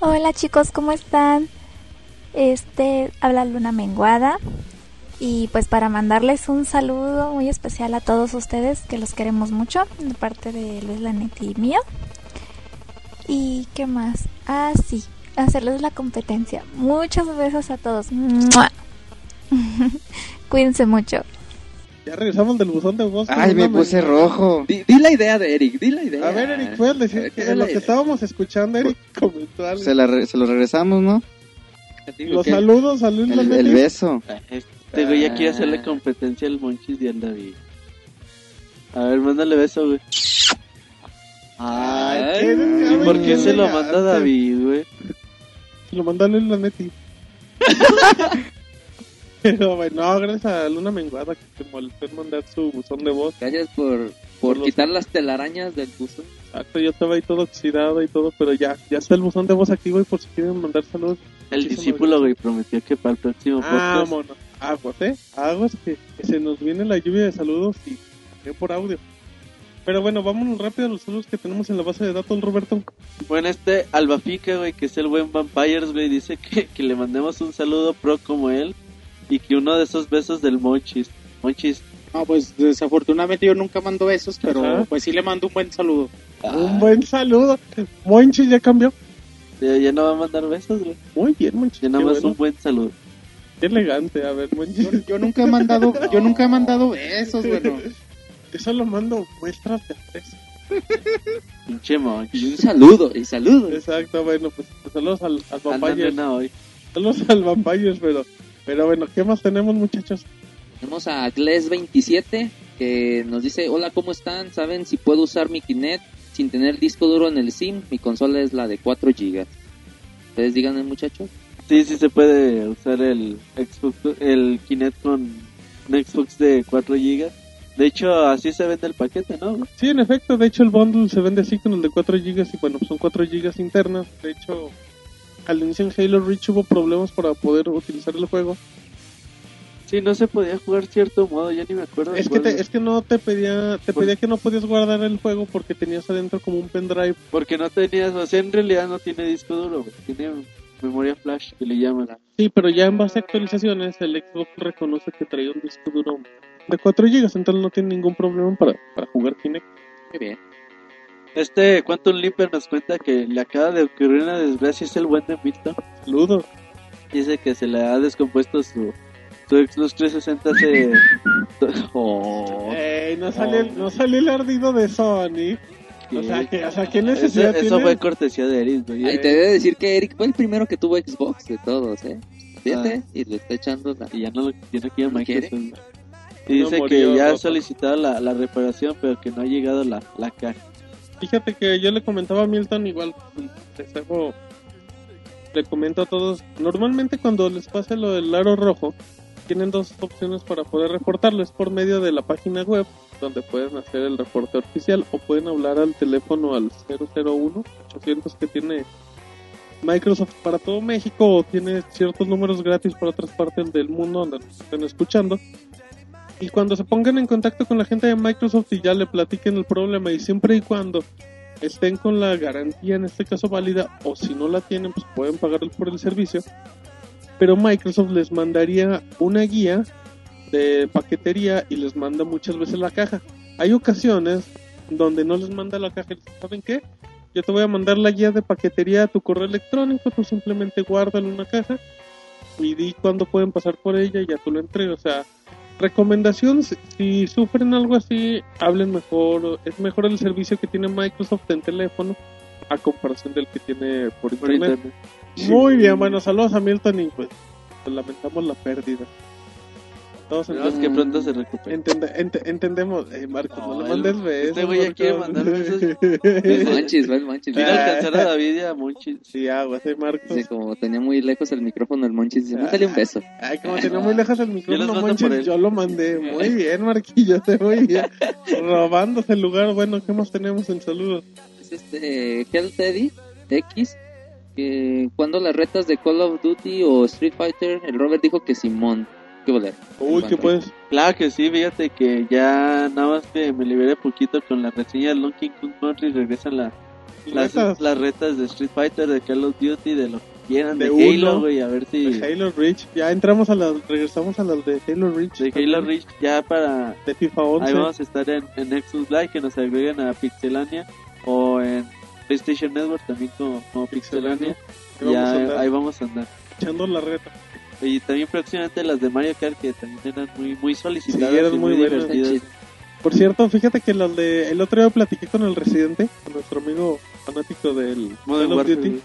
Hola chicos, ¿cómo están? Este habla Luna Menguada y pues para mandarles un saludo muy especial a todos ustedes que los queremos mucho de parte de Luis Lanetti y mío. ¿Y qué más? Ah, sí, hacerles la competencia. Muchos besos a todos. Cuídense mucho. Ya regresamos del buzón de voz. Ay, me puse rojo. Di, di la idea de Eric, di la idea. A ver, Eric, puedes decir ver, que ¿qué en lo que estábamos escuchando, Eric comentó algo. Se, la re- se lo regresamos, ¿no? Los saludos a Luis El, el beso. Este güey ya quiere hacerle competencia al Monchis y al David. A ver, mándale beso, güey. Ay, Ay, qué ¿Y por qué se lo manda David, güey? Se lo mandó a Luis Lanetti. Pero bueno, no, gracias a Luna Menguada que se molestó en mandar su buzón de voz. Gracias por, Por por los- quitar las telarañas del buzón. Exacto, yo estaba ahí todo oxidado y todo, pero ya, ya está el buzón de voz aquí, güey, por si quieren mandar saludos. El discípulo, güey, prometió que para el próximo podcast. Vámonos. Aguas, ¿eh? Aguas que, que se nos viene la lluvia de saludos y por audio. Pero bueno, vámonos rápido a los saludos que tenemos en la base de datos, Roberto. Bueno, este Albafica, güey, que es el buen Vampires, güey, dice que, que le mandemos un saludo pro como él y que uno de esos besos del Monchis. Monchis, No, pues desafortunadamente yo nunca mando besos, pero Ajá. pues sí le mando un buen saludo. Un buen saludo. Monchi ya cambió. ya, ya no va a mandar besos, güey. Muy bien, Monchi. Ya nada más bueno. un buen saludo. Qué elegante, a ver, Monchi. Yo, yo nunca he mandado, yo nunca he mandado besos, bueno. Yo solo mando muestras de. Pinche Monchis. Y un saludo, y saludo. Exacto, bueno, pues, pues saludos al, al Vampires. Saludos al Vampires, pero, pero bueno, ¿qué más tenemos, muchachos? Tenemos a Gles27 que nos dice, hola, ¿cómo están? ¿Saben si puedo usar mi Kinect sin tener disco duro en el SIM? Mi consola es la de 4 GB. Ustedes díganme, muchachos. Sí, sí se puede usar el Xbox, el Kinect con un Xbox de 4 GB. De hecho, así se vende el paquete, ¿no? Sí, en efecto, de hecho el bundle se vende así con el de 4 GB y bueno, son 4 GB internas. De hecho, al inicio en Halo Reach hubo problemas para poder utilizar el juego. Sí, no se podía jugar cierto modo, ya ni me acuerdo. Es que, te- es que no te pedía, te Por- pedía que no podías guardar el juego porque tenías adentro como un pendrive. Porque no tenías, o sea, en realidad no tiene disco duro. Tiene memoria flash, que le llaman. Sí, pero ya en base a actualizaciones el Xbox reconoce que traía un disco duro de 4 GB, entonces no tiene ningún problema para, para jugar Kinect. Muy bien. Este Quantum Leaper nos cuenta que le acaba de ocurrir una desgracia, es el buen de Milton. Saludos. Dice que se le ha descompuesto su, su Xbox 360 hace... Oh, Ey, no sale, el- no sale el ardido de Sony. O sea, que, o sea, ¿qué eso, necesidad eso tiene? fue cortesía de Eric, güey. Ay, te debe decir que Eric fue el primero que tuvo Xbox de todos, ¿eh? Fíjate, Ah. y le está echando la... Y ya no lo tiene aquí a ¿No Microsoft. Y No dice murió que ya ha solicitado la, la reparación, pero que no ha llegado la, la caja. Fíjate que yo le comentaba a Milton igual, les hago- le comento a todos, normalmente cuando les pase lo del aro rojo, tienen dos opciones para poder reportarlo, es por medio de la página web, donde pueden hacer el reporte oficial, o pueden hablar al teléfono al 001 800 que tiene Microsoft para todo México, o tiene ciertos números gratis para otras partes del mundo donde nos estén escuchando. Y cuando se pongan en contacto con la gente de Microsoft y ya le platiquen el problema y siempre y cuando estén con la garantía en este caso válida o si no la tienen pues pueden pagar por el servicio pero Microsoft les mandaría una guía de paquetería y les manda muchas veces la caja hay ocasiones donde no les manda la caja ¿saben qué? yo te voy a mandar la guía de paquetería a tu correo electrónico tú simplemente guárdalo en una caja y di cuándo pueden pasar por ella y ya tú lo entregas o sea recomendación si, sufren algo así hablen mejor es mejor el servicio que tiene Microsoft en teléfono a comparación del que tiene por Por internet, internet. muy bien bueno saludos a Milton y pues lamentamos la pérdida todos Esperemos que pronto se recupere. Entende- ente- entendemos eh, Marcos no, No, le mandes besos este güey ya quiere mandar besos. Va el Monchis. Mira alcanzar a David y a Monchis. sí aguas eh, Marcos como tenía muy lejos el micrófono, el Monchis dice, mándale un beso. Ay, como tenía muy lejos el micrófono, Monchis, yo lo mandé. Muy bien, Marquillo, te muy bien. Robándose el lugar. Bueno, ¿qué más tenemos en saludos? Es este Hell Teddy X, que cuando las retas de Call of Duty o Street Fighter, el Robert dijo que Simón. ¿Qué voler? Uy, ¿qué pues? Claro que sí, fíjate que ya nada más que me liberé poquito con la reseña de Donkey Kong Country regresan la- las, Retas. las retas de Street Fighter, de Call of Duty, de lo que quieran, de, De Halo, güey, a ver si De Halo Reach. Ya entramos a las, regresamos a las de Halo Reach. de Halo Reach ya para De FIFA 11. ahí vamos a estar en, en Nexus Live que nos agreguen a Pixelania o en PlayStation Network también como, como Pixelania. Ya, ahí vamos a andar. Echando la reta. Y también próximamente las de Mario Kart que también eran muy muy solicitadas Sí, eran y muy muy, divertidas. Por cierto, fíjate que las de. El otro día platiqué con el residente, con nuestro amigo fanático del Modern Call of Duty.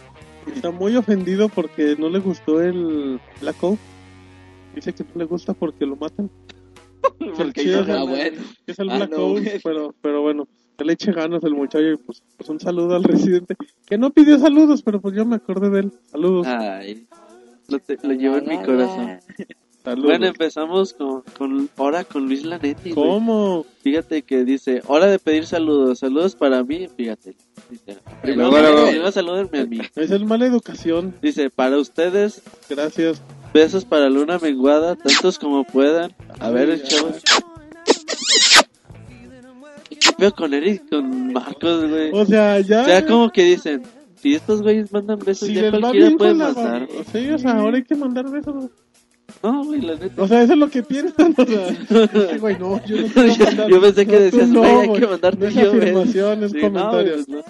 Está muy ofendido porque no le gustó el Black Ops. Dice que no le gusta porque lo matan. Porque el- Ah, bueno. es el Ah, Black no, Ops, güey. pero, pero bueno, que le eche ganas el muchacho y pues, pues un saludo al residente. Que no pidió saludos, pero pues yo me acordé de él. Saludos. Ay, lo, te- lo llevo en mi corazón. saludos. Bueno, empezamos con, con ahora con Luis Lanetti. güey. ¿Cómo? Fíjate que dice, hora de pedir saludos, saludos para mí, fíjate. Dice, Primero, primero salúdenme a mí. Es mala educación. Dice, para ustedes, Gracias. besos para Luna Menguada, tantos como puedan. A ver, Ay, chavos. ¿Qué pedo con Eric, con Marcos, güey? O sea, ya. O sea, como que dicen, si estos güeyes mandan besos, si ya les va cualquiera bien puede con la mandar. Sí, o sea, ahora hay que mandar besos. No, güey, la neta. O sea, eso es lo que piensan. O sea, sí, güey, no, yo no quiero Yo- mandar. yo pensé que decías, no, güey, hay que mandarte No yo, güey. afirmación, es Sí, no, comentario. pues no.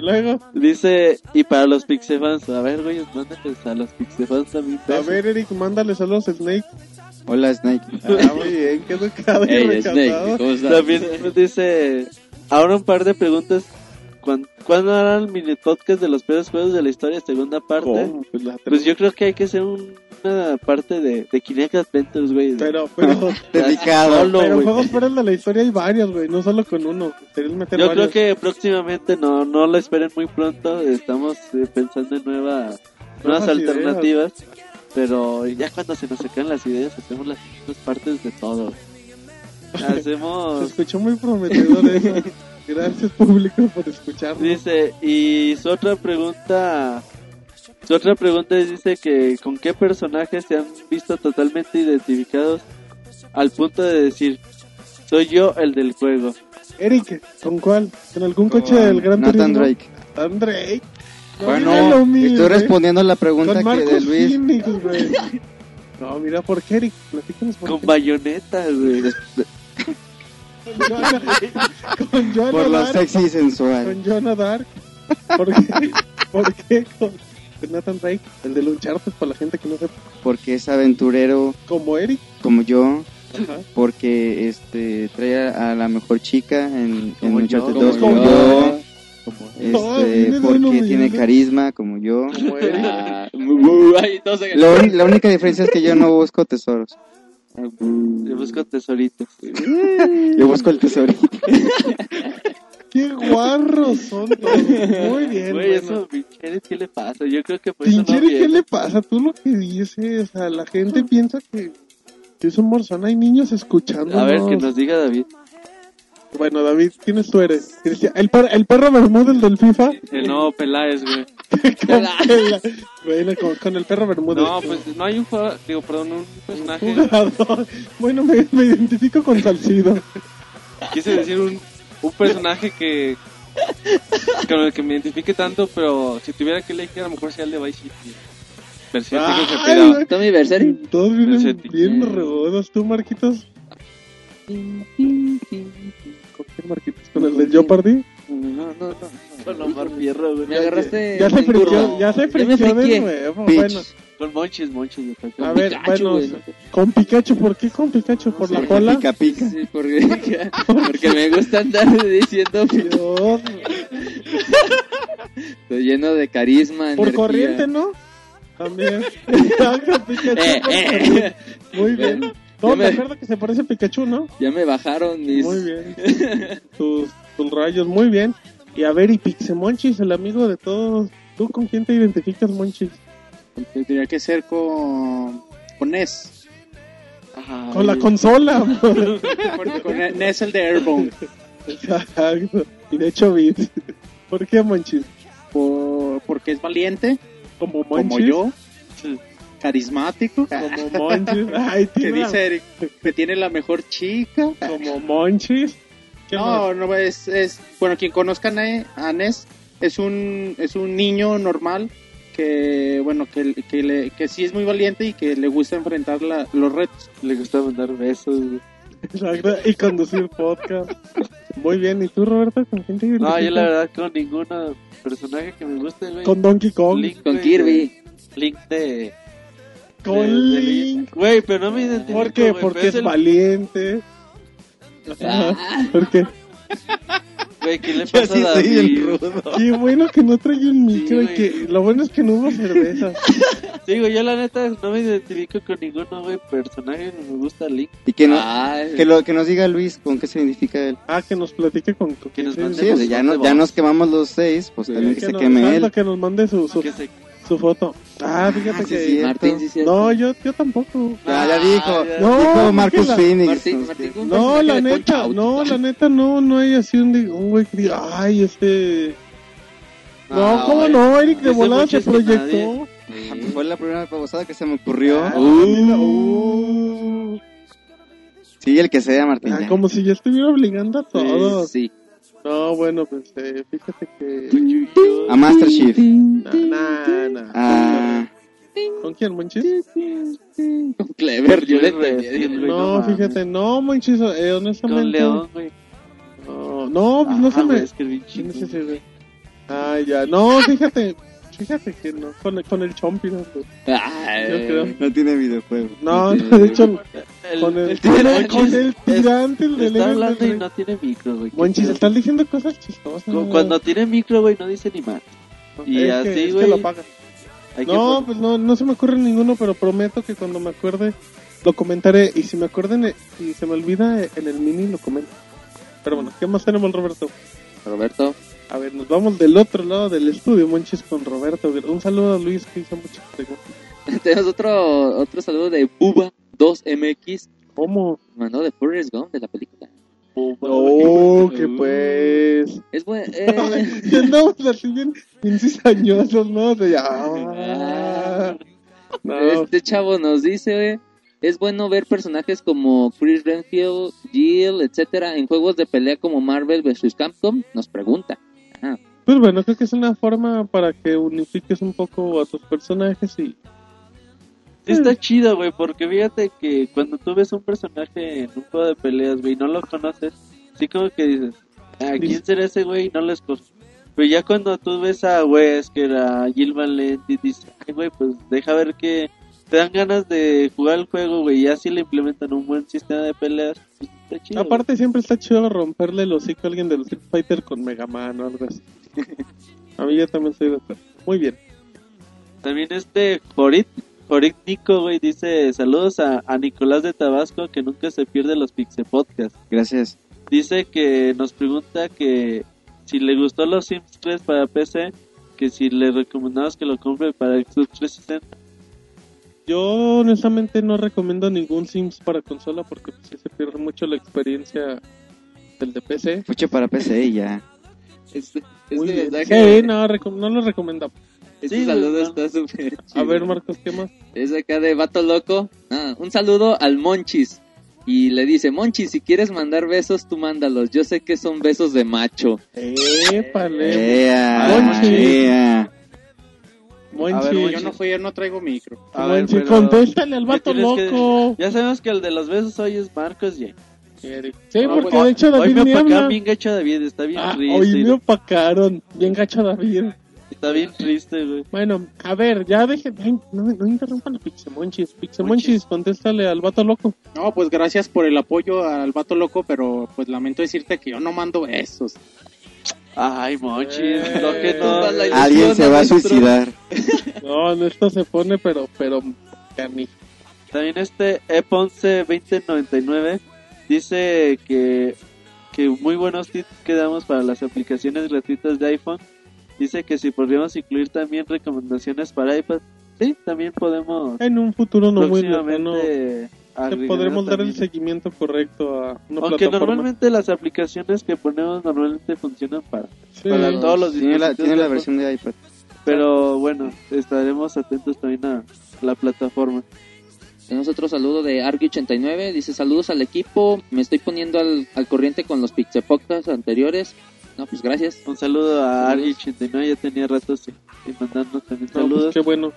Luego, Dice, y para los Pixefans, a ver, güey, mándenles a los Pixefans también. a besos. ver, Eric, mándale saludos a Snake. Hola, Snake. Ah, muy bien, qué educado y Hey, recatado. Snake, ¿cómo estás? También dice, ahora un par de preguntas. ¿Cuán- ¿Cuándo harán el mini podcast de los peores juegos de la historia, segunda parte? ¿Cómo? Pues, la Pues yo creo que hay que hacer un- una parte de, de Kinect Adventures, güey. Pero, pero, Dedicado. Solo, pero güey. juegos fuera de la historia hay varios, güey, no solo con uno. Meter Yo varios. creo que próximamente, no no lo esperen muy pronto, estamos eh, pensando en nueva, nuevas Nuevas alternativas. Pero ya cuando se nos sacan las ideas, hacemos las segundas partes de todo. Se Hacemos... escuchó muy prometedor eso. Gracias, público, por escucharnos. Dice, y su otra pregunta, su otra pregunta es, dice que con qué personajes se han visto totalmente identificados al punto de decir, soy yo el del juego. Eric, ¿con cuál? ¿Con algún Con coche del Gran Nathan Turismo? Drake. Nathan Drake. No, Bueno, humilde. estoy respondiendo a la pregunta Con que de Luis. Phoenix. No, mira, ¿por qué, Eric? Platícanos por Con qué. bayoneta, güey. Con Joana, Por lo Dark. sexy y sensual. Con Joana Dark. ¿Por qué? ¿Por qué con, Nathan Drake? El de Uncharted, para la gente que no sepa. Porque es aventurero Como Eric. como yo. Ajá. Porque este trae a la mejor chica en, en Como yo, Uncharted como 2 como yo. yo. Este, porque tiene carisma como yo. Como Eric. Ah, la única diferencia es que yo no busco tesoros. Yo busco tesoritos. Yo busco el tesorito. Qué guarros son todos. Muy bien. Güey, bueno. eso, pinche, ¿qué le pasa? Yo creo que por eso no ¿qué le pasa? Tú lo que dices. O sea, la gente piensa que, que es un morzón. Hay niños escuchando. A ver, que nos diga David. Bueno, David, ¿quiénes tú eres? ¿El, per- el perro Bermúdez del FIFA? El nuevo Peláez, güey. Con el- bueno, con, con el perro Bermúdez. No, pues no hay un jugador, digo, perdón, un personaje. Bueno, me, me identifico con Salcido. Quise decir un, un personaje que con el que me identifique tanto, pero si tuviera que elegir, a lo mejor sea el de Vice City. Ay, que se. Tommy Verseri. Todos vienen Versetti. bien regodos. ¿Tú, Marquitos? ¿Con quién, Marquitos? ¿Con el de Jeopardy? No, no, no. Con Omar Fierro, güey. Me agarraste. Ya se friqueó, ya se friqueó de nuevo. Bueno, Con Monchis, Monchis. a ver, bueno, con Pikachu, ¿por qué con Pikachu? ¿Por la cola? Pica, pica. Sí, porque, porque me gusta andar diciendo Dios, estoy lleno de carisma. por corriente, ¿no? También. Muy bien. No, me acuerdo que se parece a Pikachu, ¿no? Ya me bajaron mis. Muy bien. Tus, tus rayos, muy bien. Y a ver, y Pixemonchis, el amigo de todos. ¿Tú con quién te identificas, Monchis? Tendría que ser con, con Ness. Ajá. Con la consola. Con, con Ness el de Airborne. Exacto. Y de hecho, Beat. ¿Por qué, Monchis? Por, porque es valiente, Como como Monchis. yo. Carismático. Como Monchis. Ay, Que dice Eric que tiene la mejor chica. Como Monchis. ¿Qué No, más? no es, es bueno quien conozca a Ne- a Ness es un es un niño normal que bueno que, que, le, que sí es muy valiente y que le gusta enfrentar la- los retos. Le gusta mandar besos. Y conducir podcast. Muy bien. ¿Y tú, Roberto, con quién te? No, yo la verdad con ningún personaje que me guste, güey. Con Donkey Kong. Link, Con Kirby. Link de... Con de- de Link. Güey, pero no me identifico, ¿Por qué? Porque es el- valiente. Ah. ¿Por qué? Güey, ¿qué le pasa sí a David? el rudo. Qué bueno que no trae un Sí, micro y güey. que lo bueno es que no hubo cerveza. Sí, güey, yo la neta no me identifico con ninguno, güey, personaje, no me gusta Link. Y que, no, Ay, que, lo, que nos diga Luis con qué se identifica él. Ah, que nos platique con, con Que nos mande Sí, o sea, ya, no, ya nos quemamos los seis, pues también que que se nos, queme él. que nos mande su, su, Que se... su foto. Ah, fíjate Ah, sí, que... sí. Martín, sí, cierto. no, yo, yo tampoco. Ya, ya dijo. ya. No, dijo Marcus la- Phoenix. Martín, Martín, un No, la neta, no, la neta, no, no hay así un, un güey que diga, ay, este... No, ¿cómo güey. no? Eric de volada se proyectó. Ah, pues fue la primera pasada que se me ocurrió. Ah, Uh, mira, uh. sí, el que sea, Martín. Ah, como si yo estuviera obligando a todos. Sí. No, bueno, pues eh, fíjate que... A Master Chief. Nah. Ah, ¿Con quién, Monchis? Con Clever, yo le entendí. No, fíjate, no, Monchis, eh, honestamente. Con León, güey. No, no, pues no se me. es. Ah, ya, no, fíjate, fíjate que no, con, con el Chompi, no, güey. Ay, Yo creo. no tiene videojuego. No, no, de hecho, El, con el, el el, Monchis con el tirante, el está hablando y no tiene micro, güey. Monchis, ¿Qué estás diciendo cosas chistosas. Cuando tiene micro, güey, no dice ni más. y Es así, que, es que güey, lo que No, pues no, no se me ocurre ninguno, pero prometo que cuando me acuerde lo comentaré. Y si me acuerden y se me olvida en el mini, lo comento. Pero bueno, ¿qué más tenemos, Roberto? Roberto. A ver, nos vamos del otro lado del estudio, Monchis, con Roberto. Un saludo a Luis, que hizo muchas preguntas. Tenemos otro, otro saludo de Buba 2MX. ¿Cómo? Mandó de Forrest Gump de la película. Oh, que pues... Es bueno. Eh, andamos así bien, bien cizañosos, ¿no? De ah, no, Este chavo nos dice, güey, es bueno ver personajes como Chris Renfield, Jill, etcétera, en juegos de pelea como Marvel vs. Capcom. Nos pregunta. Ah, Pues bueno, creo que es una forma para que unifiques un poco a tus personajes y... Sí está chido, güey, porque fíjate que cuando tú ves un personaje en un juego de peleas, güey, y no lo conoces, sí como que dices, ¿a quién será ese güey? Y no lo escoges. Pero ya cuando tú ves a Wesker, a Jill Valenti, dices, ay, güey, pues deja ver que te dan ganas de jugar el juego, güey, y así le implementan un buen sistema de peleas, pues está chido. Aparte siempre está chido romperle el hocico a alguien del Street Fighter con Mega Man o algo así. a mí yo también estoy de acuerdo. Muy bien. También este Jorit, Jorit Nico, güey, dice, saludos a, a Nicolás de Tabasco, que nunca se pierde los Pixel Podcast. Gracias. dice que nos pregunta que si le gustó los Sims 3 para PC, que si le recomendamos que lo compre para Xbox 360. Yo honestamente no recomiendo ningún Sims para consola porque pues, sí se pierde mucho la experiencia el de PC. Fuche para PC y ya. Este, este mensaje- Sí, no, recom- no lo recomendamos. este Sí, saludo no. está súper A chido. ver, Marcos, ¿qué más? Es acá de Vato Loco. Ah, un saludo al Monchis. Y le dice, Monchis, si quieres mandar besos, tú mándalos. Yo sé que son besos de macho. Épale. Ea, Monchi. ea. Monchi. A ver. Yo no fui, yo no traigo micro. A ver, Monchi, pero- contéstale al ¿qué vato tienes que- loco. Ya sabemos que el de los besos hoy es Marcos y... Sí, No, porque hoy- de hecho Hoy David me me opacaron habla. bien gacho David, está bien Ah, triste. hoy me opacaron. Bien gacho David. Está bien triste, güey. Bueno, a ver, ya dejen. no, no interrumpan a Pixemonchis. Pixemonchis, contéstale al vato loco. No, pues gracias por el apoyo al vato loco, pero pues lamento decirte que yo no mando besos. Ay, Monchis, Eh. lo que no... la ilusión Alguien se va a suicidar. No, no, esto se pone, pero, pero, canijo. También este E11-2099 dice que, que muy buenos tips que damos para las aplicaciones gratuitas de iPhone. Dice que si podríamos incluir también recomendaciones para iPad, sí, también podemos En un futuro no muy lejano, te podremos dar el seguimiento correcto a una Aunque plataforma. normalmente las aplicaciones que ponemos normalmente funcionan para, Sí. para todos los Tiene la, tiene la versión de iPad. Pero bueno, estaremos atentos también a la plataforma. Tenemos otro saludo de Argy89. Dice: Saludos al equipo. Me estoy poniendo al, al corriente con los Pixel Podcasts anteriores. No, pues gracias. Un saludo a Saludos. Argy89, ya tenía rato sin, sin mandarnos también No, saludos. pues qué bueno.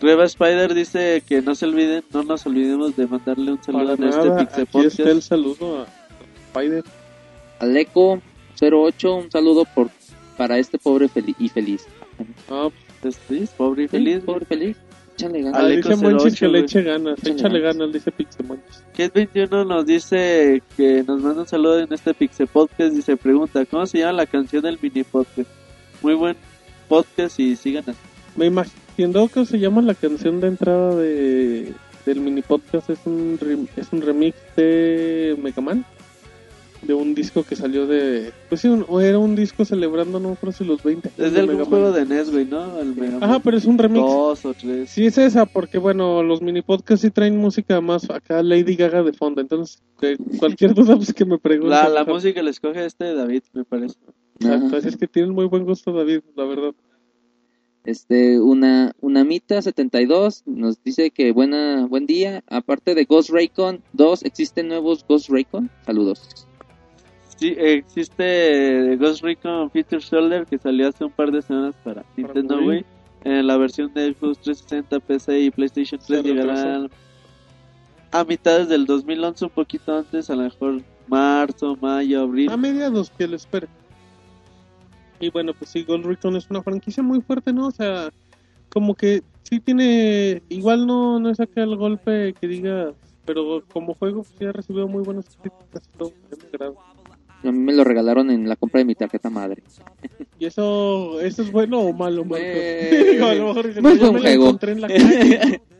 Reba Spider dice que no se olviden, no nos olvidemos de mandarle un saludo Para en este nada, Pixel aquí está el saludo a Spider. Aleco08. Un saludo por, para este pobre feli- y feliz. Ah, Este, es pobre y Sí, feliz. pobre feliz. Échale ganas. ah, dice Monchis 08, que le eche ganas. Échale Échale ganas. ganas, dice Pixemonchis. Kate21 nos dice que nos manda un saludo en este Pixel Podcast y se pregunta, ¿cómo se llama la canción del mini podcast? Muy buen podcast y sigan así. Me imagino que se llama la canción de entrada de del mini podcast. Es un, rem- es un remix de Mega Man. De un disco que salió de. Pues sí, un- o era un disco celebrando, no creo si los 20. Es de algún juego de NES, güey, ¿no? El Mega Man Ajá, pero es un remix. Dos o tres. Sí, es esa, porque bueno, los mini podcasts sí traen música más acá, Lady Gaga de fondo. Entonces, que cualquier duda, pues que me pregunten. La, la música la escoge este David, me parece. Exacto, así es que tienen muy buen gusto, David, la verdad. Este, una, una Mita 72 nos dice que buena, buen día. Aparte de Ghost Raycon 2, ¿existen nuevos Ghost Raycon? Saludos. Sí, existe Ghost Recon Future Soldier que salió hace un par de semanas para Nintendo Wii. En la versión de Xbox 360, PC y PlayStation 3 Se llegará retrasó. a mitades del 2011, un poquito antes, a lo mejor marzo, mayo, abril. A mediados que lo espere. Y bueno, pues sí, Gold Recon es una franquicia muy fuerte, ¿no? O sea, como que sí tiene. Igual no, no es acá el golpe que diga. Pero como juego, pues sí ha recibido muy buenas críticas y todo. A mí me lo regalaron en la compra de mi tarjeta madre. ¿Y eso, eso es bueno o malo, Marco? Eh, Digo, a lo mejor dicen, muy "No, yo buen me la juego". encontré en la calle".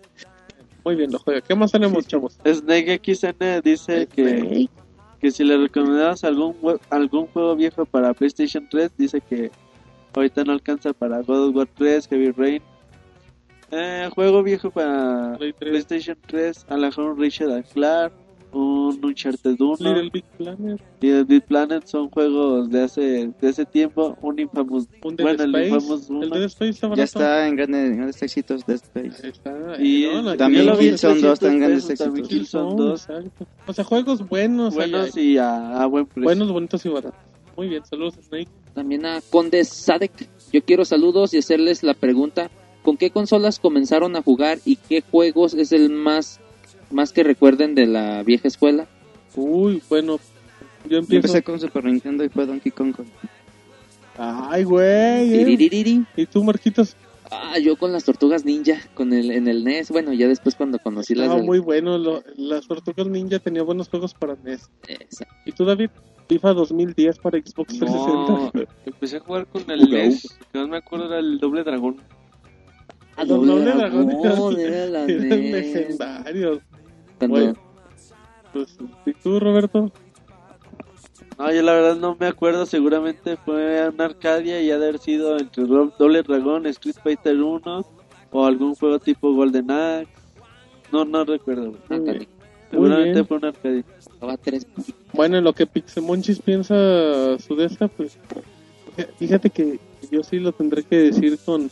Muy bien, lo juega. ¿Qué más tenemos, chavos? Snake XN dice que, que si le recomendamos algún, algún juego viejo para PlayStation 3, dice que ahorita no alcanza para God of War 3, Heavy Rain. Eh, juego viejo para Play 3. PlayStation 3, a lo mejor Richard Clark, un Uncharted 1, Little Big Planet, Little Big Planet son juegos de hace, de ese tiempo, un Infamous, un Dead bueno, el Space. Infamous el 1. Dead Space está Ya está en grandes, grandes éxitos de Space. Está. Y No, la- también Killzone 2 están en 300 grandes éxitos. Killzone Killzone, 2, exacto. O sea, juegos buenos. ahí buenos hay. y a, a buen precio. Buenos, bonitos y baratos. Muy bien, saludos, Snake. También a Conde Sadek. Yo quiero saludos y hacerles la pregunta: ¿con qué consolas comenzaron a jugar y qué juegos es el más, más que recuerden de la vieja escuela? Uy, bueno. Yo Yo empiezo. empecé con Super Nintendo y fue Donkey Kong. con- Ay, güey. ¿eh? ¿Y tú, Marquitos? Ah, yo con las tortugas ninja, con el, en el NES. Bueno, ya después cuando conocí las Ah, del- muy bueno. Lo, las Tortugas Ninja tenía buenos juegos para NES. Esa. ¿Y tú, David? FIFA 2010 para Xbox No, 360. empecé a jugar con el Uga, NES, que más me acuerdo era el doble dragón. Ah, los Doble Dragón Dragón, era la Eran Bueno. Pues, ¿Y tú, Roberto? No, yo la verdad no me acuerdo, seguramente fue una Arcadia y ha de haber sido entre Doble Dragón, Street Fighter 1 o algún juego tipo Golden Axe. No, no recuerdo. Seguramente bien. fue. Estaba tres. Bueno, en lo que Pixemonchis piensa su de esta, pues fíjate que yo sí lo tendré que decir con,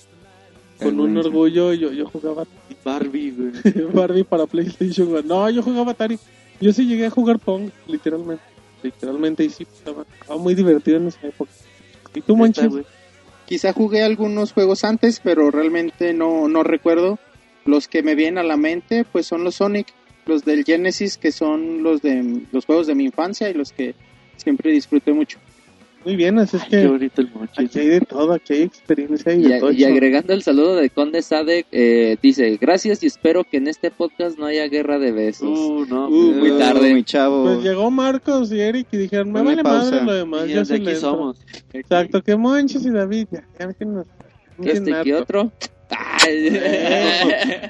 con un orgullo. Yo, yo jugaba Barbie, güey. Barbie para PlayStation. güey. No, yo jugaba Atari. Yo sí llegué a jugar Pong, literalmente. Literalmente, y sí, estaba, estaba muy divertido en esa época. ¿Y tú, güey. Quizá jugué algunos juegos antes, pero realmente no, no recuerdo. Los que me vienen a la mente, pues son los Sonic, los del Genesis, que son los de los juegos de mi infancia y los que siempre disfruté mucho. Muy bien, así es Ay, qué que bonito el Monchis. aquí hay de todo, aquí hay experiencia y, Y, de todo. y agregando el saludo de Conde Sadek, eh, dice, gracias y espero que en este podcast no haya guerra de besos. Uh, no. Uh, pues, muy tarde. Mi chavo. Pues llegó Marcos y Eric y dijeron, me vale madre lo demás, y yo le aquí entro". somos. Exacto, que Monchis y David, ya, ya me ¿Que este otro?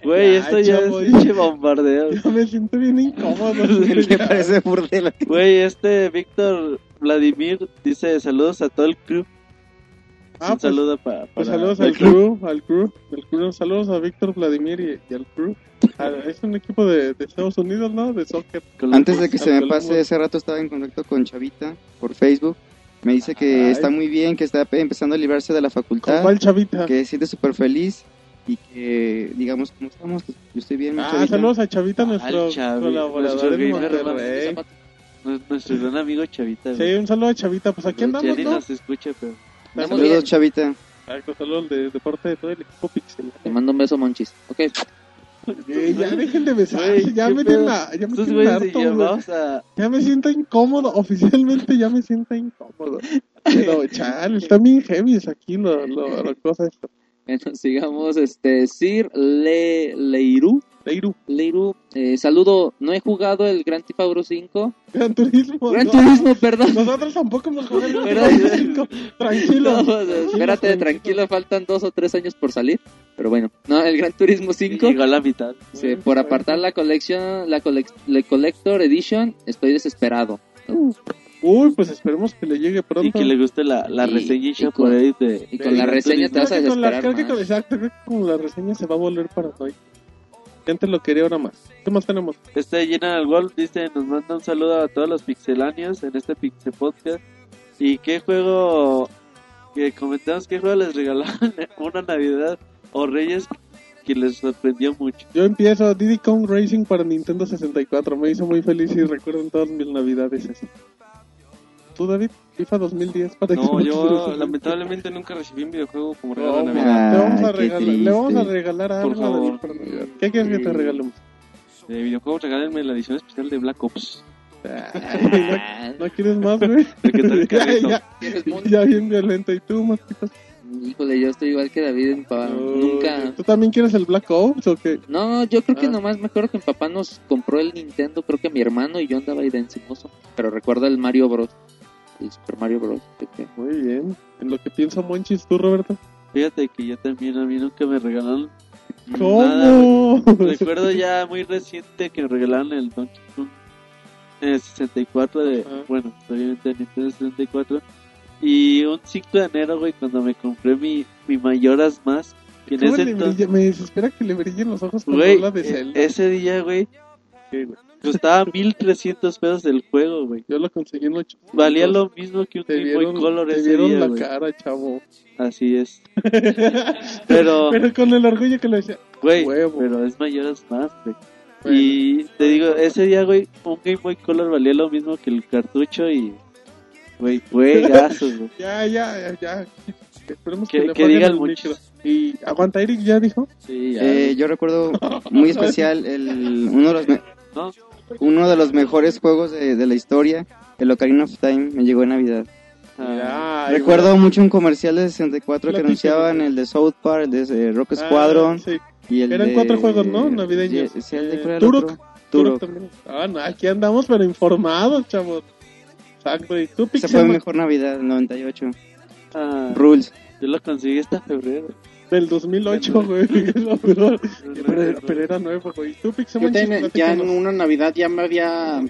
Güey, esto ya es pinche bombardeo. Yo me siento bien incómodo. Me parece burdel. Güey, este Víctor Vladimir dice saludos a todo el crew. Ah, un pues, saludo para, Pues para saludos el al crew, al crew, al crew. Saludos a Víctor Vladimir y, y al crew. Ah, es un equipo de, de Estados Unidos, ¿no? De soccer. Antes de que se me pase, ese rato estaba en contacto con Chavita por Facebook. Me dice que Ay. está muy bien, que está empezando a librarse de la ¿Con facultad, cuál chavita? que se siente súper feliz y que, digamos, ¿cómo estamos? Yo estoy bien, mi Ah, Chavita. saludos a Chavita, nuestro Al colaborador nuestro en gamer, Monterrey. Nuestro- Nuestro gran amigo Chavita. Sí, un saludo a Chavita. Pues aquí andamos, ¿no? nos escucha, pero. Saludos. Chavita. Exacto, saludos de, de parte de todo el equipo Pixel. Te mando un beso, Monchis. Ok. Eh, ya dejen de besarse, Güey, ya me tienen la- ya me tienen harto, güey. a. Ya me siento incómodo, oficialmente ya me siento incómodo. Pero, chal, están bien heavy aquí lo, lo, lo cosa esto. Bueno, sigamos. Este, Sir Le, Leiru. Leiru, Leiru, eh, saludo. No he jugado el Gran Theft Auto 5. Gran Turismo. Gran no, Turismo, perdón. Nosotros tampoco hemos jugado el Gran Turismo. Tranquilo. No, espérate, tranquilo, faltan dos o tres años por salir. Pero bueno, no, el Gran Turismo 5. Llegó a la mitad. Sí, por apartar la colección, la, colec- la Collector Edition, estoy desesperado. Uy, pues esperemos que le llegue pronto. Y que le guste la, la Y- reseña y con- por ahí de. Y con la Gran reseña te vas a Creo que con la- desesperar creo que con- más. exacto, creo que con la reseña se va a volver paranoico. Antes lo quería ahora más. ¿Qué más tenemos? Este General Wolf dice, nos manda un saludo a todos los pixeláneos en este Pixel Podcast. ¿Y qué juego, que comentamos qué juego les regalaron una Navidad o Reyes que les sorprendió mucho? Yo empiezo Diddy Kong Racing para Nintendo 64. Me hizo muy feliz y recuerdo en todas mis navidades eso. ¿Tú, David? FIFA 2010 para No, Xbox yo 360. lamentablemente nunca recibí un videojuego como regalo de Navidad. le vamos a qué regalar, le vamos a regalar algo Por a David favor. para Navidad. ¿Qué quieres que te regalemos? De videojuegos, regálenme la edición especial de Black Ops. Ay, no, no quieres más, güey. ¿De qué tal, ya, Carlito? ya, ¿Quieres mon- ya bien violento. ¿Y tú, Marquitos? Híjole, yo estoy igual que David en pa- Nunca. ¿Tú también quieres el Black Ops o qué? No, yo creo que Ah. nomás me acuerdo que mi papá nos compró el Nintendo, creo que mi hermano y yo andaba ahí de encimoso. Pero recuerdo el Mario Bros. Super Mario Bros. que- Muy bien. En lo que pienso Monchis, ¿tú, Roberto? Fíjate que yo también, a mí nunca me regalaron nada. ¿Cómo? Recuerdo ya muy reciente que me regalaron el Donkey Kong eh, 64 de, Ajá. bueno, obviamente Nintendo 64. Y un 5 de enero, güey, cuando me compré mi, mi Mayoras Más, que en ¿Cómo ese le entonces, brilla? Me desespera que le brillen los ojos cuando güey, habla de e- Zelda. ese día, güey, costaba 1300 pesos el juego, güey. Yo lo conseguí en 8. Valía lo mismo que un Te Game Boy vieron, Color te ese vieron día, la güey. cara, chavo. Así es. Pero, Pero con el orgullo que lo decía. güey, pero es Mayoras Más, güey. Bueno. Y te digo, ese día, güey, un Game Boy Color valía lo mismo que el cartucho y, güey, juegazos, güey. Ya, ya, ya, ya. Esperemos que, Que- le que digan el micro. Y aguanta, Eric ya dijo. Sí, ya. Eh, yo recuerdo muy especial el, uno, de los me- ¿no? Uno de los mejores juegos de, de la historia, el Ocarina of Time, me llegó en Navidad. Ah, Ay, Recuerdo mucho un comercial de 64 que anunciaban el de South Park, el de eh, Rock bueno. Squadron Ah, sí. y el Eran de- cuatro juegos, ¿no? Navideños. Sí, el de- Eh, ¿cuál era el Turok. Turok Turok. también. Ah, no, aquí andamos, pero informados, chavos. Exacto. ¿Y tú, Esa fue mejor Navidad, el 98. ah, Rules. yo lo conseguí hasta febrero. Del 2008, güey. Es lo peor. pero, era- pero era nuevo, güey. ¿Y tú, Pixel? Yo también, ya en una Navidad ya me había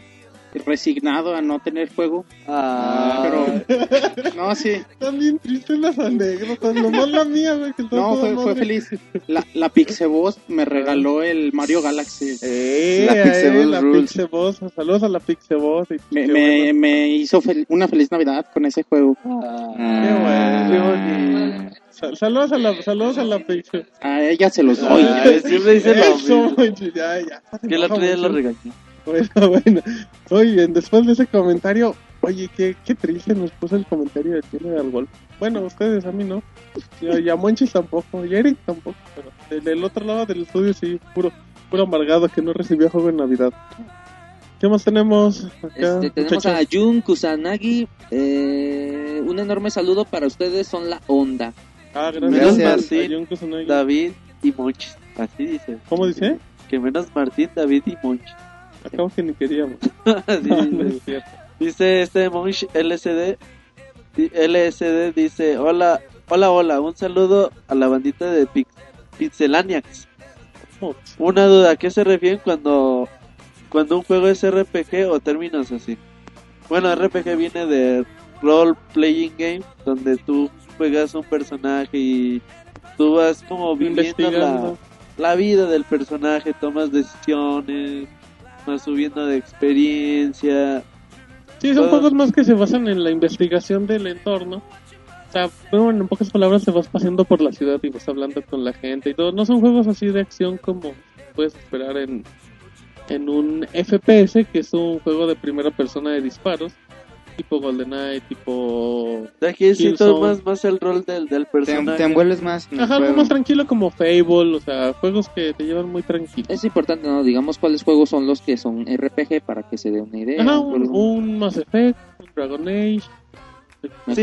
resignado a no tener juego. Ah, Pero, no, sí. Están bien tristes las anécdotas, nomás la mía, güey. Que No, fue, feliz. La, la Pixeboss me regaló el Mario Galaxy. Eh, La eh, Pixeboss la. Pixeboss. Saludos a la Pixeboss. Me, qué me, bueno. me hizo fel- una feliz Navidad con ese juego. Ah, Qué bueno. Sal- Saludos a la, saludos a la Pixeboss. A ella se los doy. Ay, siempre dice lo Eso, mismo. manches, ya, ya. Que el otro día lo regañé. Bueno, bueno. Muy bien, después de ese comentario, oye, qué, qué triste nos puso el comentario de Tiene al Golf. Bueno, ustedes, a mí no. Y a, y a Monchis tampoco, y a Eric tampoco. Pero del, del otro lado del estudio sí, puro, puro amargado que no recibió juego en Navidad. ¿Qué más tenemos acá, Este, tenemos a? Jun Kusanagi. Eh, un enorme saludo para ustedes, son la onda. Ah, Menos gracias. Gracias. Kusanagi. David y Monchis. Así dice. ¿Cómo dice? Que menos Martín, David y Monchis. Acabo que ni queríamos. Así No, no dice. es cierto. Dice este Monch LSD. LSD dice: Hola, hola, hola. Un saludo a la bandita de Pix- Pixelaniacs. Oh, Una duda: ¿a qué se refieren cuando, cuando un juego es RPG o términos así? Bueno, RPG viene de Role Playing Game, donde tú juegas un personaje y tú vas como viviendo la, vida del personaje, tomas decisiones, vas subiendo de experiencia. Sí, son Todo. juegos más que se basan en la investigación del entorno. O sea, bueno, en pocas palabras te vas paseando por la ciudad y vas hablando con la gente y todo. No son juegos así de acción como puedes esperar en, en un FPS, que es un juego de primera persona de disparos, tipo GoldenEye, tipo... De aquí siento Killzone. más, más el rol del, del te, personaje. te envuelves más en Ajá, algo más tranquilo como Fable, o sea, juegos que te llevan muy tranquilo. Es importante, ¿no? Digamos cuáles juegos son los que son RPG para que se dé una idea. Ajá, un, un Mass Effect, un Dragon Age, Sí.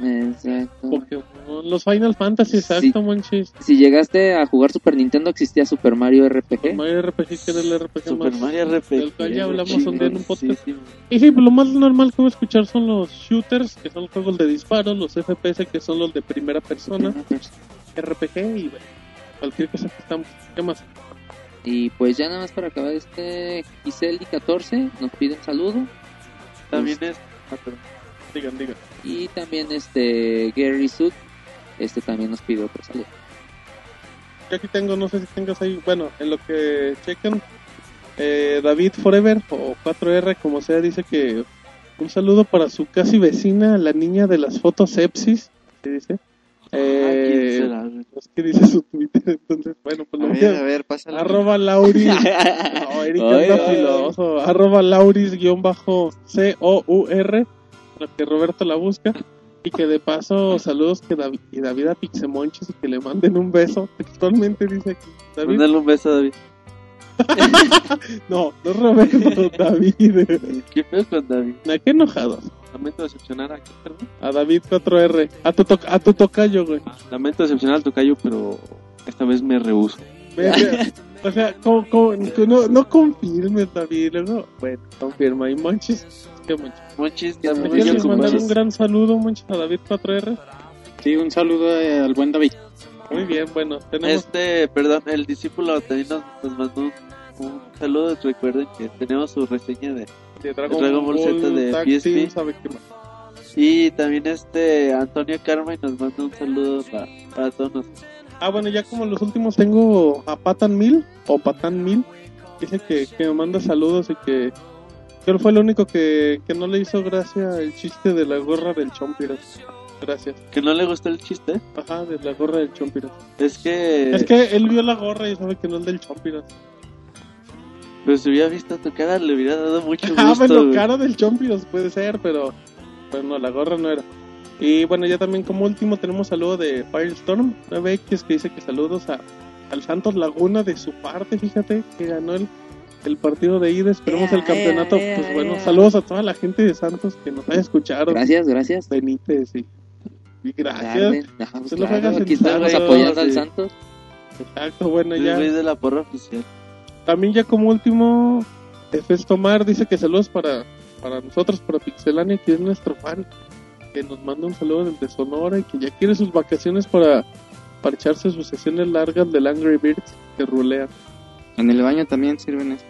Exacto. Pokémon, los Final Fantasy, Sí. exacto, manches. Si llegaste a jugar Super Nintendo, existía Super Mario RPG. Mario RPG, que era el RPG Super más... Mario RPG. del cual ya hablamos un día en un podcast. Sí, sí. Y sí, pues, lo más normal que voy a escuchar son los shooters, que son juegos de disparo, los FPS, que son los de primera persona, RPG y bueno, cualquier cosa que estamos. ¿Qué más? Y pues ya nada más para acabar este Giseli 14 nos pide un saludo. También es. ah, perdón. Digan, digan. Y también este Gary Sud, este también nos pide otro saludo. Yo aquí tengo, no sé si tengas ahí, bueno, en lo que chequen, eh, David Forever o 4R, como sea, dice que un saludo para su casi vecina, la niña de las fotos sepsis, ¿qué dice? Ah, ¿quién Eh, es que dice su Twitter, entonces, bueno, pues lo ver, a- ver. Arroba Lauris. No, Eric Ay, anda filoso. Arroba Lauris guion bajo C-O-U-R. Lo que Roberto la busca. Y que de paso saludos que David, y David a Pixemonches y que le manden un beso. Textualmente dice aquí. David. Mándale un beso a David. No, no Roberto, David. ¿Qué pedo con David? ¿A qué enojados? Lamento decepcionar a perdón. A David 4R. A tu, to- a tu tocayo, güey. Lamento decepcionar al tocayo, pero esta vez me rehuso. O sea, como, como- no, no confirmes, David. Luego, bueno, confirma. Y Monchis. ¿Qué Monchis? Monchis, ¿Me también quieres yo con mandar un gran saludo, Monchis, a David 4R? Sí, un saludo eh, al buen David. Muy bien, bueno, tenemos... Este, perdón, el discípulo también nos, nos mandó un, un saludo. Recuerden que tenemos su reseña de. de Dragon, Dragon Ball Z de PSP. ¿sabe qué más? Y también este Antonio Carmen nos manda un saludo para, para todos nosotros. Ah, bueno, ya como los últimos tengo a Patan Mil, o Patan Mil, dice que, que me manda saludos y que que él fue el único que, que no le hizo gracia el chiste de la gorra del Chompiras. Gracias. Que no le gustó el chiste. Ajá, de la gorra del Chompiras. Es que. Es que él vio la gorra y sabe que no es del Chompiras. Pues si hubiera visto tu cara, le hubiera dado mucho gusto. Ah, bueno, cara del Chompiras puede ser, pero bueno, la gorra no era. Y bueno, ya también como último tenemos saludo de Firestorm 9X que dice que saludos a, al Santos Laguna de su parte, fíjate, que ganó el, el partido de ida, esperemos el campeonato. Pues bueno, saludos a toda la gente de Santos que nos haya escuchado. Gracias, gracias. Benítez y, y gracias. Pues Se lo claro, aquí estamos apoyando al sí. Santos. Exacto, bueno, ya. güey de la porra oficial. También ya como último, Efes Tomar dice que saludos para, para nosotros, para Pixelania, que es nuestro fan, que nos manda un saludo desde Sonora y que ya quiere sus vacaciones para, para echarse sus sesiones largas del Angry Birds que rulean. En el baño también sirven eso.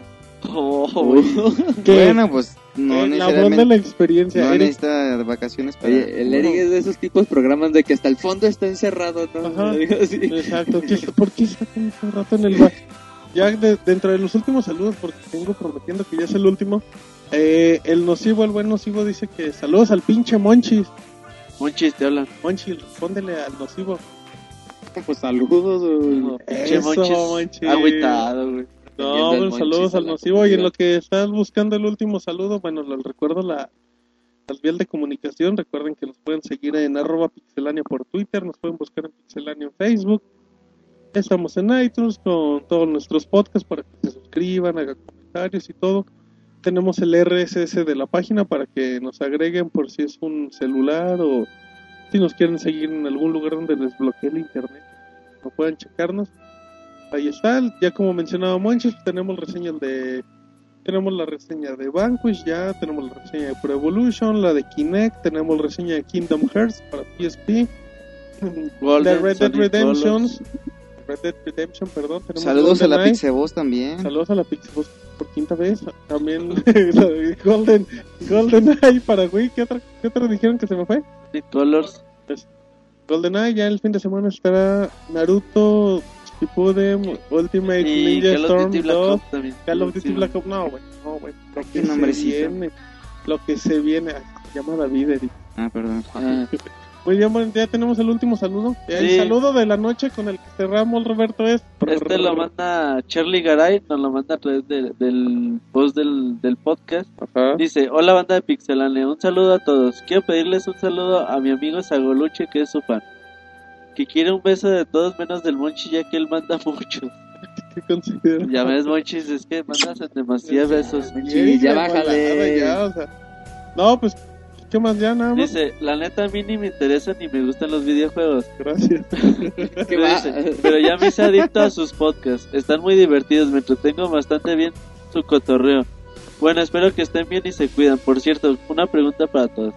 Oh. Bueno, pues no Eh, la voz de necesariamente. la experiencia. No Eric. necesita vacaciones para. Oye, el Eric es de esos tipos de programas de que hasta el fondo está encerrado, ¿no? Ajá. Exacto. ¿Qué- ¿Por qué está rato en el bar? Ya de- dentro de los últimos saludos, porque tengo prometiendo que ya es el último. eh, el nocivo, el buen nocivo, dice que saludos al pinche Monchis. Monchis, te hablan. Monchis, respóndele al nocivo. Pues saludos. güey. Eso, Monchis. Agüitado, güey. No, bueno, saludos al nocivo. Y en lo que estás buscando el último saludo, bueno, les recuerdo la, las vías de comunicación. Recuerden que nos pueden seguir en arroba pixelania por Twitter, nos pueden buscar en pixelania en Facebook. Estamos en iTunes con todos nuestros podcasts para que se suscriban, hagan comentarios y todo. Tenemos el RSS de la página para que nos agreguen por si es un celular o si nos quieren seguir en algún lugar donde les bloquee el internet. No puedan checarnos. Ahí está, ya como mencionaba Monchis, tenemos reseñas de tenemos la reseña de Vanquish ya, tenemos la reseña de Pro Evolution, la de Kinect, tenemos reseña de Kingdom Hearts para PSP, Golden, de Red Dead Redemption. Red Dead Redemption, perdón, tenemos Saludos a la. Pixeboss también. Saludos a la Pixel por quinta vez. También la de Golden Golden Eye para Wii. ¿Qué otra, ¿Qué otra dijeron que se me fue? Colors. Golden Eye. Ya el fin de semana estará Naruto, Shippuden, Ultimate Y Ninja Call Storm Duty Black 2, Ops también. Call of Duty Sí. Black Ops. No, güey. No, güey. Lo que se viene. Lo que se viene. Ay, se llama David, Eric. Ah, perdón. Ah, Muy bien, bueno, ya tenemos el último saludo. El Sí. saludo de la noche con el que cerramos, Roberto, es... Este lo manda Charlie Garay, nos lo manda a través de- del post del, del podcast. Ajá. Dice, hola banda de Pixelania, un saludo a todos. Quiero pedirles un saludo a mi amigo Sagoluche, que es su fan. Que quiere un beso de todos menos del Monchi, ya que él manda muchos. ¿Qué considera? Ya ves, Monchis, es que mandas en demasiados besos. Sí, ya bájale. ya, o sea. No, pues, ¿qué más ya? Nada más. Dice, la neta a mí ni me interesan ni me gustan los videojuegos. Gracias. ¿qué Pero, va? dice, pero ya me hice adicto a sus podcasts. Están muy divertidos, me entretengo bastante bien su cotorreo. Bueno, espero que estén bien y se cuidan. Por cierto, una pregunta para todos.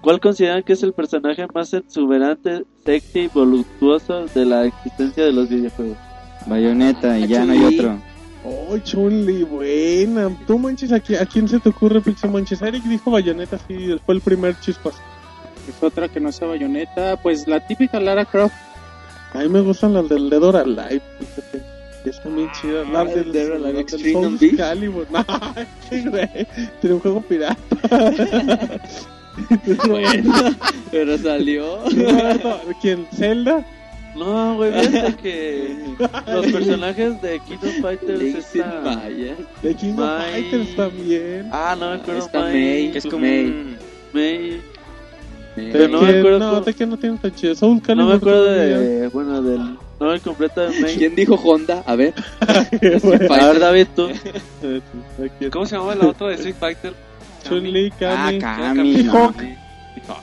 ¿Cuál consideran que es el personaje más exuberante, sexy y voluptuoso de la existencia de los videojuegos? Bayoneta y ya no hay otro. Oh, Chunli, buena. Tú, Manches, ¿a, qui- a quién se te ocurre, Pixel Manches? Eric dijo Bayonetta, sí, fue el primer chispas. Es otra que no sea bayoneta. Pues la típica Lara Croft. A mí me gustan las del Dead or Alive, fíjate. Están bien chidas. Las Ah, del, del Soul. Calibur. No, sí, güey. Tiene un juego pirata. Bueno, pero salió. ¿Quién? ¿Zelda? No, güey, fíjate que los personajes de Kingdom Fighters Links in están... Maya. De King of May. Fighters también. Ah, no me acuerdo. Está May. May. Es como May. Pero no me acuerdo No, cómo- Tekken no tiene tan chido. Soul No Calibur. me acuerdo de... Bueno, del... No, el completo de May. ¿Quién dijo Honda? A ver. Bueno, A ver, David, tú. ¿Cómo se llamaba la otra de Street Fighter? Chun-Li, Ah, Kami. Kami. no. Hawk. No,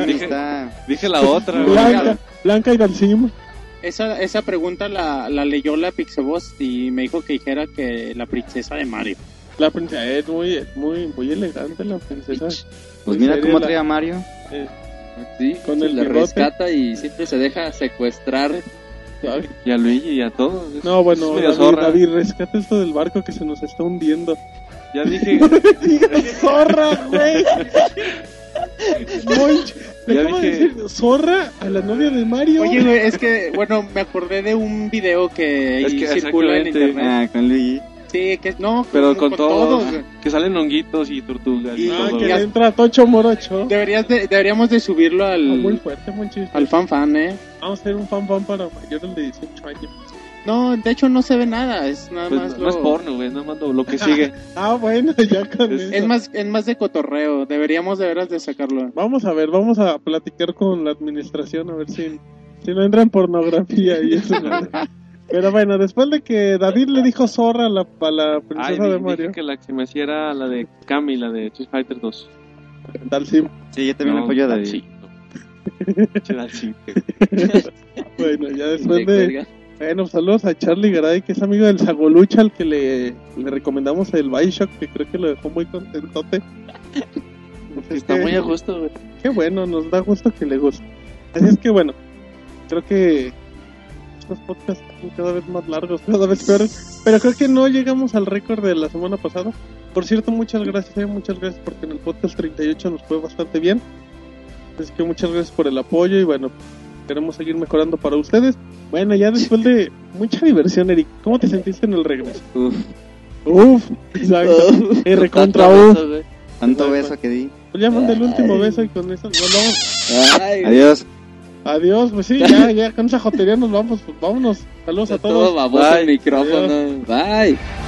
no, Dije- está. Dije la otra. Blanca, Blanca y Dalsim. Esa, esa pregunta la, la leyó la Pixeboss y me dijo que dijera que la princesa de Mario. La princesa es muy, muy, muy elegante, la princesa. Pues mira cómo la- trae a Mario. Eh, Sí, Con el le bigote. rescata y siempre se deja secuestrar. ¿sabes? Y a Luigi y a todos. No, bueno, David, zorra. David, rescata esto del barco que se nos está hundiendo. Ya dije, zorra, güey. Monch, le acabo de decir zorra a la novia de Mario. Oye, güey, es que, bueno, me acordé de un video que, Es que circula en internet. Ah, con Luigi. Sí, que no, pero con todo. todos, güey. Que salen honguitos y tortugas. Y Y- ah, todo. que le entra Tocho Morocho. Deberías de- deberíamos de subirlo Ah, muy al, fuerte, Monchis. al fan fan, ¿eh? Vamos a hacer un fan fan para mayores de 18 años. No, de hecho no se ve nada, es nada Pues más no, lo... no es porno, güey. No mando lo que sigue. Ah, bueno, ya con Es- eso. Es más, es más de cotorreo, deberíamos de veras de sacarlo. Vamos a ver, vamos a platicar con la administración a ver si, si no entra en pornografía y eso. ¿no? Pero bueno, después de que David le dijo zorra a la, a la Ay, princesa di- de dije Mario, que la que se me hacía era la de Kami, la de Street Fighter 2. Dalsim. Sí, yo también No, apoyo a David. Dalsim. Bueno, ya después de... Bueno, saludos a Charlie Garay, que es amigo del Sagolucha, al que le, le recomendamos el Bioshock, que creo que lo dejó muy contentote. Está que- muy a gusto, güey. Qué bueno, nos da gusto que le guste. Así es que bueno, creo que estos podcasts son cada vez más largos, cada vez peores. Pero creo que no llegamos al récord de la semana pasada. Por cierto, muchas gracias, eh, muchas gracias porque en el podcast 38 nos fue bastante bien. Así que muchas gracias por el apoyo y bueno, queremos seguir mejorando para ustedes. Bueno, ya después de mucha diversión, Eric, ¿cómo te sentiste en el regreso? Uf, Uf, exacto. R contra U. tanto beso que di. Pues ya manda el último beso y con eso nos vamos. Ay, Adiós. Adiós, pues sí, ya, ya con esa jotería nos vamos, pues vámonos. Saludos a todo todos. baboso el Bye. micrófono. Bye.